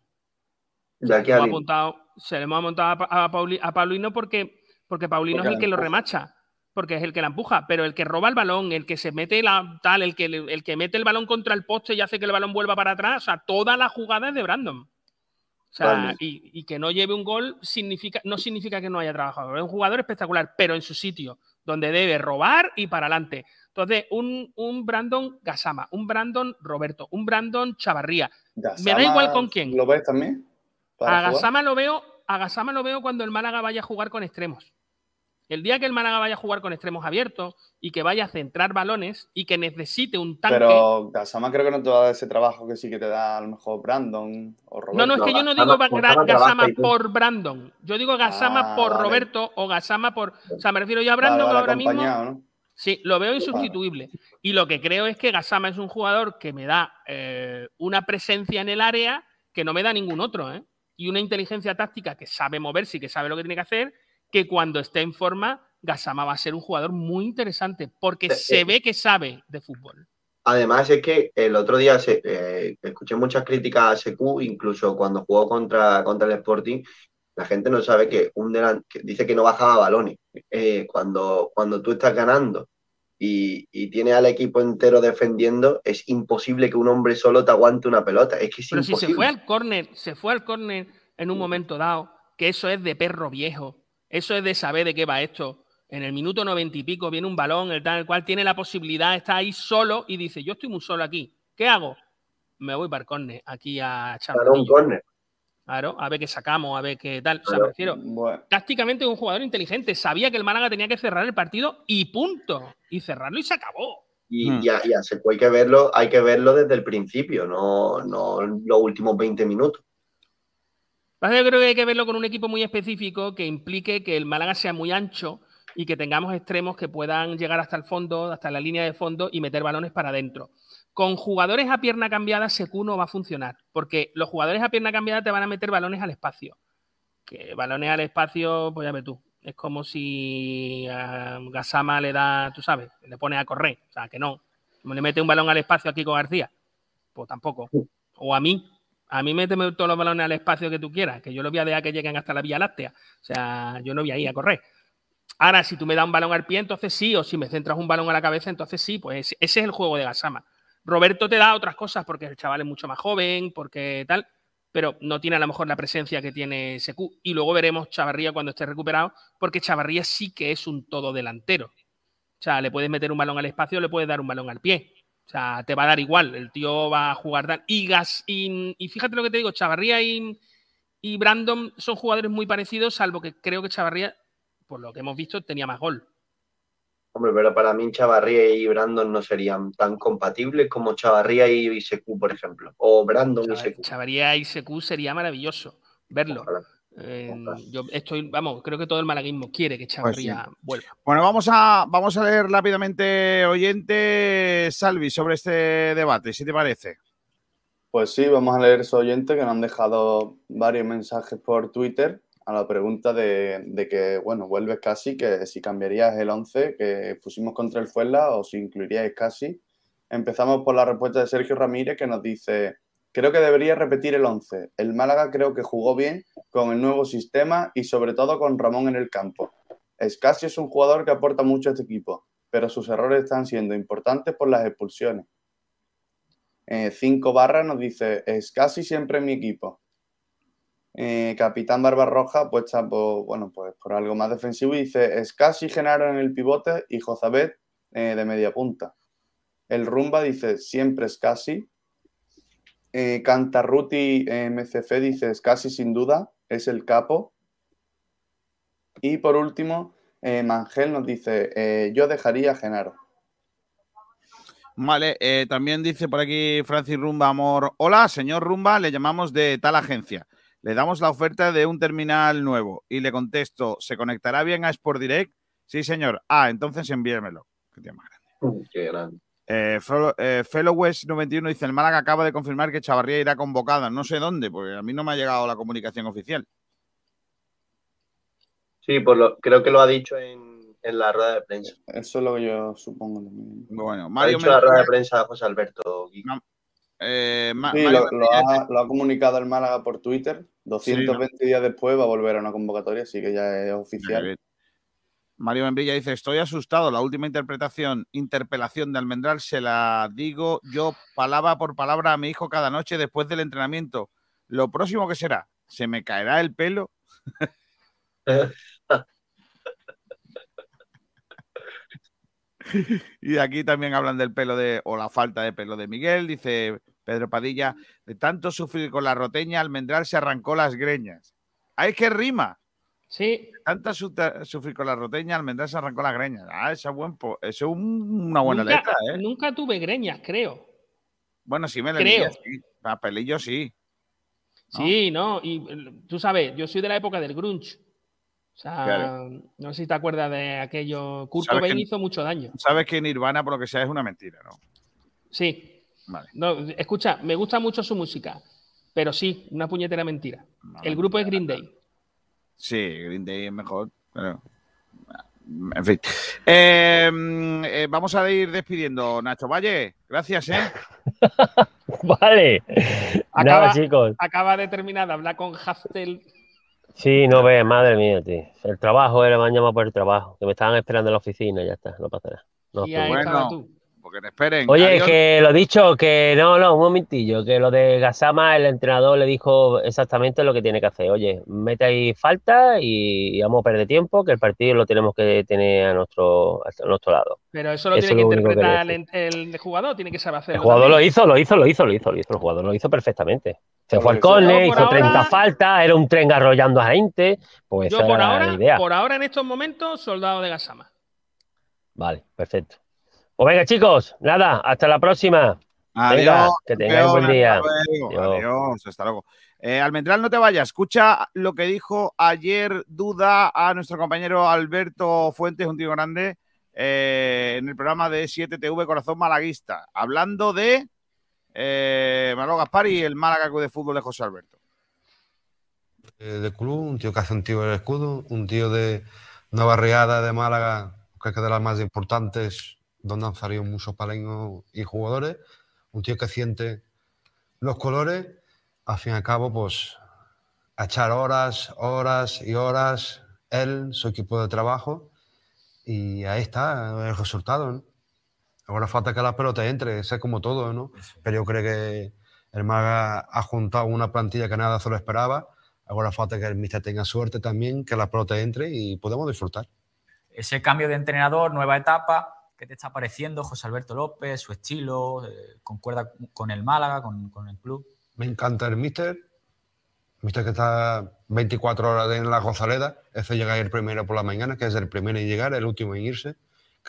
De aquí Hemos al apuntado- se le hemos montado a, Pa- a Pauli- a Paulino porque, porque Paulino Porque es el que lo remacha, porque es el que la empuja, pero el que roba el balón, el que se mete la tal, el que, el que mete el balón contra el poste y hace que el balón vuelva para atrás, o sea, toda la jugada es de Brandon. O sea, y, y que no lleve un gol significa, no significa que no haya trabajado. Es un jugador espectacular, pero en su sitio, donde debe robar y para adelante. Entonces, un, un Brandon Gasama, un Brandon Roberto, un Brandon Chavarría. Me da igual con quién. ¿Lo ves también? A jugar? Gasama lo veo, a Gasama lo veo cuando el Málaga vaya a jugar con extremos. El día que el Málaga vaya a jugar con extremos abiertos y que vaya a centrar balones y que necesite un tanque. Pero Gasama creo que no te va a dar ese trabajo que sí que te da a lo mejor Brandon o Roberto. no, no, es que yo no digo Gasama- por Brandon. Yo digo Gasama Ah, por vale. Roberto o Gasama por. O sea, me refiero yo a Brandon vale, ahora mismo. Sí, lo veo insustituible. Y lo que creo es que Gasama es un jugador que me da eh, una presencia en el área que no me da ningún otro, ¿eh? Y una inteligencia táctica que sabe moverse y que sabe lo que tiene que hacer, que cuando esté en forma, Gasama va a ser un jugador muy interesante, porque se ve que sabe de fútbol. Además es que el otro día se, eh, escuché muchas críticas a SQ, incluso cuando jugó contra, contra el Sporting, la gente no sabe que un delan- que dice que no bajaba balones. Eh, cuando, cuando tú estás ganando y, y tienes al equipo entero defendiendo, es imposible que un hombre solo te aguante una pelota. Es que es Pero si se fue al córner, se fue al córner en un momento dado, que eso es de perro viejo, eso es de saber de qué va esto. En el minuto noventa y pico viene un balón, el tal, el cual tiene la posibilidad, está ahí solo y dice, yo estoy muy solo aquí, ¿qué hago? Me voy para el córner, aquí a echar un córner. Claro, a ver qué sacamos, a ver qué tal. O sea, prefiero. Bueno, Tácticamente es un jugador inteligente. Sabía que el Málaga tenía que cerrar el partido y punto. Y cerrarlo y se acabó. Y, Hmm. y a, y a Secu hay que verlo, hay que verlo desde el principio, no, no los últimos 20 minutos. Yo creo que hay que verlo con un equipo muy específico que implique que el Málaga sea muy ancho y que tengamos extremos que puedan llegar hasta el fondo, hasta la línea de fondo y meter balones para adentro. Con jugadores a pierna cambiada, Secu no va a funcionar, porque los jugadores a pierna cambiada te van a meter balones al espacio. Que balones al espacio, pues ya ves tú. Es como si a Gasama le da, tú sabes, le pone a correr. O sea, que no. Como le mete un balón al espacio aquí con García, pues tampoco. O a mí. A mí méteme todos los balones al espacio que tú quieras, que yo los voy a dejar que lleguen hasta la Vía Láctea. O sea, yo no voy a ir a correr. Ahora, si tú me das un balón al pie, entonces sí, o si me centras un balón a la cabeza, entonces sí, pues ese es el juego de Gasama. Roberto te da otras cosas porque el chaval es mucho más joven, porque tal, pero no tiene a lo mejor la presencia que tiene Secu. Y luego veremos Chavarría cuando esté recuperado, porque Chavarría sí que es un todo delantero. O sea, le puedes meter un balón al espacio, le puedes dar un balón al pie. O sea, te va a dar igual, el tío va a jugar tal. Y, Gas, y, fíjate lo que te digo, Chavarría y, y Brandon son jugadores muy parecidos, salvo que creo que Chavarría, por lo que hemos visto, tenía más gol. Hombre, pero para mí Chavarría y Brandon no serían tan compatibles como Chavarría y Secu, por ejemplo. O Brandon y Secu. Chavarría y Secu sería maravilloso verlo. Eh, yo estoy, vamos, creo que todo el malaguismo quiere que Chavarría vuelva. Bueno, vamos a, vamos a leer rápidamente, oyente Salvi, sobre este debate, si te parece. Pues sí, vamos a leer esos oyentes que nos han dejado varios mensajes por Twitter a la pregunta de, de que, bueno, vuelves casi, que si cambiarías el 11 que pusimos contra el Fuenla o si incluiríais casi. Empezamos por la respuesta de Sergio Ramírez que nos dice, creo que debería repetir el 11. El Málaga creo que jugó bien con el nuevo sistema y sobre todo con Ramón en el campo. Escasi es un jugador que aporta mucho a este equipo, pero sus errores están siendo importantes por las expulsiones. Eh, cinco barras nos dice, es casi siempre en mi equipo. Eh, Capitán Barbarroja pues está por, bueno, pues por algo más defensivo y dice, es casi Genaro en el pivote y Jozabet eh, de media punta. El Rumba dice, siempre es casi. Eh, Cantarruti eh, MCF dice, es casi sin duda, es el capo. Y por último, eh, Mangel nos dice, yo dejaría a Genaro. Vale, también dice por aquí Francis Rumba Amor. Hola, señor Rumba, le llamamos de tal agencia. Le damos la oferta de un terminal nuevo y le contesto, ¿se conectará bien a Sport Direct? Sí, señor. Ah, entonces envíemelo. Qué tío más grande. Qué grande. Eh, Fellow, eh, Fellow West 91 dice, el Málaga acaba de confirmar que Chavarría irá convocada. No sé dónde, porque a mí no me ha llegado la comunicación oficial. Sí, por lo, creo que lo ha dicho en, en la rueda de prensa. Eso es lo que yo supongo también. Bueno, Ha Mario dicho la rueda de Mendoza- prensa José Alberto. Eh, Ma- Sí, Mario lo, lo ha, lo ha comunicado el Málaga por Twitter. 220 días después va a volver a una convocatoria, así que ya es oficial. Mario Membrilla dice, estoy asustado. La última interpretación, interpelación de Almendral se la digo yo palabra por palabra a mi hijo cada noche después del entrenamiento. Lo próximo que será, ¿se me caerá el pelo? Y aquí también hablan del pelo de, o la falta de pelo de Miguel, dice Pedro Padilla, de tanto sufrir con la roteña, Almendral se arrancó las greñas. ¡Ay, qué rima! Sí. De tanto su- sufrir con la roteña, Almendral se arrancó las greñas. Ah, esa buen po- eso es un- una buena nunca, letra, ¿eh? nunca tuve greñas, creo. Bueno, sí me le Creo. sí. A pelillo sí. Sí, no, y tú sabes, yo soy de la época del grunge. O sea, Claro. no sé si te acuerdas de aquello. Kurt ¿Sabes Cobain que- hizo mucho daño. Sabes que Nirvana, por lo que sea, es una mentira, ¿no? Sí. Vale. No, escucha, me gusta mucho su música, pero sí, una puñetera mentira. El grupo es Green Day. Sí, Green Day es mejor, pero. En fin. Eh, mm, eh, vamos a ir despidiendo, Nacho Valle. Gracias, ¿eh? Vale. Acaba, Nada, chicos. acaba de terminar de hablar con Haftel. Sí, no ves, madre mía, tío. El trabajo era, me han llamado por el trabajo. Que me estaban esperando en la oficina y ya está, no pasa nada. No, Y ahí estaba tú. Porque te esperen. Oye, Adiós. que lo dicho, que no, no, un momentillo, que lo de Gasama, el entrenador le dijo exactamente lo que tiene que hacer. Oye, mete ahí falta y, y vamos a perder tiempo, que el partido lo tenemos que tener a nuestro, a nuestro lado. Pero eso lo Eso tiene es que lo único que interpretar el, el jugador, tiene que saber El hacerlo. jugador lo hizo, lo hizo, lo hizo, lo hizo, lo hizo. El jugador lo hizo perfectamente. Se fue al por hizo 30 ahora- faltas, era un tren arrollando a gente. Pues Yo esa por era ahora, la idea. por ahora en estos momentos, soldado de Gasama. Vale, perfecto. Pues venga, chicos, nada, hasta la próxima. Venga, Adiós, que tengáis buen día. hasta luego. Adiós. Adiós, hasta luego. Eh, Almendral, no te vayas. Escucha lo que dijo ayer Duda a nuestro compañero Alberto Fuentes, un tío grande, eh, en el programa de 7TV Corazón Malaguista, hablando de eh, Manolo Gaspar y el Málaga Club de Fútbol de José Alberto. de club, un tío que hace un tío del escudo, un tío de una barriada de Málaga, que es de las más importantes, donde han salido muchos paleños y jugadores, un tío que siente los colores, al fin y al cabo, pues a echar horas, horas y horas, él, su equipo de trabajo, y ahí está el resultado, ¿no? Ahora falta que la pelota entre, es como todo, ¿no? Pero yo creo que el Málaga ha juntado una plantilla que nada se lo esperaba. Ahora falta que el míster tenga suerte también, que la pelota entre y podemos disfrutar. ese cambio de entrenador, nueva etapa, ¿qué te está pareciendo José Alberto López, su estilo? eh, ¿Concuerda con el Málaga, con, con el club? Me encanta el míster. Míster que está 24 horas en la Gozaleda. Ese llega el primero por la mañana, que es el primero en llegar, el último en irse.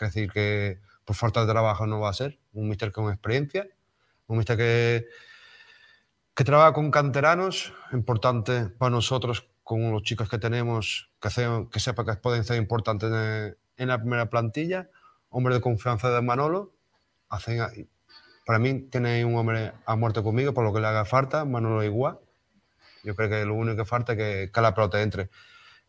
Es decir, que por falta de trabajo no va a ser. Un míster con experiencia. Un míster que, que trabaja con canteranos. Importante para nosotros, con los chicos que tenemos, que, que sepa que pueden ser importantes en, en la primera plantilla. Hombre de confianza de Manolo. Hacen, para mí tiene un hombre a muerte conmigo por lo que le haga falta, Manolo igual. Yo creo que lo único que falta es que, que pelota entre.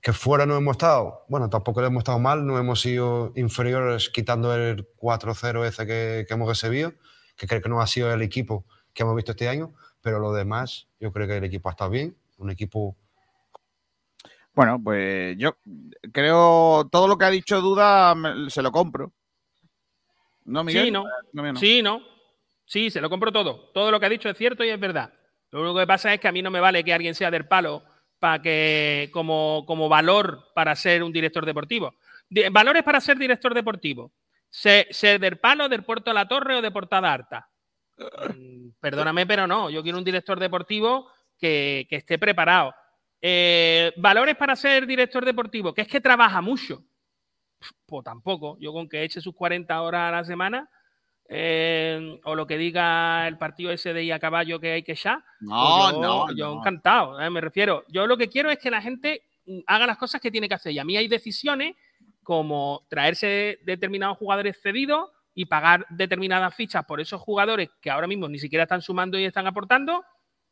Que fuera no hemos estado, bueno, tampoco hemos estado mal, no hemos sido inferiores quitando el 4-0 ese que, hemos recibido, que creo que no ha sido el equipo que hemos visto este año, pero lo demás, yo creo que el equipo ha estado bien, un equipo Bueno, pues yo creo todo lo que ha dicho Duda se lo compro. ¿No, Miguel? Sí, no. No, mío no. Sí, no. Sí, se lo compro todo. Todo lo que ha dicho es cierto y es verdad. Lo único que pasa es que a mí no me vale que alguien sea del palo para que como, como valor para ser un director deportivo. Valores para ser director deportivo. Se- Ser, del palo, del puerto de la torre o de portada harta. Mm, Perdóname, pero no. Yo quiero un director deportivo que, que esté preparado. Eh, valores para ser director deportivo, que es que trabaja mucho. Pues tampoco. Yo con que eche sus 40 horas a la semana, eh, o lo que diga el partido ese de a caballo que hay que echar, No, pues yo, no, yo no. encantado, ¿eh? me refiero. Yo lo que quiero es que la gente haga las cosas que tiene que hacer. Y a mí hay decisiones como traerse determinados jugadores cedidos y pagar determinadas fichas por esos jugadores que ahora mismo ni siquiera están sumando y están aportando.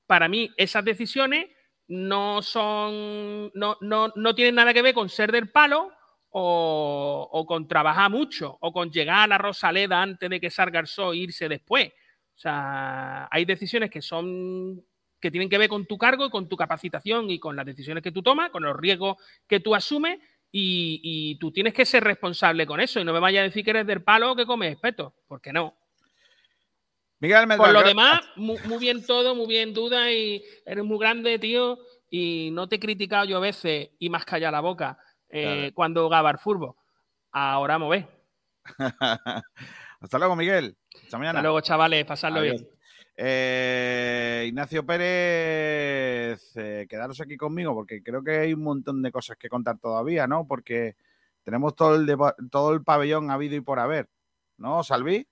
Para mí, esas decisiones no son. no, no, no tienen nada que ver con ser del palo o, o con trabajar mucho o con llegar a la Rosaleda antes de que salga el sol e irse después. O sea, hay decisiones que son que tienen que ver con tu cargo y con tu capacitación y con las decisiones que tú tomas, con los riesgos que tú asumes y, y tú tienes que ser responsable con eso y no me vayas a decir que eres del palo o que comes espeto, porque no. Miguel Por lo demás, mu- muy, bien todo, muy bien duda y eres muy grande, tío, y no te he criticado yo a veces y más callado la boca eh, Claro. cuando jugaba al fútbol. Ahora mover. Hasta luego, Miguel. Hasta mañana. Hasta luego, chavales, pasadlo Adiós. bien. Eh, Ignacio Pérez, eh, quedaros aquí conmigo porque creo que hay un montón de cosas que contar todavía, ¿no? Porque tenemos todo el, todo el pabellón habido y por haber, ¿no, Salvi?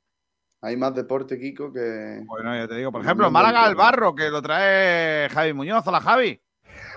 Hay más deporte, Kiko, que. Bueno, ya te digo, por ejemplo, Málaga al barro, que lo trae Javi Muñoz. Hola, Javi.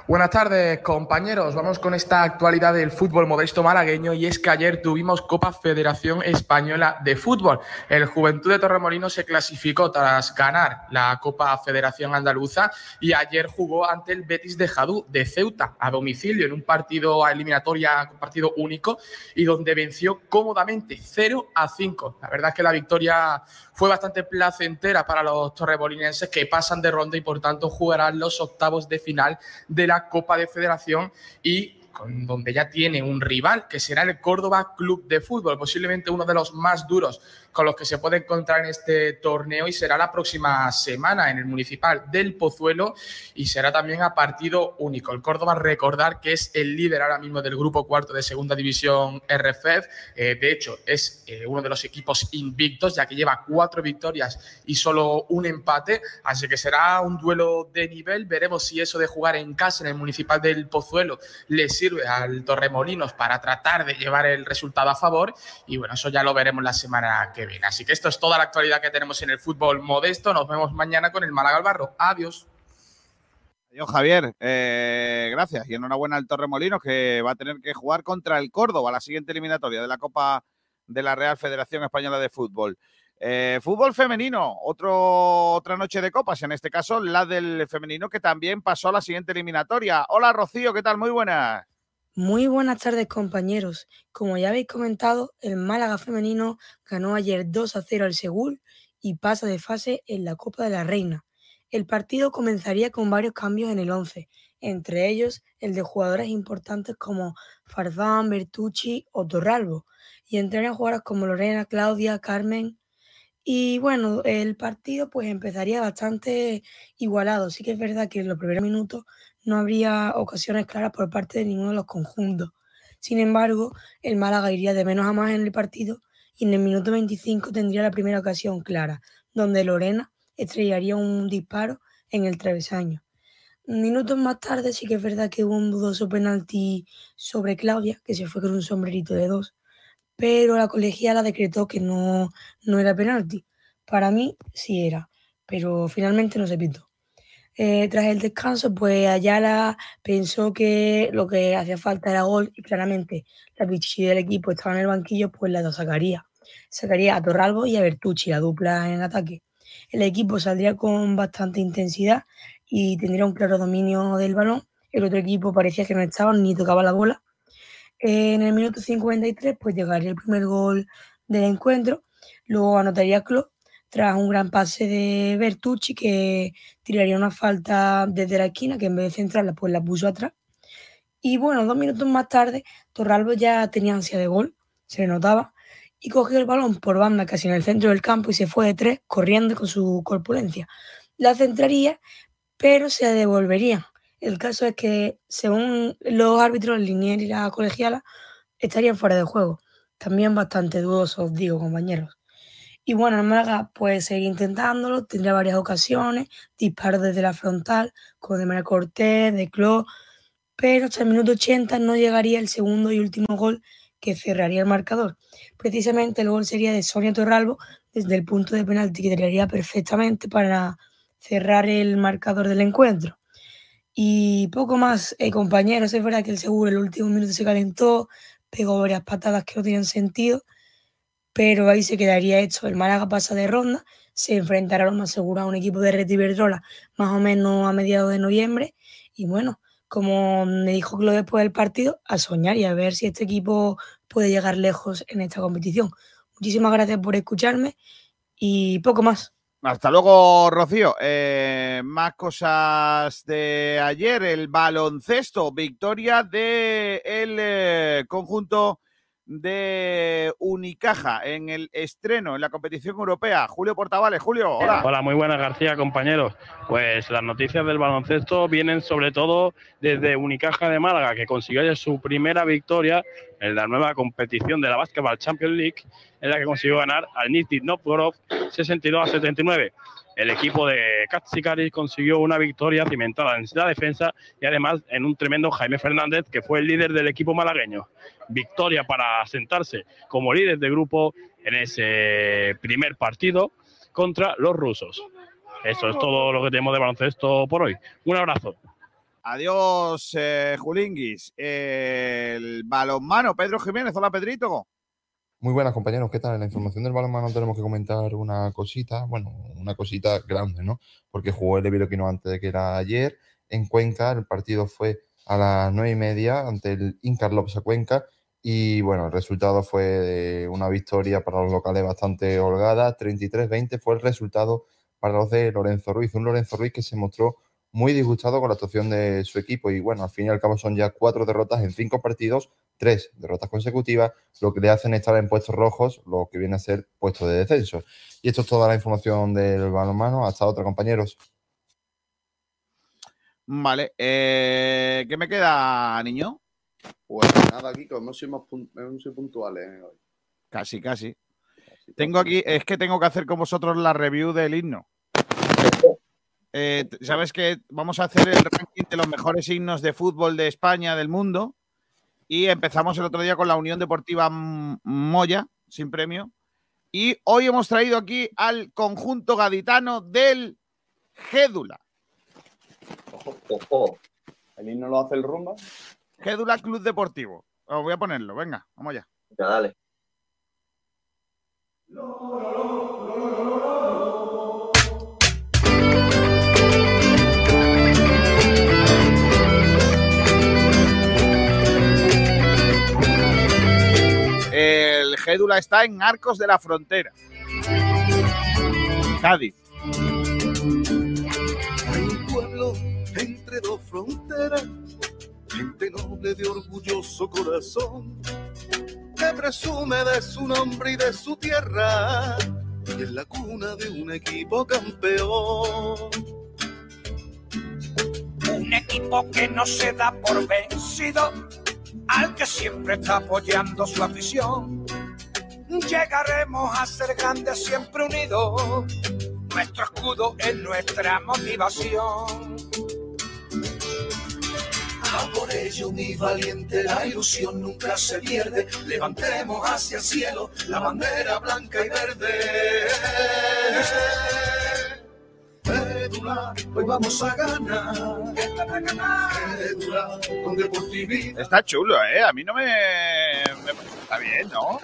Buenas tardes, compañeros. Vamos con esta actualidad del fútbol modesto malagueño y es que ayer tuvimos Copa Federación Española de Fútbol. El Juventud de Torremolinos se clasificó tras ganar la Copa Federación Andaluza y ayer jugó ante el Betis de Jadú de Ceuta a domicilio en un partido a eliminatoria, un partido único y donde venció cómodamente 0 a 5. La verdad es que la victoria fue bastante placentera para los torremolinenses que pasan de ronda y por tanto jugarán los octavos de final de la Copa de Federación y donde ya tiene un rival que será el Córdoba Club de Fútbol, posiblemente uno de los más duros con los que se puede encontrar en este torneo y será la próxima semana en el Municipal del Pozuelo y será también a partido único. El Córdoba, recordar que es el líder ahora mismo del grupo cuarto de Segunda División RFEF, eh, de hecho es eh, uno de los equipos invictos ya que lleva cuatro victorias y solo un empate, así que será un duelo de nivel, veremos si eso de jugar en casa en el Municipal del Pozuelo le sirve al Torremolinos para tratar de llevar el resultado a favor y bueno, eso ya lo veremos la semana que viene. Así que esto es toda la actualidad que tenemos en el fútbol modesto. Nos vemos mañana con el Málaga al Barro. Adiós. Adiós, Javier. Eh, gracias. Y enhorabuena al Torremolinos que va a tener que jugar contra el Córdoba la siguiente eliminatoria de la Copa de la Real Federación Española de Fútbol. Eh, fútbol femenino, otro, otra noche de copas, en este caso la del femenino que también pasó a la siguiente eliminatoria. Hola Rocío, ¿qué tal? Muy buenas. Muy buenas tardes compañeros. Como ya habéis comentado, el Málaga femenino ganó ayer 2 a 0 al Seúl y pasa de fase en la Copa de la Reina. El partido comenzaría con varios cambios en el 11, entre ellos el de jugadoras importantes como Farzán, Bertucci o Torralbo, y entrarían jugadoras como Lorena, Claudia, Carmen. Y bueno, el partido pues empezaría bastante igualado. Sí que es verdad que en los primeros minutos no habría ocasiones claras por parte de ninguno de los conjuntos. Sin embargo, el Málaga iría de menos a más en el partido y en el minuto 25 tendría la primera ocasión clara, donde Lorena estrellaría un disparo en el travesaño. Minutos más tarde sí que es verdad que hubo un dudoso penalti sobre Claudia, que se fue con un sombrerito de dos, pero la colegiala decretó que no, no era penalti. Para mí sí era, pero finalmente no se pitó. Eh, tras el descanso, pues Ayala pensó que lo que hacía falta era gol y claramente la pichichi del equipo estaba en el banquillo, pues la sacaría. Sacaría a Torralbo y a Bertucci, la dupla en ataque. El equipo saldría con bastante intensidad y tendría un claro dominio del balón. El otro equipo parecía que no estaba ni tocaba la bola. En el minuto 53, pues llegaría el primer gol del encuentro. Luego anotaría Klopp tras un gran pase de Bertucci que tiraría una falta desde la esquina que en vez de centrarla pues la puso atrás. Y bueno, dos minutos más tarde Torralbo ya tenía ansia de gol, se le notaba, y cogió el balón por banda casi en el centro del campo y se fue de tres corriendo con su corpulencia. La centraría, pero se devolvería. El caso es que, según los árbitros, Linier y la colegiala, estarían fuera de juego. También bastante dudosos, digo, compañeros. Y bueno, Málaga puede seguir intentándolo, tendrá varias ocasiones, disparos desde la frontal, como de María Cortés, de Cló, pero hasta el minuto 80 no llegaría el segundo y último gol que cerraría el marcador. Precisamente el gol sería de Sonia Torralbo desde el punto de penalti que tiraría perfectamente para cerrar el marcador del encuentro. Y poco más, eh, compañeros, es verdad que el seguro el último minuto se calentó, pegó varias patadas que no tenían sentido pero ahí se quedaría hecho. El Málaga pasa de ronda, se enfrentará lo más seguro a un equipo de Red Iberdrola más o menos a mediados de noviembre. Y bueno, como me dijo Clo después del partido, a soñar y a ver si este equipo puede llegar lejos en esta competición. Muchísimas gracias por escucharme y poco más. Hasta luego, Rocío. Eh, más cosas de ayer. El baloncesto, victoria del de eh, conjunto de Unicaja en el estreno en la competición europea. Julio Portavales, Julio, hola. Hola, muy buenas García, compañeros. Pues las noticias del baloncesto vienen sobre todo desde Unicaja de Málaga, que consiguió su primera victoria en la nueva competición de la Basketball Champions League, en la que consiguió ganar al Nizhny Novgorod 62 a 79. El equipo de Katsikaris consiguió una victoria cimentada en la defensa y además en un tremendo Jaime Fernández, que fue el líder del equipo malagueño. Victoria para sentarse como líder de grupo en ese primer partido contra los rusos. Eso es todo lo que tenemos de baloncesto por hoy. Un abrazo. Adiós, eh, Julinguis. el balonmano, Pedro Jiménez. Hola, Pedrito. Muy buenas, compañeros. ¿Qué tal? En la información del balonmano tenemos que comentar una cosita, bueno, una cosita grande, ¿no? Porque jugó el Eviroquino antes de que era ayer en Cuenca. El partido fue a las nueve y media ante el Incar Lopsa Cuenca. Y bueno, el resultado fue de una victoria para los locales bastante holgada. 33-20 fue el resultado para los de Lorenzo Ruiz. Un Lorenzo Ruiz que se mostró muy disgustado con la actuación de su equipo. Y bueno, al fin y al cabo son ya cuatro derrotas en cinco partidos, tres derrotas consecutivas, lo que le hacen estar en puestos rojos, lo que viene a ser puestos de descenso. Y esto es toda la información del balonmano. Hasta otra, compañeros. Vale, eh, ¿qué me queda, niño? Pues nada, Kiko, hemos sido, hemos sido puntuales hoy. Casi, casi. Tengo aquí, es que tengo que hacer con vosotros la review del himno. Eh, Sabes que vamos a hacer el ranking de los mejores himnos de fútbol de España, del mundo. Y empezamos el otro día con la Unión Deportiva Moya, sin premio. Y hoy hemos traído aquí al conjunto gaditano del Gédula. Ojo, ojo. ¿El himno lo hace el rumba? Gédula Club Deportivo. Os voy a ponerlo, venga, vamos allá. Ya, dale. El Gédula está en Arcos de la Frontera. Cádiz. Hay un pueblo entre dos fronteras, gente noble de orgulloso corazón, que presume de su nombre y de su tierra, y es la cuna de un equipo campeón. Un equipo que no se da por vencido, al que siempre está apoyando su afición. Llegaremos a ser grandes siempre unidos, nuestro escudo es nuestra motivación. Ah, por ello, mi valiente, la ilusión nunca se pierde. Levantemos hacia el cielo la bandera blanca y verde. Pédula, hoy vamos a ganar. Con deportividad. Está chulo, ¿eh? A mí no me... me- Está bien, ¿no?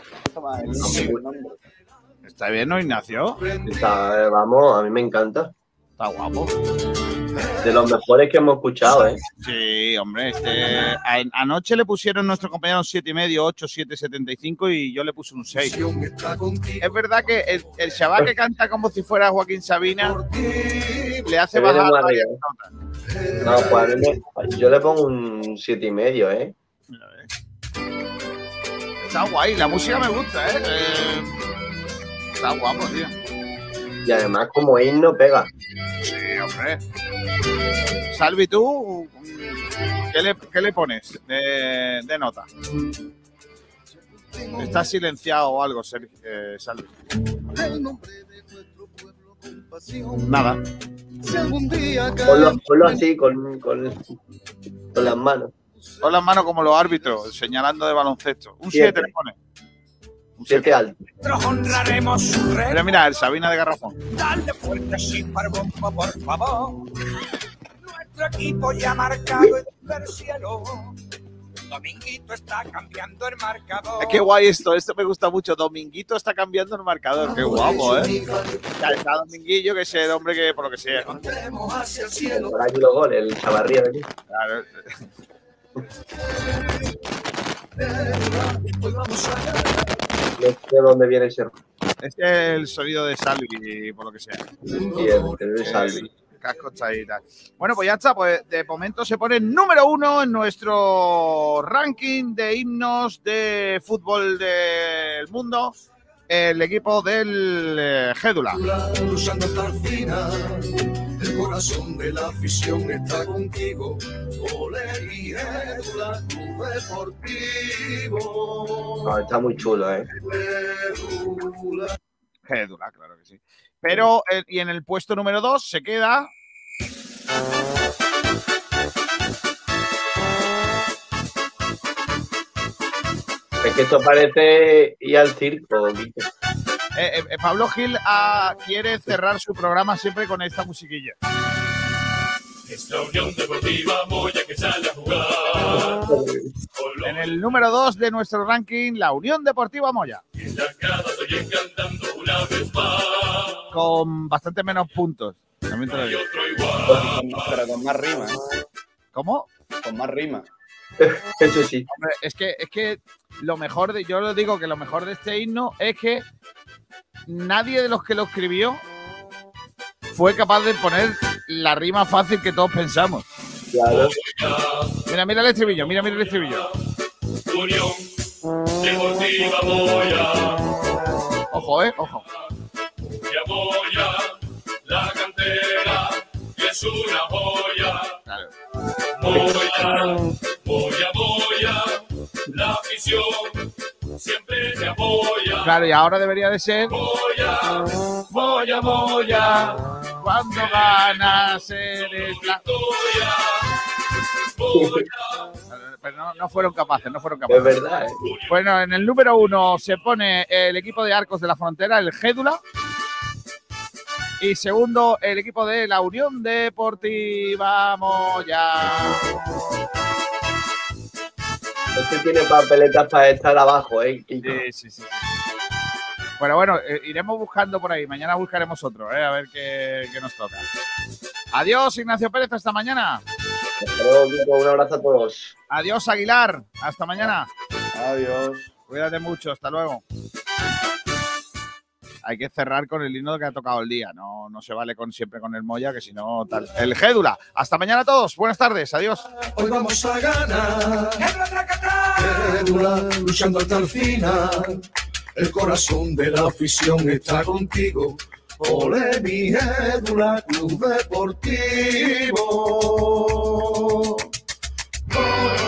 Está bien, ¿no, Ignacio? Está, eh, vamos, a mí me encanta. Está guapo. De los mejores que hemos escuchado, ¿eh? Sí, hombre. Este, anoche le pusieron nuestro compañero un 7,5, 8, 7, 75 y yo le puse un 6. Es verdad que el, el chaval que canta como si fuera Joaquín Sabina le hace bajar varias. No, pues yo le pongo un siete y medio, ¿eh? Está guay, la música me gusta, ¿eh? Eh, Está guapo, tío. Y además como himno pega. Sí, hombre. Salvi, tú, ¿qué le, qué le pones de, de nota? Está silenciado o algo, eh, Salvi. Nada. Ponlo, ponlo así, con, con, con las manos. Con las manos como los árbitros, señalando de baloncesto. Un Siete. 7 le pone. Siete alto. Honraremos su. Mira, mira, el Sabina de Garrafón. Dale fuerte sin parbomba, por favor. Nuestro equipo ya ha marcado el cielo. Dominguito está cambiando el marcador. Es que guay esto, esto me gusta mucho. Dominguito está cambiando el marcador. Qué guapo, ¿eh? Ya está Dominguillo, que es el hombre que, por lo que sea. Por los goles, el chavarría de aquí. Claro. Hoy vamos a ganar. No sé de dónde viene ese Este es el sonido de Salvi, por lo que sea. y el, el de Salvi. El casco está ahí y tal. Bueno, pues ya está. Pues de momento se pone número uno en nuestro ranking de himnos de fútbol del mundo. El equipo del eh, Gédula. El corazón de la afición está contigo. Ole y Édula, tu deportivo. No, está muy chulo, ¿eh? Gédula, claro que sí. Pero, eh, y en el puesto número dos se queda. Es que esto parece ir al circo, Guille. Eh, eh, Pablo Gil ah, quiere cerrar su programa siempre con esta musiquilla. Es la Unión Deportiva Moya que sale a jugar. En el número 2 de nuestro ranking, la Unión Deportiva Moya. Una vez más. Con bastante menos puntos. También te lo digo. Pero con más rima. ¿eh? ¿Cómo? Con más rima. Eso sí. Hombre, es que, es que lo mejor de, yo lo digo que lo mejor de este himno es que nadie de los que lo escribió fue capaz de poner la rima fácil que todos pensamos. Claro. Mira, mira el estribillo, mira, mira el estribillo. Unión Deportiva Moya. Ojo, eh, ojo. La cantera es una joya. Moya, Moya, Moya, la afición siempre te apoya. Claro, y ahora debería de ser Moya, Moya, Moya, cuando ganas eres la... Pero no, no fueron capaces, no fueron capaces. Es verdad, ¿eh? Bueno, en el número uno se pone el equipo de Arcos de la Frontera, el Gédula. Y segundo, el equipo de la Unión Deportiva Moya. Este tiene papeletas para estar abajo, ¿eh? Sí, sí, sí. Bueno, bueno, eh, iremos buscando por ahí. Mañana buscaremos otro, eh, a ver qué, qué nos toca. Adiós, Ignacio Pérez, hasta mañana. Hasta luego, Kiko, Un abrazo a todos. Adiós, Aguilar, hasta mañana. Adiós. Cuídate mucho, hasta luego. Hay que cerrar con el himno que ha tocado el día, no, no se vale con, siempre con el Moya, que si no, tal. El Gédula. Hasta mañana a todos, buenas tardes, adiós. Hoy vamos a ganar. Gédula, luchando hasta el final. El corazón de la afición está contigo. Ole mi Gédula, Club Deportivo. Hoy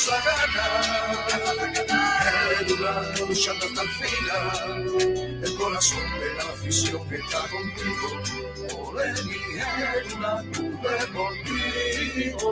vamos a ganar. Gédula, luchando hasta el final. El corazón de la afición está contigo. Ole mi Club Deportivo.